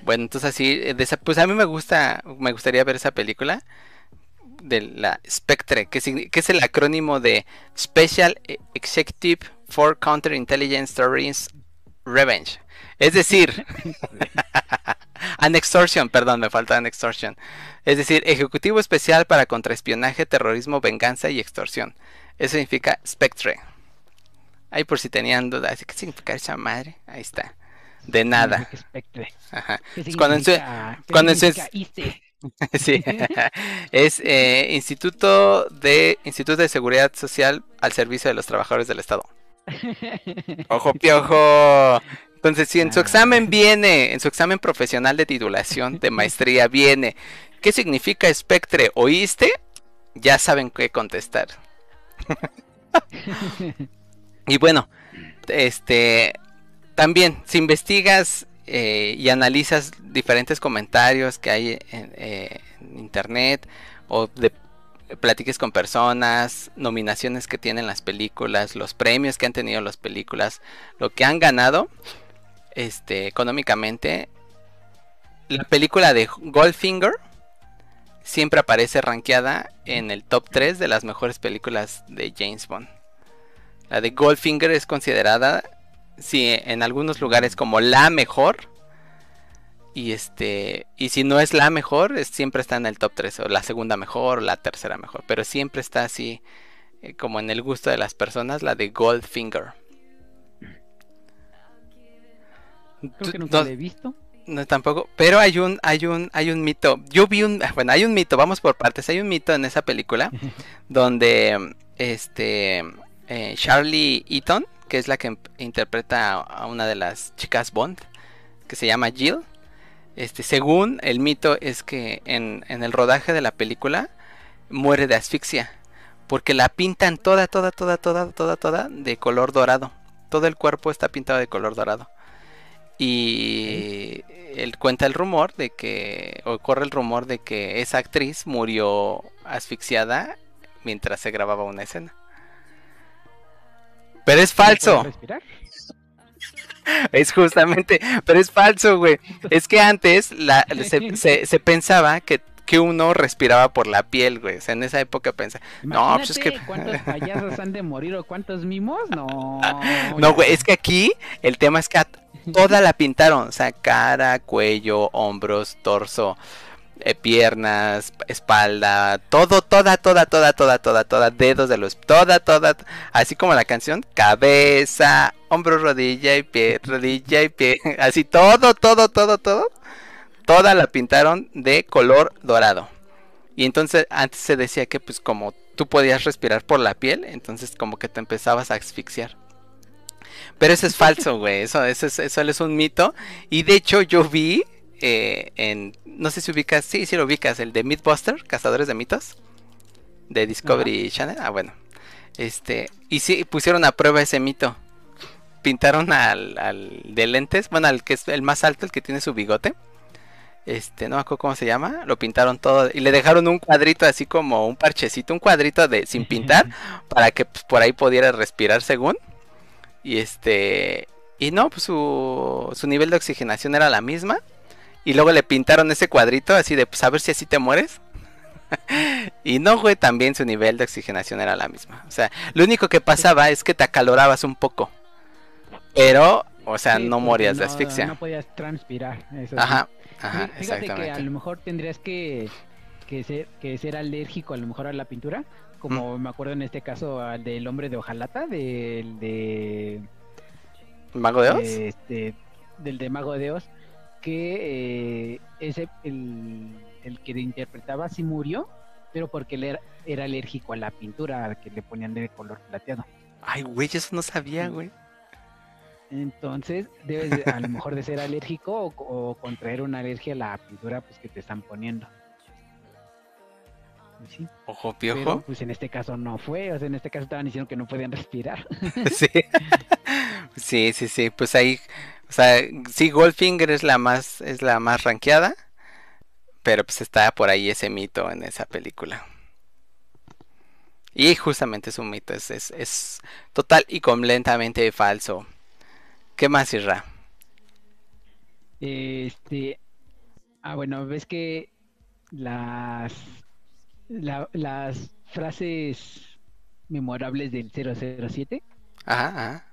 Bueno, entonces así, eh, de esa- pues a mí me gusta, me gustaría ver esa película de la Spectre, que, que es el acrónimo de Special E- Executive for Counterintelligence Stories Revenge. Es decir, an extortion, perdón, me falta an extortion. Es decir, Ejecutivo Especial para Contraespionaje, Terrorismo, Venganza y Extorsión. Eso significa Spectre. Ahí por si tenían dudas, ¿qué significa esa madre? Ahí está. De nada. Ajá. ¿Qué Es cuando en cuando? Sí. es eh, Instituto de Instituto de Seguridad Social al servicio de los trabajadores del Estado. Ojo piojo. Entonces, si en su Ah. examen viene, en su examen profesional de titulación de maestría viene, ¿qué significa espectre? ¿Oíste? Ya saben qué contestar. Y bueno, este también, si investigas eh, y analizas diferentes comentarios que hay en, eh, en internet o de platiques con personas, nominaciones que tienen las películas, los premios que han tenido las películas, lo que han ganado este económicamente, la película de Goldfinger siempre aparece rankeada en el top 3 de las mejores películas de James Bond. La de Goldfinger es considerada, sí, en algunos lugares como la mejor. Y este, y si no es la mejor, es- siempre está en el top 3, o la segunda mejor, o la tercera mejor. Pero siempre está así, eh, como en el gusto de las personas, la de Goldfinger. Creo que nunca no- he visto. no tampoco, pero hay un, hay un, hay un mito. Yo vi un, bueno, hay un mito, vamos por partes. Hay un mito en esa película donde este eh, Charlie Eaton, que es la que interpreta a- a una de las chicas Bond, que se llama Jill. Este, según el mito es que en, en el rodaje de la película muere de asfixia, porque la pintan toda, toda, toda, toda, toda, toda de color dorado. Todo el cuerpo está pintado de color dorado. Y él cuenta el rumor de que, o corre el rumor de que esa actriz murió asfixiada mientras se grababa una escena. Pero es ¿No puede falso, es justamente, pero es falso, güey. Es que antes la, se, se- se pensaba que, que uno respiraba por la piel, güey. O sea, en esa época pensaba, No, pues es que- ¿Cuántos payasos han de morir o cuántos mimos? No. No, güey, es que aquí el tema es que a toda la pintaron, o sea, cara, cuello, hombros, torso, eh, piernas, espalda, todo, toda, toda, toda, toda, toda, toda, dedos de los, toda, toda, así como la canción, cabeza, hombro, rodilla y pie, rodilla y pie, así todo, todo, todo, todo, toda la pintaron de color dorado. Y entonces antes se decía que pues como tú podías respirar por la piel, entonces como que te empezabas a asfixiar. Pero eso es falso, güey. Eso, eso, es, eso es un mito. Y de hecho yo vi eh, en... No sé si ubicas... Sí, sí lo ubicas. El de Mythbuster, Cazadores de Mitos. De Discovery Channel. Ah, bueno. Este... Y sí, pusieron a prueba ese mito. Pintaron al, al de lentes. Bueno, al que es el más alto, el que tiene su bigote. Este, no me acuerdo cómo se llama. Lo pintaron todo. Y le dejaron un cuadrito así como un parchecito. Un cuadrito de sin pintar. para que pues, por ahí pudiera respirar según. Y este. Y no, pues su, su nivel de oxigenación era la misma. Y luego le pintaron ese cuadrito así de, pues a ver si así te mueres. y no, güey, también su nivel de oxigenación era la misma. O sea, lo único que pasaba es que te acalorabas un poco. Pero, o sea, Sí, no morías de asfixia. No podías transpirar. eso sí. Ajá, ajá, Fí- Fíjate que a exactamente. lo mejor tendrías que, que, ser, que ser alérgico a lo mejor a la pintura como me acuerdo en este caso al del hombre de hojalata, del de ¿Mago de Oz? este, del de Mago de Oz, que eh, ese el, el que interpretaba sí murió, pero porque él era, era alérgico a la pintura que le ponían de color plateado. Ay, güey, eso no sabía, güey. Entonces, debes de- a lo mejor de ser alérgico o, o contraer una alergia a la pintura pues que te están poniendo. Pues Sí, Ojo pero piojo. pues en este caso no fue, o sea, en este caso estaban diciendo que no podían respirar. Sí. sí, sí, sí. Pues ahí, o sea, sí, Goldfinger es la más, es la más rankeada. Pero pues está por ahí ese mito en esa película. Y justamente es un mito, es, es, es total y completamente falso. ¿Qué más, Isra? Este, ah, bueno, ves que las, la- las frases memorables del 007, Ajá, ajá.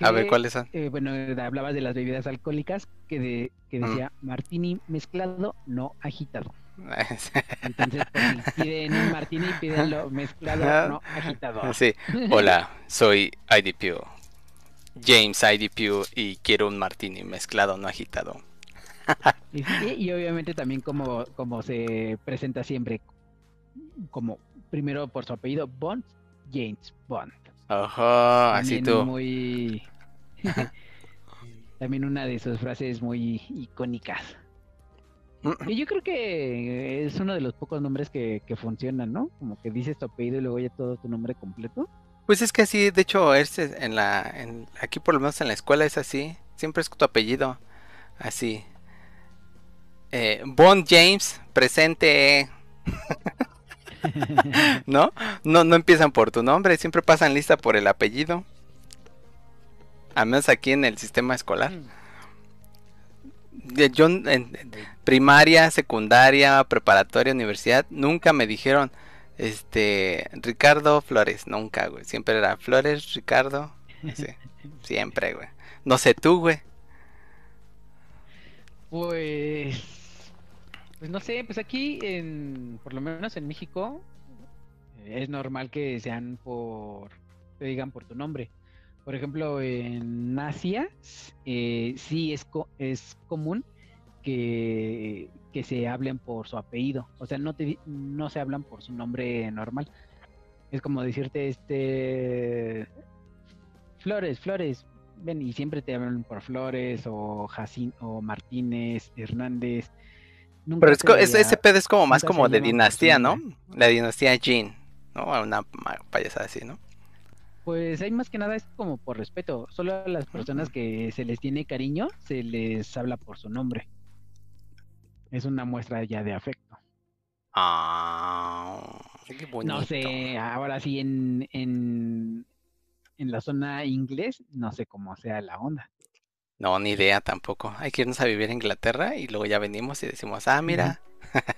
A ver, ¿cuáles son? eh, bueno, hablabas de las bebidas alcohólicas que, de, que Mm. decía martini mezclado, no agitado. Entonces, pues, piden un martini, pídenlo mezclado, no agitado. Sí. Hola, soy IDPU. James IDPU y quiero un martini mezclado, no agitado. Y obviamente también como, como se presenta siempre, como primero por su apellido, Bond, James Bond. Ojo, así tú. muy... también una de sus frases muy icónicas. Mm. Y yo creo que es uno de los pocos nombres que, que funcionan, ¿no? Como que dices tu apellido y luego ya todo tu nombre completo. Pues es que así, de hecho, es en la, en- aquí por lo menos en la escuela es así. Siempre es tu apellido. Así. Eh, Bond James, presente. ¿No? ¿No? No empiezan por tu nombre, siempre pasan lista por el apellido. Al menos aquí en el sistema escolar. De- Yo en, en primaria, secundaria, preparatoria, universidad, nunca me dijeron, este, Ricardo Flores, nunca, güey. Siempre era Flores, Ricardo. Sí, siempre, güey. No sé tú, güey. Pues, pues no sé, pues aquí en, por lo menos en México, es normal que sean por, te digan por tu nombre. Por ejemplo, en Asia, eh, sí es, co- es común que, que se hablen por su apellido. O sea, no, te, no se hablan por su nombre normal. Es como decirte, este, Flores, Flores, ven y siempre te hablan por Flores o Jacín o Martínez, Hernández. Nunca Pero es, co- ese pedo es como más como de dinastía, ¿no? La dinastía Jin, ¿no? Una payasada así, ¿no? Pues hay más que nada es como por respeto. Solo a las personas que se les tiene cariño se les habla por su nombre. Es una muestra ya de afecto. Ah, qué bonito. No sé, ahora sí en, en, en la zona inglés, no sé cómo sea la onda. No, ni idea tampoco. Hay que irnos a vivir a Inglaterra y luego ya venimos y decimos, ah, mira,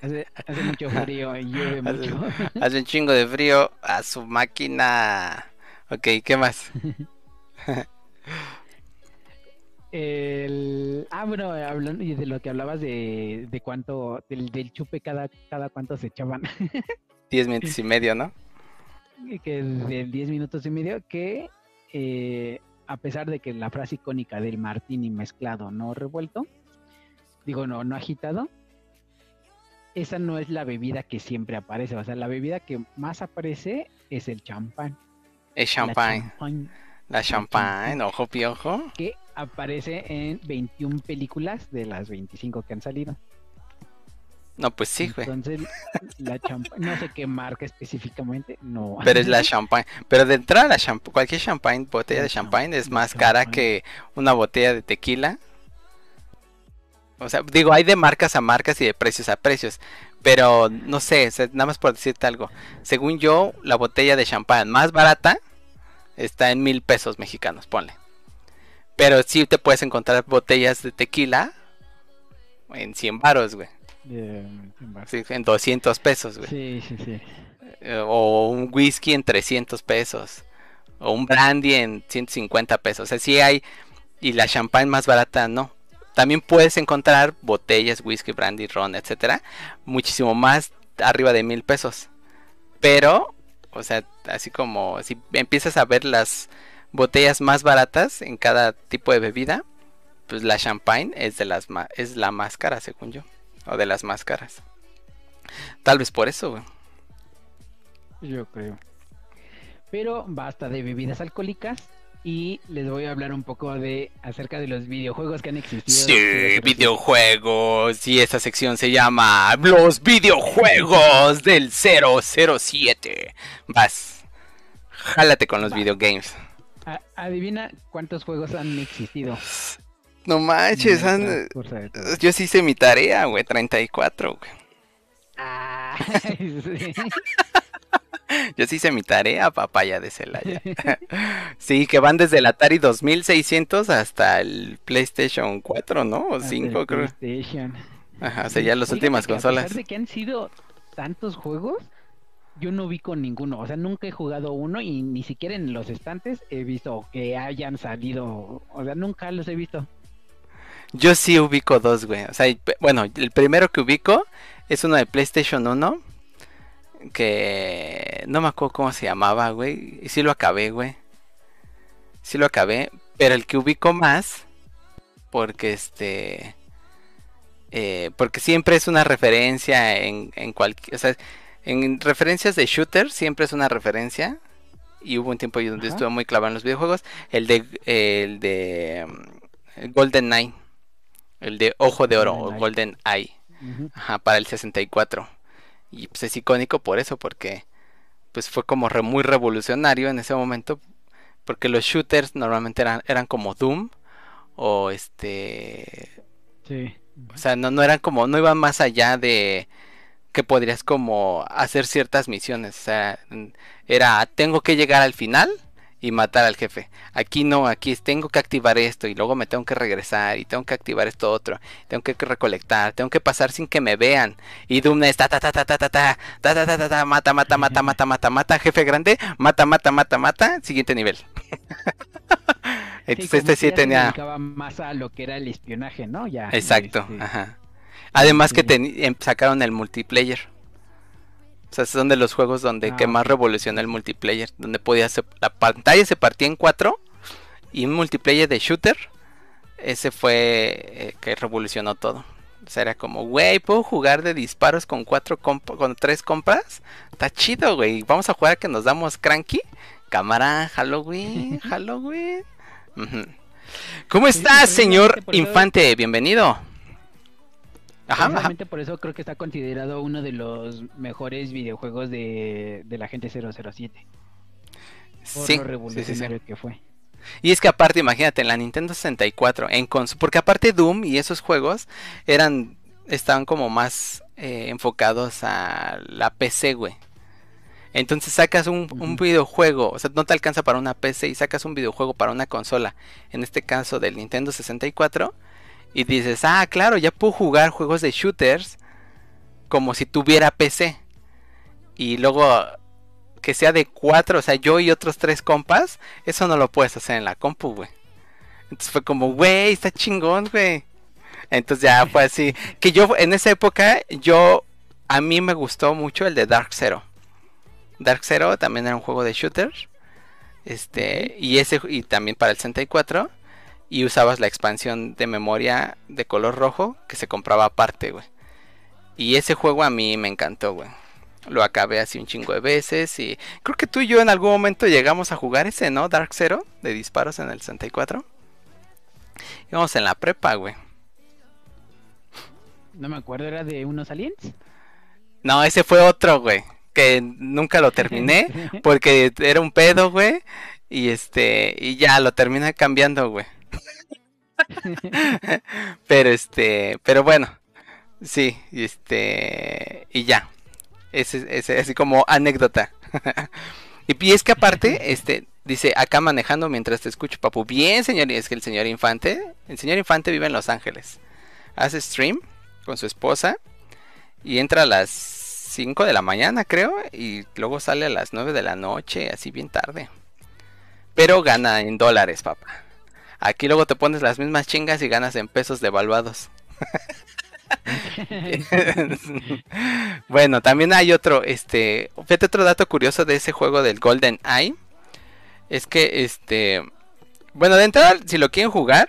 Hace, hace mucho frío y llueve mucho. hace un chingo de frío a su máquina. Ok, ¿qué más? El, ah, bueno, hablando de lo que hablabas de, de cuánto, del, del chupe cada, cada cuánto se echaban, Diez minutos y medio, ¿no? que de 10 minutos y medio, que eh, a pesar de que la frase icónica del martini mezclado, no revuelto, digo, no, no agitado, esa no es la bebida que siempre aparece, o sea, la bebida que más aparece es el champán. Champagne. champagne, La champagne, ojo piojo. que aparece en 21 películas de las 25 que han salido. No, pues sí, güey. Entonces, la champagne, no sé qué marca específicamente, no. Pero es la champagne. Pero de entrada, la champ cualquier champagne, botella La de champagne es más cara que una botella de tequila. O sea, digo, hay de marcas a marcas y de precios a precios. Pero no sé, nada más por decirte algo. Según yo, la botella de champán más barata está en mil pesos mexicanos, ponle. Pero sí te puedes encontrar botellas de tequila en 100 baros, güey. En Sí, en 200 pesos, güey. Sí, sí, sí. Eh, o un whisky en 300 pesos, o un brandy en 150 pesos. O sea, sí hay, y la champagne más barata no. También puedes encontrar botellas, whisky, brandy, ron, etcétera, muchísimo más arriba de mil pesos. Pero, o sea, así como si empiezas a ver las botellas más baratas en cada tipo de bebida, pues la champagne es de las es la más cara, según yo, o de las más caras. Tal vez por eso, güey. Yo creo. Pero basta de bebidas alcohólicas y les voy a hablar un poco de acerca de los videojuegos que han existido. Sí, videojuegos. Y esta sección se llama Los videojuegos del 007. Vas. Jálate con los Va. videogames. A- adivina cuántos juegos han existido. No manches, yo sí hice mi tarea, güey. 34, güey. Ah, sí. Yo sí hice mi tarea, papaya de Celaya. sí, que van desde el Atari 2600 hasta el PlayStation 4, ¿no? O Hasta 5, el creo. PlayStation. Ajá, o sea, ya las Fíjate últimas que consolas. A pesar de que han sido tantos juegos, yo no vi con ninguno. O sea, nunca he jugado uno y ni siquiera en los estantes he visto que hayan salido. O sea, nunca los he visto. Yo sí ubico dos, güey. O sea, bueno, el primero que ubico es uno de PlayStation 1. Que no me acuerdo cómo se llamaba, güey. Y sí lo acabé, güey. Sí lo acabé. Pero el que ubico más. Porque este. eh, porque siempre es una referencia en, en cualquier. O sea, en referencias de shooter siempre es una referencia. Y hubo un tiempo donde Ajá. estuve muy clavado en los videojuegos. El de. El de. mm, Golden Knight. El de Ojo de Oro o GoldenEye. Golden Eye. Ajá, para el 64. Y pues es icónico por eso, porque pues fue como re- muy revolucionario en ese momento. Porque los shooters normalmente eran, eran como Doom. O este. Sí. O sea, no, no eran como. No iban más allá de. Que podrías como hacer ciertas misiones. O sea, era. Tengo que llegar al final. Y matar al jefe. Aquí no, aquí tengo que activar esto y luego me tengo que regresar y tengo que activar esto otro. Tengo que recolectar, tengo que pasar sin que me vean. Y Doom es ta ta ta ta ta ta ta ta ta ta ta ta mata mata mata mata mata mata jefe grande, mata mata mata mata, siguiente nivel. Entonces este sí se tenía más a lo que era el espionaje, ¿no? Ya. Exacto, este, ajá. Además que em- sacaron el multiplayer. O sea, son de los juegos donde Ah, que más ok. revolucionó el multiplayer, donde podías la pantalla se partía en cuatro y un multiplayer de shooter, ese fue eh, que revolucionó todo. O sea, era como, güey, puedo jugar de disparos con cuatro con tres compas. Está chido, güey. Vamos a jugar a que nos damos cranky. Cámara, Halloween, Halloween. ¿Cómo Sí, estás, señor por eso- Infante? Bienvenido. Ajá, por eso creo que está considerado uno de los mejores videojuegos de, de la gente 007. Por Sí, lo sí, sí, sí. revolucionario que fue. Y es que aparte, imagínate, en la Nintendo 64, en cons- porque aparte Doom y esos juegos eran, estaban como más eh, enfocados a la PC, güey. Entonces sacas un, un videojuego, o sea, no te alcanza para una PC y sacas un videojuego para una consola, en este caso del Nintendo 64, y dices, ah, claro, ya puedo jugar juegos de shooters como si tuviera PC. Y luego que sea de cuatro, o sea, yo y otros tres compas, eso no lo puedes hacer en la compu, güey. Entonces fue como, güey, está chingón, güey. Entonces ya fue así. Que yo en esa época, yo, a mí me gustó mucho el de Dark Zero. Dark Zero también era un juego de shooter. Este, y ese, y también para el 64. Y usabas la expansión de memoria de color rojo que se compraba aparte, güey. Y ese juego a mí me encantó, güey. Lo acabé así un chingo de veces y creo que tú y yo en algún momento llegamos a jugar ese, ¿no? Dark Zero de disparos en el 64. Íbamos en la prepa, güey. No me acuerdo, ¿era de unos aliens? No, ese fue otro, güey. Que nunca lo terminé porque era un pedo, güey. Y este, y ya lo terminé cambiando, güey. pero este, pero bueno, sí, y este, y ya. Es así como anécdota. y, y es que aparte, este, dice, acá manejando mientras te escucho, papu. Bien, señor, y es que el señor Infante, el señor Infante vive en Los Ángeles. Hace stream con su esposa y entra a las 5 de la mañana, creo, y luego sale a las 9 de la noche, así bien tarde. Pero gana en dólares, papá. Aquí luego te pones las mismas chingas y ganas en pesos devaluados. bueno, también hay otro, este, fíjate otro dato curioso de ese juego del Golden Eye. Es que, este, bueno, de entrada, si lo quieren jugar,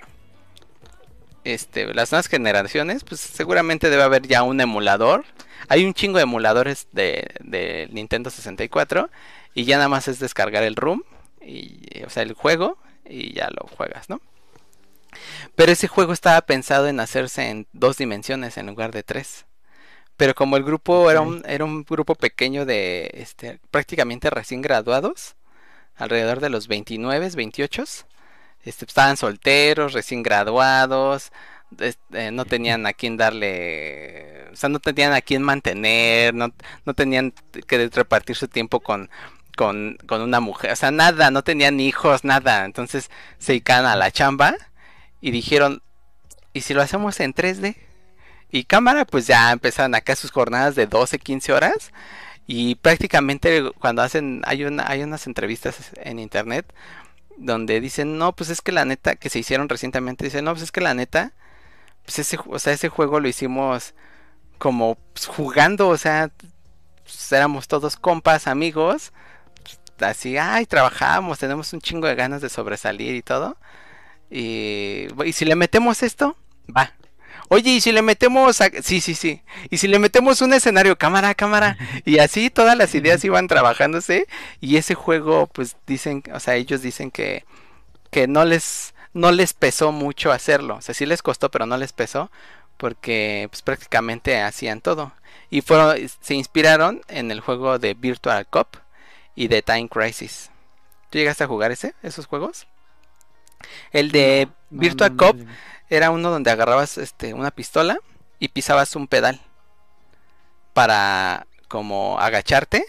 este, las nuevas generaciones, pues seguramente debe haber ya un emulador. Hay un chingo de emuladores de, de Nintendo 64 y ya nada más es descargar el ROM, y, o sea, el juego y ya lo juegas, ¿no? Pero ese juego estaba pensado en hacerse en dos dimensiones en lugar de tres. Pero como el grupo era un, era un grupo pequeño de este, prácticamente recién graduados, alrededor de los 29, 28, este, estaban solteros, recién graduados, este, no tenían a quién darle, o sea, no tenían a quién mantener, no, no tenían que repartir su tiempo con, con, con una mujer, o sea, nada, no tenían hijos, nada, entonces se dedicaban a la chamba y dijeron, ¿y si lo hacemos en 3D? Y cámara, pues ya empezaron acá sus jornadas de 12, 15 horas. Y prácticamente cuando hacen, hay, una, hay unas entrevistas en internet donde dicen, no, pues es que la neta, que se hicieron recientemente, dicen, no, pues es que la neta, pues ese, o sea, ese juego lo hicimos como pues, jugando, o sea, pues, éramos todos compas, amigos, así, ay, trabajamos, tenemos un chingo de ganas de sobresalir y todo. Y, y si le metemos esto, va. Oye, y si le metemos, a... sí, sí, sí. Y si le metemos un escenario, cámara, cámara. Y así todas las ideas iban trabajándose. Y ese juego, pues dicen, o sea, ellos dicen que, que no les, no les pesó mucho hacerlo. O sea, sí les costó, pero no les pesó. Porque pues prácticamente hacían todo. Y fueron, se inspiraron en el juego de Virtual Cop y de Time Crisis. ¿Tú llegaste a jugar ese, esos juegos? El de No, Virtual no, no, Cop era uno donde agarrabas este una pistola y pisabas un pedal para como agacharte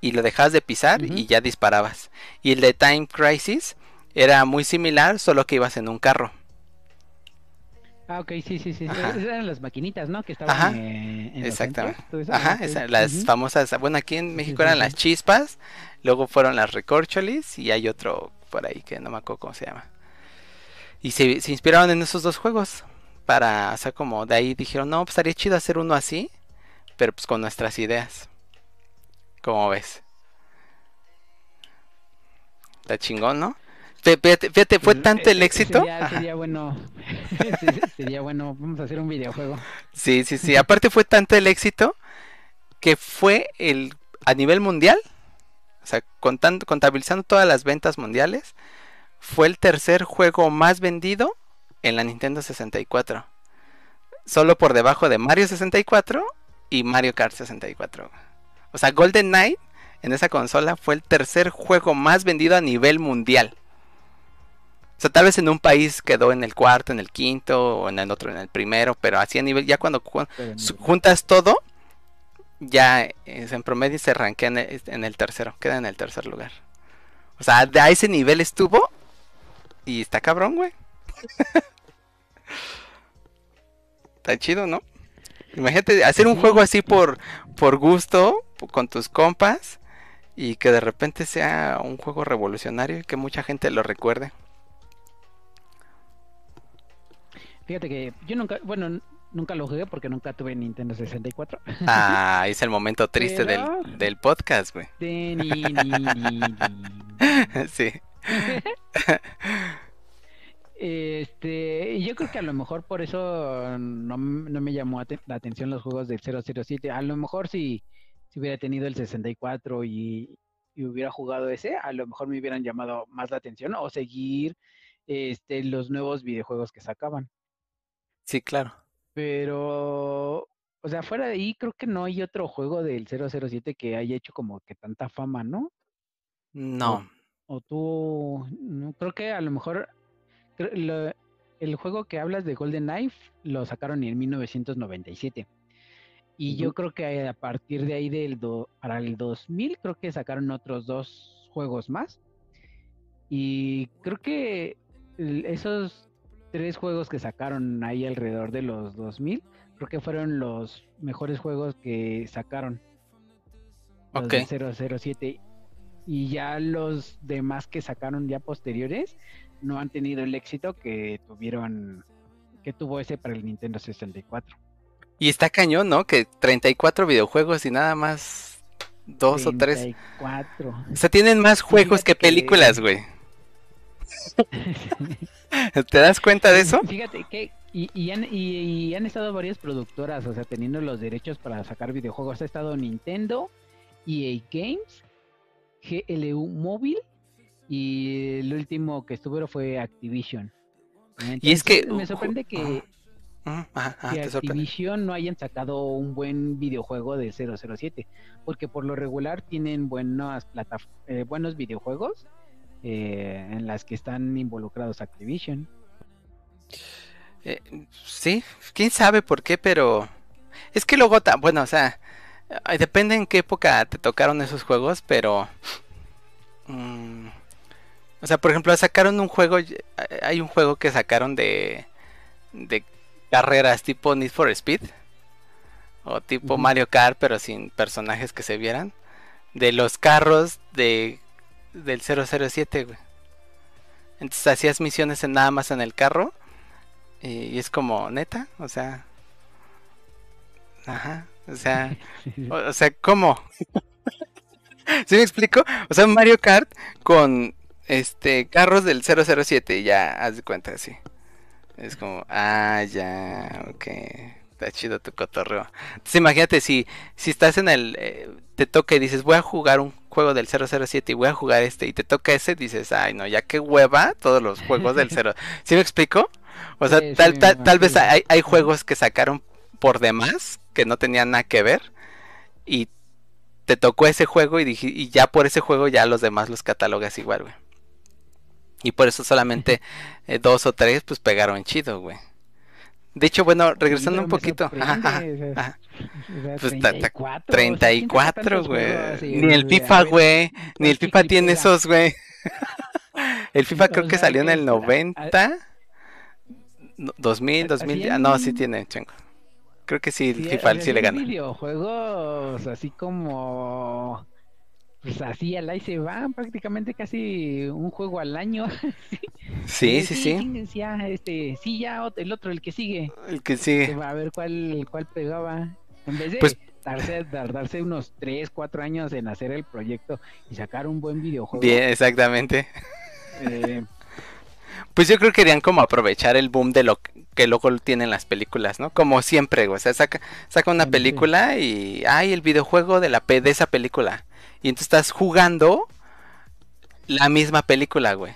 y lo dejabas de pisar y ya disparabas. Y el de Time Crisis era muy similar, solo que ibas en un carro. Ah, ok, sí, sí, sí. Ajá. Esas eran las maquinitas, ¿no? Que estaban Ajá, eh, en Exactamente. Ajá, esa- las famosas, bueno, aquí en México eran las chispas, luego fueron las recorcholis y hay otro por ahí que no me acuerdo cómo se llama. Y se, se inspiraron en esos dos juegos para, o sea, como de ahí dijeron, no, pues estaría chido hacer uno así, pero pues con nuestras ideas. ¿Cómo ves? Está chingón, ¿no? Fí- Fíjate, fíjate, fue tanto el eh, éxito. Sería, bueno. se- sería bueno. Vamos a hacer un videojuego. Sí, sí, sí. Aparte fue tanto el éxito que fue el a nivel mundial, o sea, contando, contabilizando todas las ventas mundiales, fue el tercer juego más vendido en la Nintendo 64. Solo por debajo de Mario 64 y Mario Kart 64. O sea, Golden Knight en esa consola fue el tercer juego más vendido a nivel mundial. O sea, tal vez en un país quedó en el cuarto, en el quinto, o en el otro en el primero, pero así a nivel, ya cuando ju- juntas todo, ya en promedio se rankea en el, en el tercero, queda en el tercer lugar. O sea, de a ese nivel estuvo y está cabrón, güey. está chido, ¿no? Imagínate hacer un juego así por, por gusto, con tus compas, y que de repente sea un juego revolucionario y que mucha gente lo recuerde. Fíjate que yo nunca, bueno, nunca lo jugué porque nunca tuve Nintendo 64. Ah, es el momento triste Pero- del, del podcast, güey. De ni, ni, ni, sí. Este, yo creo que a lo mejor por eso no, no me llamó la atención los juegos del 007. A lo mejor si, si hubiera tenido el 64 y, y hubiera jugado ese, a lo mejor me hubieran llamado más la atención o seguir este, los nuevos videojuegos que sacaban. Sí, claro. Pero, o sea, fuera de ahí, creo que no hay otro juego del 007 que haya hecho como que tanta fama, ¿no? No. O tú, no, creo que a lo mejor lo- el juego que hablas de Golden Knife lo sacaron en 1997. Y yo creo que a partir de ahí del do- para el 2000 creo que sacaron otros dos juegos más. Y creo que esos tres juegos que sacaron ahí alrededor de los 2000 creo que fueron los mejores juegos que sacaron. Los Ok. de 007 y ya los demás que sacaron ya posteriores no han tenido el éxito que tuvieron que tuvo ese para el Nintendo 64. Y está cañón, ¿no? Que 34 videojuegos y nada más dos o tres. 34. O sea, tienen más juegos Fíjate que películas, que- güey. ¿Te das cuenta de eso? Fíjate que y, y han, y, y han estado varias productoras, o sea, teniendo los derechos para sacar videojuegos. Ha estado Nintendo, EA Games, GLU Móvil y el último que estuvieron fue Activision. Y es que- me sorprende que, sorprende. Activision no hayan sacado un buen videojuego de 007, porque por lo regular tienen buenas eh, buenos videojuegos eh, en las que están involucrados Activision. Eh, sí, quién sabe por qué, pero es que luego, ta- bueno, o sea, depende en qué época te tocaron esos juegos, pero, mm, o sea, por ejemplo, sacaron un juego, y- hay un juego que sacaron de, de carreras tipo Need for Speed o tipo. Mario Kart, pero sin personajes que se vieran, de los carros de del 007, güey. Entonces hacías misiones en nada más en el carro. Y, y es como, neta, o sea. Ajá, o sea, o, o sea, ¿cómo? ¿Sí me explico? O sea, Mario Kart con este carros del 007, ya, haz de cuenta así. Es como, ah, ya, ok. Está chido tu cotorreo. Entonces imagínate si, si estás en el, eh, te toca y dices, voy a jugar un juego del 007 y voy a jugar este y te toca ese, dices, ay no, ya qué hueva todos los juegos del 0. ¿Sí me explico? O sea, Sí, tal, sí, tal, tal vez hay, hay juegos que sacaron por demás que no tenían nada que ver y te tocó ese juego y, dije, y ya por ese juego ya los demás los catalogas igual, güey. Y por eso solamente eh, dos o tres pues pegaron chido, güey. De hecho, bueno, regresando un poquito. Ajá, ajá, Pues, ta- ta- 34, o sea, ¿quién saca 34, tantos güey. Ni el FIFA, güey. Ni el ¿cuál FIFA tiene esos, güey. El FIFA creo que salió en el es- 90. No, 2000, 2000. Ah, no, sí tiene, chingo. Creo que sí, el FIFA sí le gana. videojuegos así como pues así al ahí se van prácticamente casi un juego al año. Sí, sí, sí. chingues, ya, este, sí, ya el otro, el que sigue, El que sigue. va a ver cuál, cuál pegaba. En vez de Pues- darse, dar- darse unos 3, 4 años en hacer el proyecto y sacar un buen videojuego. Bien, exactamente. eh, Pues yo creo que querían como aprovechar el boom de lo que luego tienen las películas, ¿no? Como siempre. O sea, saca, saca una Sí. película y. ¡Ay, el videojuego de la de esa película! Y entonces estás jugando la misma película, güey.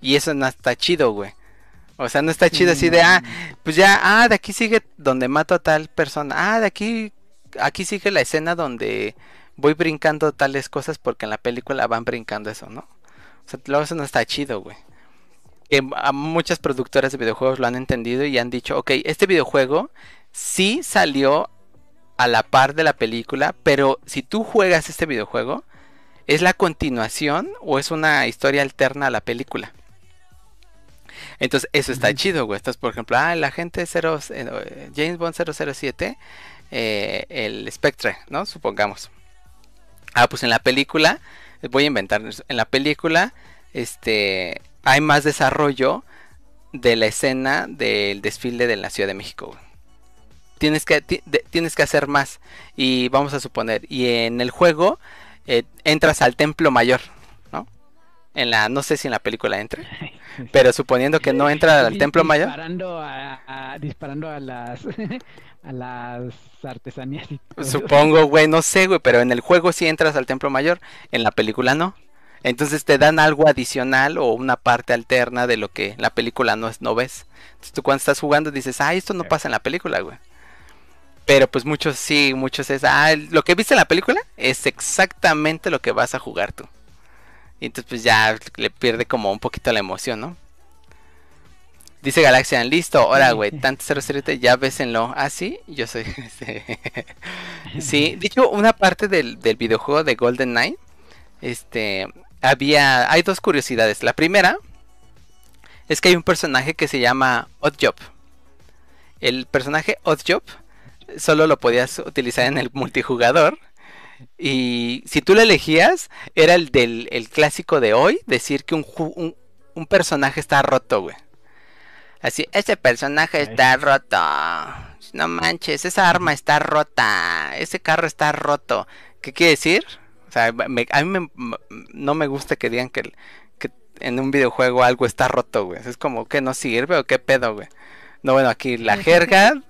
Y eso no está chido, güey. O sea, no está chido así de, ah, pues ya, ah, de aquí sigue donde mato a tal persona. Ah, de aquí, aquí sigue la escena donde voy brincando tales cosas porque en la película van brincando eso, ¿no? O sea, luego eso no está chido, güey. Que a muchas productoras de videojuegos lo han entendido y han dicho, ok, este videojuego sí salió a la par de la película, pero si tú juegas este videojuego, ¿es la continuación o es una historia alterna a la película? Entonces, eso está chido, güey. Entonces, por ejemplo, ah, el agente 0, eh, James Bond 007, eh, el Spectre, ¿no? Supongamos. Ah, pues en la película, eh, voy a inventar, en la película, este, hay más desarrollo de la escena del desfile de la Ciudad de México. güey. Tienes que, tienes que hacer más. Y vamos a suponer, y en el juego eh, entras al templo mayor, ¿no? En la, no sé si en la película entra, pero suponiendo que no entra al templo mayor. disparando a, a- disparando a las a las artesanías y todo. Supongo, güey, no sé, güey, pero en el juego sí entras al templo mayor, en la película no. Entonces te dan algo adicional o una parte alterna de lo que la película no es, no ves. Entonces tú cuando estás jugando dices, ah, esto no pasa en la película, güey. Pero pues muchos sí, muchos es, ah, lo que viste en la película es exactamente lo que vas a jugar tú. Y entonces pues ya le pierde como un poquito la emoción, ¿no? Dice Galaxian, listo, ahora güey, tanto 007, ya bésenlo. Ah, sí, yo soy. sí, de hecho, una parte del, del videojuego de Golden Knight, este, había, hay dos curiosidades. La primera es que hay un personaje que se llama Oddjob. El personaje Oddjob solo lo podías utilizar en el multijugador. Y si tú lo elegías, era el del el clásico de hoy, decir que un, un, un personaje está roto, güey. Así, ese personaje está roto. no manches, esa arma está rota, ese carro está roto. ¿Qué quiere decir? O sea, me- a mí me- no me gusta que digan que, que en un videojuego algo está roto, güey. Es como que no sirve o qué pedo, güey. No, bueno, aquí la jerga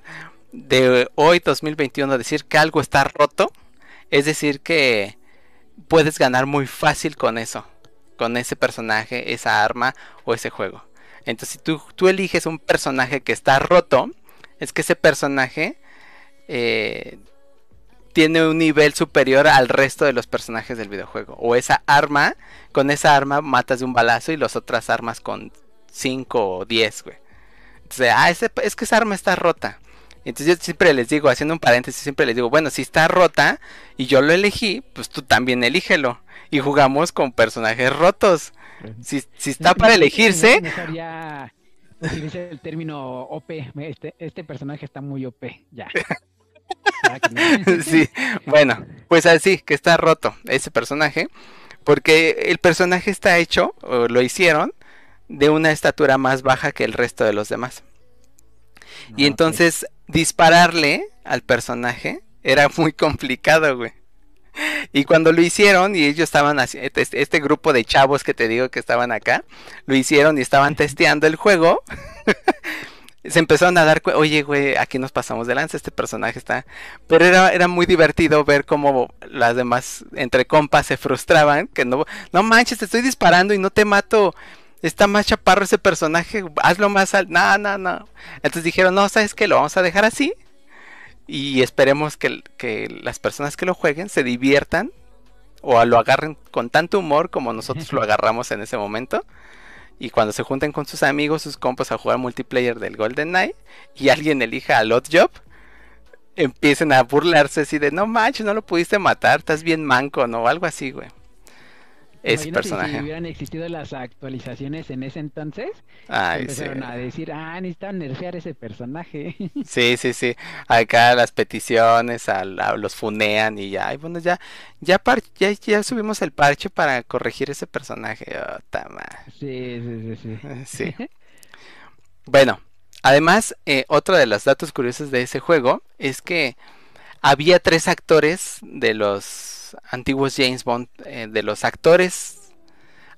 de hoy 2021 decir que algo está roto es decir que puedes ganar muy fácil con eso, con ese personaje, esa arma o ese juego. Entonces, si tú, tú eliges un personaje que está roto, es que ese personaje eh, tiene un nivel superior al resto de los personajes del videojuego. O esa arma, con esa arma matas de un balazo y las otras armas con 5 o 10, güey. Entonces, ah, es que esa arma está rota. Entonces yo siempre les digo, haciendo un paréntesis, siempre les digo, bueno, si está rota y yo lo elegí, pues tú también elígelo. Y jugamos con personajes rotos. Si, si está para elegirse, ya utilice el término OP. Este, este personaje está muy OP. Ya. No- sí, bueno, pues así, que está roto ese personaje, porque el personaje está hecho, o lo hicieron, de una estatura más baja que el resto de los demás. Y Ah, entonces dispararle al personaje era muy complicado, güey. Y cuando lo hicieron y ellos estaban haciendo, este, este grupo de chavos que te digo que estaban acá, lo hicieron y estaban testeando el juego. se empezaron a dar, cu- oye, güey, aquí nos pasamos de lanza, este personaje está... Pero era, era muy divertido ver cómo las demás, entre compas, se frustraban, que no, no manches, te estoy disparando y no te mato. Está más chaparro ese personaje, hazlo más al... No, no, no. Entonces dijeron, no, ¿sabes qué? Lo vamos a dejar así. Y esperemos que, que las personas que lo jueguen se diviertan o lo agarren con tanto humor como nosotros lo agarramos en ese momento. Y cuando se junten con sus amigos, sus compas a jugar multiplayer del Golden Knight y alguien elija al Odd Job, empiecen a burlarse así de no manches, no lo pudiste matar, estás bien manco, ¿no? O algo así, güey. Imagínate personaje. Si hubieran existido las actualizaciones en ese entonces, Ay, sí. empezaron a decir, ah, necesitan nerfear ese personaje. Sí, sí, sí. Acá las peticiones a, los funean y ya. Y bueno, ya, ya, par- ya, ya subimos el parche para corregir ese personaje. Oh, sí, sí, sí. Sí. Bueno, además, eh, otro de los datos curiosos de ese juego es que había tres actores de los antiguos James Bond, eh, de los actores,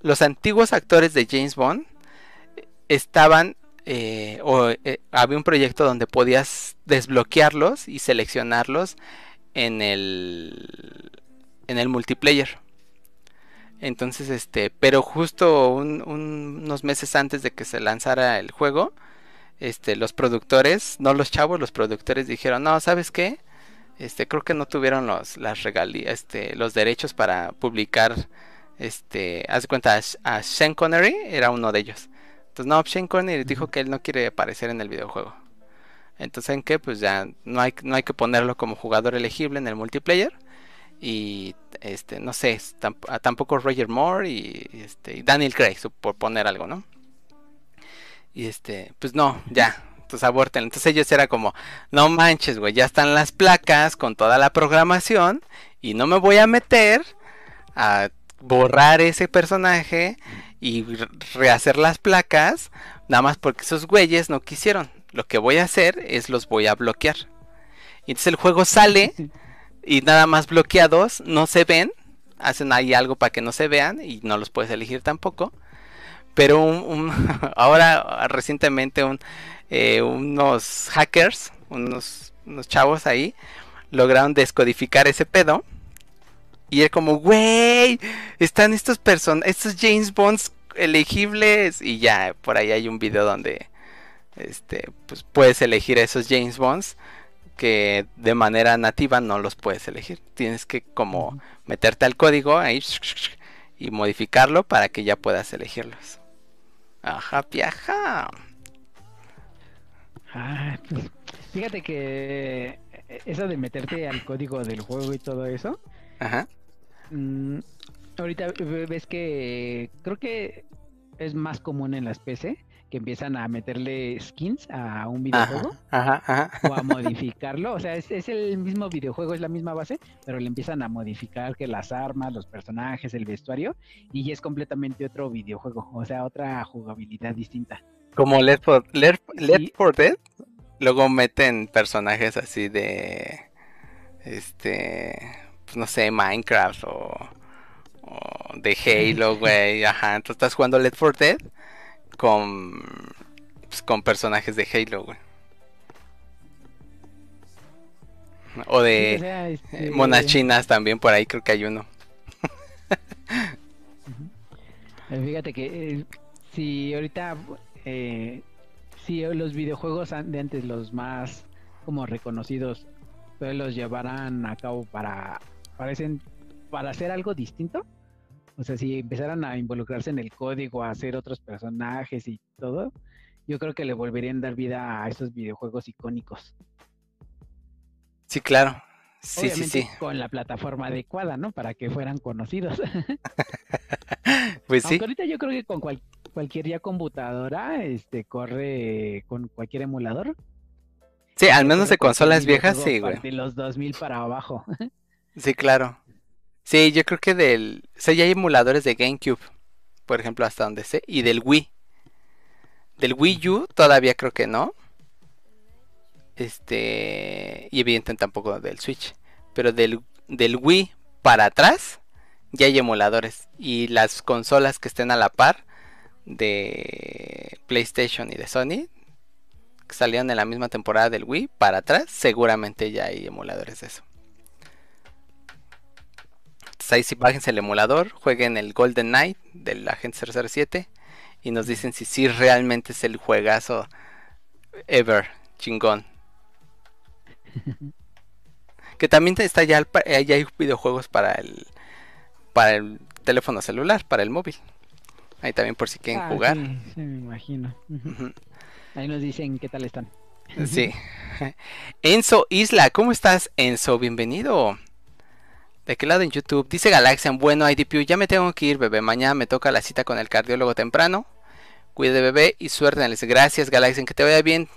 los antiguos actores de James Bond eh, estaban, eh, o había un proyecto donde podías desbloquearlos y seleccionarlos en el, en el multiplayer. Entonces, este, pero justo un- un- unos meses antes de que se lanzara el juego, este, los productores, no los chavos, los productores dijeron, no, ¿sabes qué? Este, creo que no tuvieron los, las regalías, este, los derechos para publicar, este, haz de cuenta, a, Sh- a Sean Connery era uno de ellos. Entonces, no, Sean Connery dijo que él no quiere aparecer en el videojuego. Entonces, ¿en qué? Pues ya no hay, no hay que ponerlo como jugador elegible en el multiplayer y este no sé tamp- ah, tampoco Roger Moore y este y Daniel Craig por poner algo no y este pues no ya entonces aborten entonces ellos era como no manches güey ya están las placas con toda la programación y no me voy a meter a borrar ese personaje y re- rehacer las placas nada más porque esos güeyes no quisieron. Lo que voy a hacer es los voy a bloquear y entonces el juego sale y nada más bloqueados no se ven hacen ahí algo para que no se vean y no los puedes elegir tampoco. Pero un, un- ahora recientemente un, eh, unos hackers unos, unos chavos ahí lograron descodificar ese pedo y es como güey están estos person estos James Bonds elegibles y ya por ahí hay un video donde este pues puedes elegir a esos James Bonds que de manera nativa no los puedes elegir. Tienes que como meterte al código ahí y modificarlo para que ya puedas elegirlos. Ajá, piaja. Ah, pues, fíjate que eh, eso de meterte al código del juego y todo eso, Ajá. mm, ahorita ve- ves que creo que es más común en las PC que empiezan a meterle skins a un videojuego Ajá, ajá, ajá. o a modificarlo. O sea, es, es el mismo videojuego, es la misma base, pero le empiezan a modificar que las armas, los personajes, el vestuario, y es completamente otro videojuego, o sea, otra jugabilidad distinta. Como Left 4 Left, Left Sí. 4 Dead. luego meten personajes así de. Este. Pues no sé, Minecraft o. o de Halo, güey. Ajá. Entonces estás jugando Left 4 Dead con. pues, con personajes de Halo, güey. O de. sea, eh, este, monas chinas también, por ahí creo que hay uno. Fíjate que eh, si ahorita, eh, si los videojuegos de antes, los más como reconocidos, pues los llevaran a cabo para, parecen, para hacer algo distinto, o sea, si empezaran a involucrarse en el código, a hacer otros personajes y todo, yo creo que le volverían a dar vida a esos videojuegos icónicos. Sí, claro. Sí, sí, Obviamente sí. con la plataforma adecuada, ¿no? Para que fueran conocidos. Pues sí. Ahorita yo creo que con cual- cualquier ya computadora, este, corre con cualquier emulador. Sí, al menos de consolas viejas, sí, güey. De los 2000 para abajo. Sí, claro. Sí, yo creo que del... O sea, ya hay emuladores de GameCube, por ejemplo, hasta donde sé, y del Wii. Del Wii U todavía creo que no. Este... Y evidentemente tampoco del Switch. Pero del, del Wii para atrás ya hay emuladores. Y las consolas que estén a la par de PlayStation y de Sony, que salieron en la misma temporada del Wii, para atrás, seguramente ya hay emuladores de eso. Entonces ahí sí bájense el emulador, jueguen el Golden Knight del Agente 007 y nos dicen si sí realmente es el juegazo ever, chingón. que también está ya, el eh, ya hay videojuegos para el para el teléfono celular, para el móvil. Ahí también por si quieren Ah, jugar. Sí, sí, me imagino. Ahí nos dicen qué tal están. Sí. Enzo Isla, ¿cómo estás, Enzo? Bienvenido. ¿De qué lado en YouTube? Dice Galaxian, bueno, IDPU, ya me tengo que ir, bebé. Mañana me toca la cita con el cardiólogo temprano. Cuide, bebé, y suerte. Gracias, Galaxian, que te vaya bien.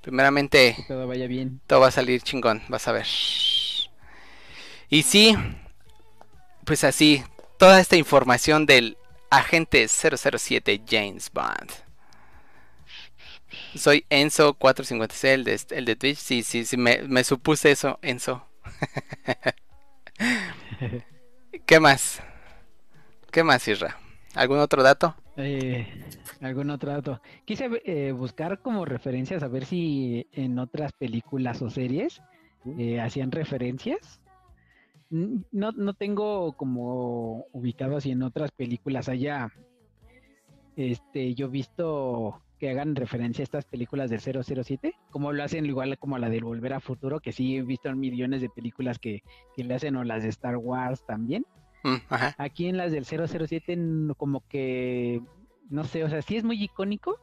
Primeramente, Que todo vaya bien. todo va a salir chingón, vas a ver. Y sí, pues así, toda esta información del agente 007 James Bond. Soy Enzo456, el de, el de Twitch. Sí, sí, sí, me, me supuse eso, Enzo. ¿Qué más? ¿Qué más, Isra? ¿Algún otro dato? Eh, ¿Algún otro dato? Quise eh, buscar como referencias a ver si en otras películas o series eh, hacían referencias. No, no tengo como ubicado si en otras películas haya este yo visto que hagan referencia a estas películas del 007, como lo hacen igual como la del Volver a Futuro, que sí he visto en millones de películas que, que le hacen o las de Star Wars también. Mm, ajá. Aquí en las del 007 no- como que, no sé, o sea, sí es muy icónico,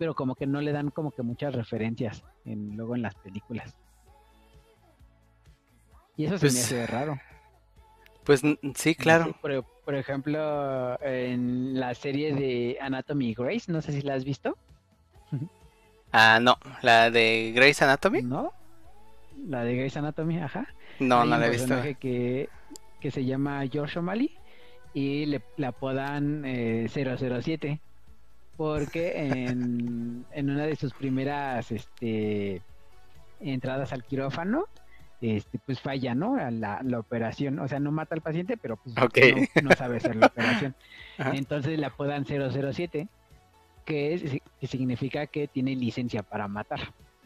pero como que no le dan como que muchas referencias en, luego en las películas. Y eso se Pues, me hace raro. Pues sí, claro. Por, por ejemplo, en la serie de Anatomy Grace, no sé si la has visto, Ah, no, la de Grey's Anatomy. ¿no? La de Grey's Anatomy, ajá. No, Hay no la he visto. personaje que, que se llama George O'Malley y le, le apodan eh, 007 porque en, en una de sus primeras este, entradas al quirófano este, pues falla, ¿no? La, la operación, o sea, no mata al paciente, pero pues no, no sabe hacer la operación. Ajá. Entonces le apodan 007, que, es- que significa que tiene licencia para matar.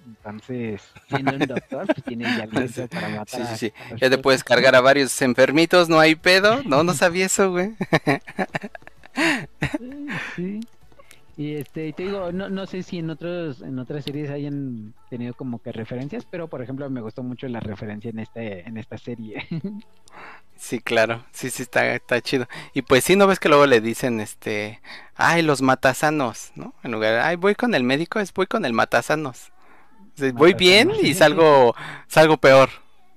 Entonces, siendo un doctor, pues tiene ya licencia para matar. Sí, sí, a- sí. Ya te puedes cargar a varios enfermitos, no hay pedo. No, no sabía eso, güey. Sí. Y este, te digo, no, no sé si en otros, en otras series hayan tenido como que referencias, pero por ejemplo me gustó mucho la referencia en este, en esta serie. Sí, claro. Sí, sí, está, está chido. Y pues sí, ¿no ves que luego le dicen, este, ay, los matasanos, ¿no? En lugar de, ay, voy con el médico, es voy con el matasanos. O sea, voy bien y salgo, salgo peor,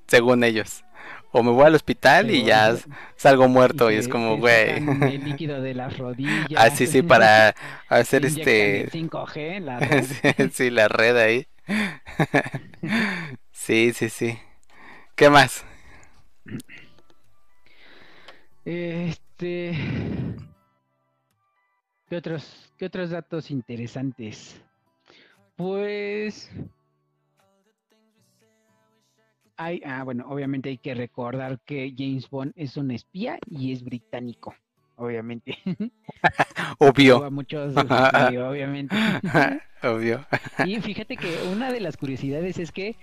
según ellos. O me voy al hospital y ya salgo muerto y, y es como, güey. El líquido de las rodillas. Ah, sí, sí, para hacer este... 5G en la red. sí, sí, la red ahí. Sí, sí, sí. ¿Qué más? Este. ¿Qué otros, qué otros datos interesantes? Pues. Hay, ah, bueno, obviamente hay que recordar que James Bond es un espía y es británico, obviamente. Obvio. A muchos, sí, obviamente. Obvio. Y fíjate que una de las curiosidades es que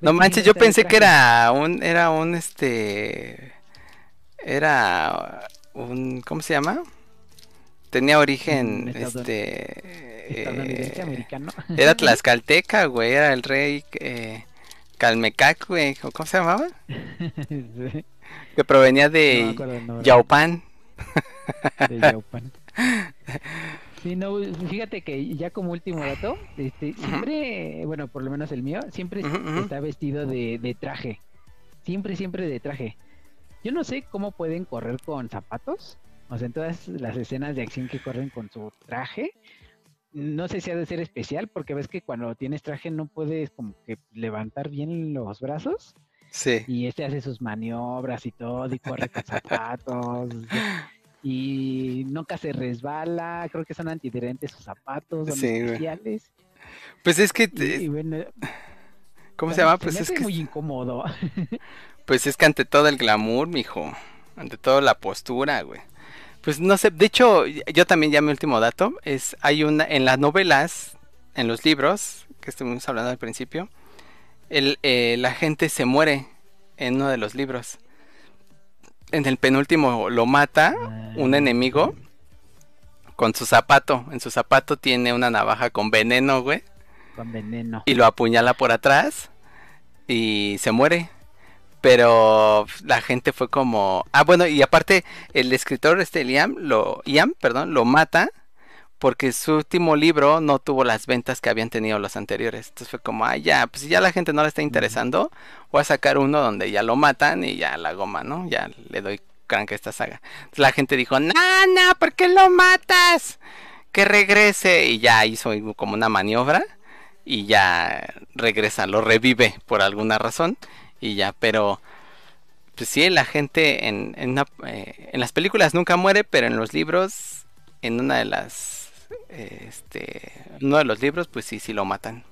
No ves manches, yo pensé que era un, era un, este, era un, ¿cómo se llama? Tenía origen, estadun- este, eh, americano. era tlaxcalteca, güey, era el rey eh, Calmecac, güey, ¿o ¿cómo se llamaba? Sí, Que provenía no de nombre. Yaupan. de Yaupan. Sí, no, fíjate que ya como último dato, este, siempre, bueno, por lo menos el mío, siempre está vestido de, de traje. Siempre, siempre de traje. Yo no sé cómo pueden correr con zapatos. O sea, en todas las escenas de acción que corren con su traje. No sé si ha de ser especial, porque ves que cuando tienes traje no puedes como que levantar bien los brazos. Sí. Y este hace sus maniobras y todo, y corre con zapatos. Y nunca se resbala. Creo que son antiadherentes sus zapatos, son Sí, especiales. Pues es que, te- y bueno, ¿cómo se llama? Pues es que, muy incómodo. pues es que ante todo el glamour, mijo, ante todo la postura, güey. Pues no sé, de hecho, yo también ya mi último dato es, hay una, en las novelas, en los libros, que estuvimos hablando al principio, el, eh, la gente se muere en uno de los libros. En el penúltimo lo mata un Ah. enemigo con su zapato. En su zapato tiene una navaja con veneno, güey. Con veneno. y lo apuñala por atrás y se muere. Pero la gente fue como, ah bueno, y aparte el escritor este Liam lo Ian, perdón, lo mata porque su último libro no tuvo las ventas que habían tenido los anteriores. Entonces fue como, ah, ya, pues si ya la gente no le está interesando, voy a sacar uno donde ya lo matan y ya la goma, ¿no? Ya le doy crank a esta saga. Entonces la gente dijo, no, ¿por qué lo matas? Que regrese. Y ya hizo como una maniobra y ya regresa, lo revive por alguna razón y ya, pero pues sí, la gente en, eh, en las películas nunca muere, pero en los libros, en una de las, eh, este, uno de los libros, pues sí, sí lo matan.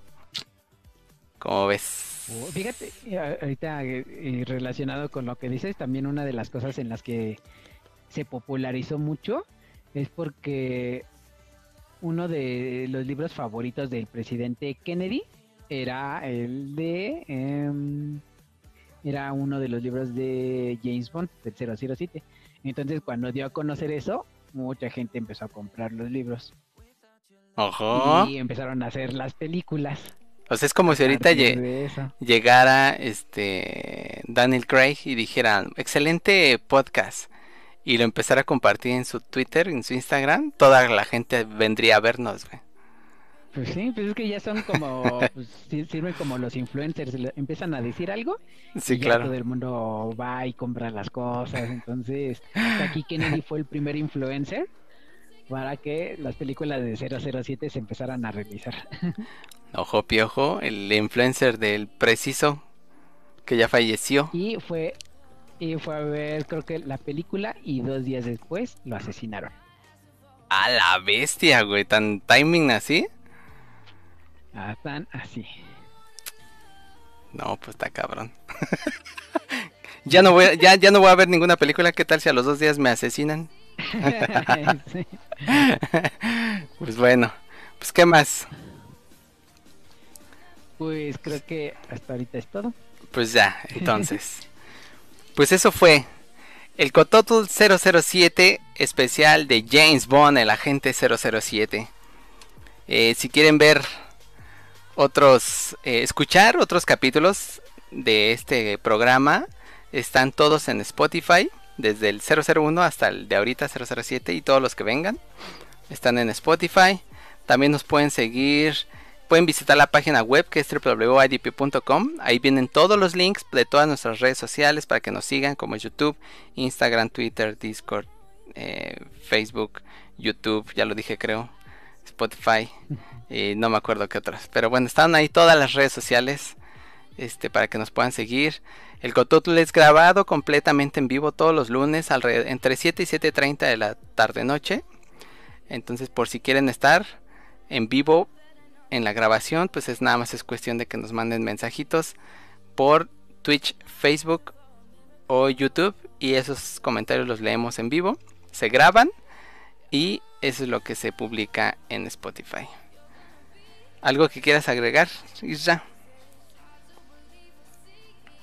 ¿Cómo ves? Oh, Fíjate, eh, ahorita eh, relacionado con lo que dices, también una de las cosas en las que se popularizó mucho es porque uno de los libros favoritos del presidente Kennedy era el de... era uno de los libros de James Bond, del 007. Entonces, cuando dio a conocer eso, mucha gente empezó a comprar los libros Ojo. y empezaron a hacer las películas. O sea, es como si ahorita llegara este Daniel Craig y dijera, excelente podcast. Y lo empezara a compartir en su Twitter, en su Instagram, toda la gente vendría a vernos, güey. Pues sí, pues es que ya son como, pues, sirven como los influencers, empiezan a decir algo Sí, y ya claro. todo el mundo va y compra las cosas, entonces aquí Kennedy fue el primer influencer para que las películas de 007 se empezaran a realizar. Ojo Piojo, el influencer del preciso que ya falleció. Y fue, y fue a ver creo que la película y dos días después lo asesinaron. A la bestia, güey, tan timing así. Ah, tan así. No, pues está cabrón. ya no voy, a- ya, ya no voy a ver ninguna película. ¿Qué tal si a los dos días me asesinan? Sí. Pues bueno, pues qué más. Pues creo que hasta ahorita es todo. Pues ya, entonces. Pues eso fue el Cototul 007 especial de James Bond, el agente 007. Eh, si quieren ver otros, eh, escuchar otros capítulos de este programa, están todos en Spotify, desde el 001 hasta el de ahorita 007 y todos los que vengan. Están en Spotify. También nos pueden seguir pueden visitar la página web que es www.idp.com. Ahí vienen todos los links de todas nuestras redes sociales para que nos sigan, como YouTube, Instagram, Twitter, Discord, eh, Facebook, YouTube, ya lo dije creo, Spotify, y no me acuerdo qué otras. Pero bueno, están ahí todas las redes sociales este, para que nos puedan seguir. El Cototl es grabado completamente en vivo todos los lunes alrededor, entre 7 y 7.30 de la tarde-noche. Entonces, por si quieren estar en vivo en la grabación, pues es nada más es cuestión de que nos manden mensajitos por Twitch, Facebook o YouTube y esos comentarios los leemos en vivo, se graban y eso es lo que se publica en Spotify. ¿Algo que quieras agregar, Isra?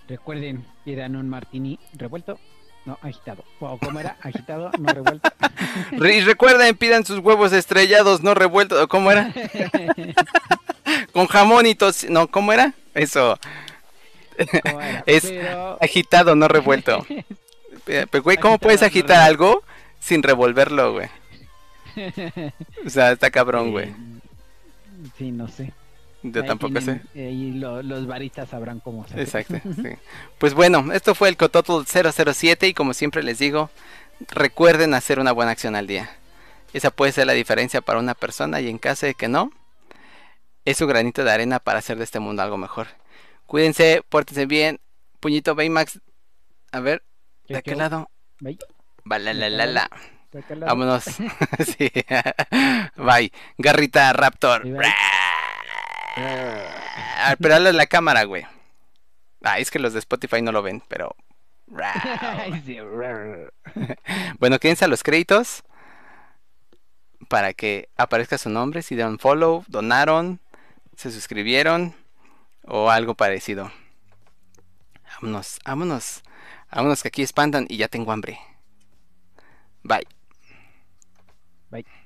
Recuerden, pidan un martini revuelto, no agitado. O como era, agitado, no revuelto. Re- y recuerden, pidan sus huevos estrellados, no revueltos. ¿o ¿Cómo era? Con jamón y tos... No, ¿cómo era? Eso. ¿Cómo era? Es Pero- agitado, no revuelto. Pero, güey, ¿cómo Agitado, puedes agitar algo sin revolverlo, güey? O sea, está cabrón, güey. Eh, Sí, no sé. Yo Ahí tampoco sé. eh, Y lo- los baristas sabrán cómo hacer. Exacto. sí. Pues bueno, esto fue el Cototl 007 y como siempre les digo, recuerden hacer una buena acción al día. Esa puede ser la diferencia para una persona y en caso de que no, es su granito de arena para hacer de este mundo algo mejor. Cuídense, pórtense bien. Puñito Baymax. A ver, ¿de qué qué? lado? Bye. La la la Vámonos. sí. Bye. Garrita Raptor. Ah, pero habla la cámara, güey. Ah, es que los de Spotify no lo ven, pero. Bueno, quédense a los créditos para que aparezca su nombre, si dieron follow, donaron, se suscribieron o algo parecido. Vámonos, vámonos, vámonos que aquí espantan y ya tengo hambre. Bye. Bye.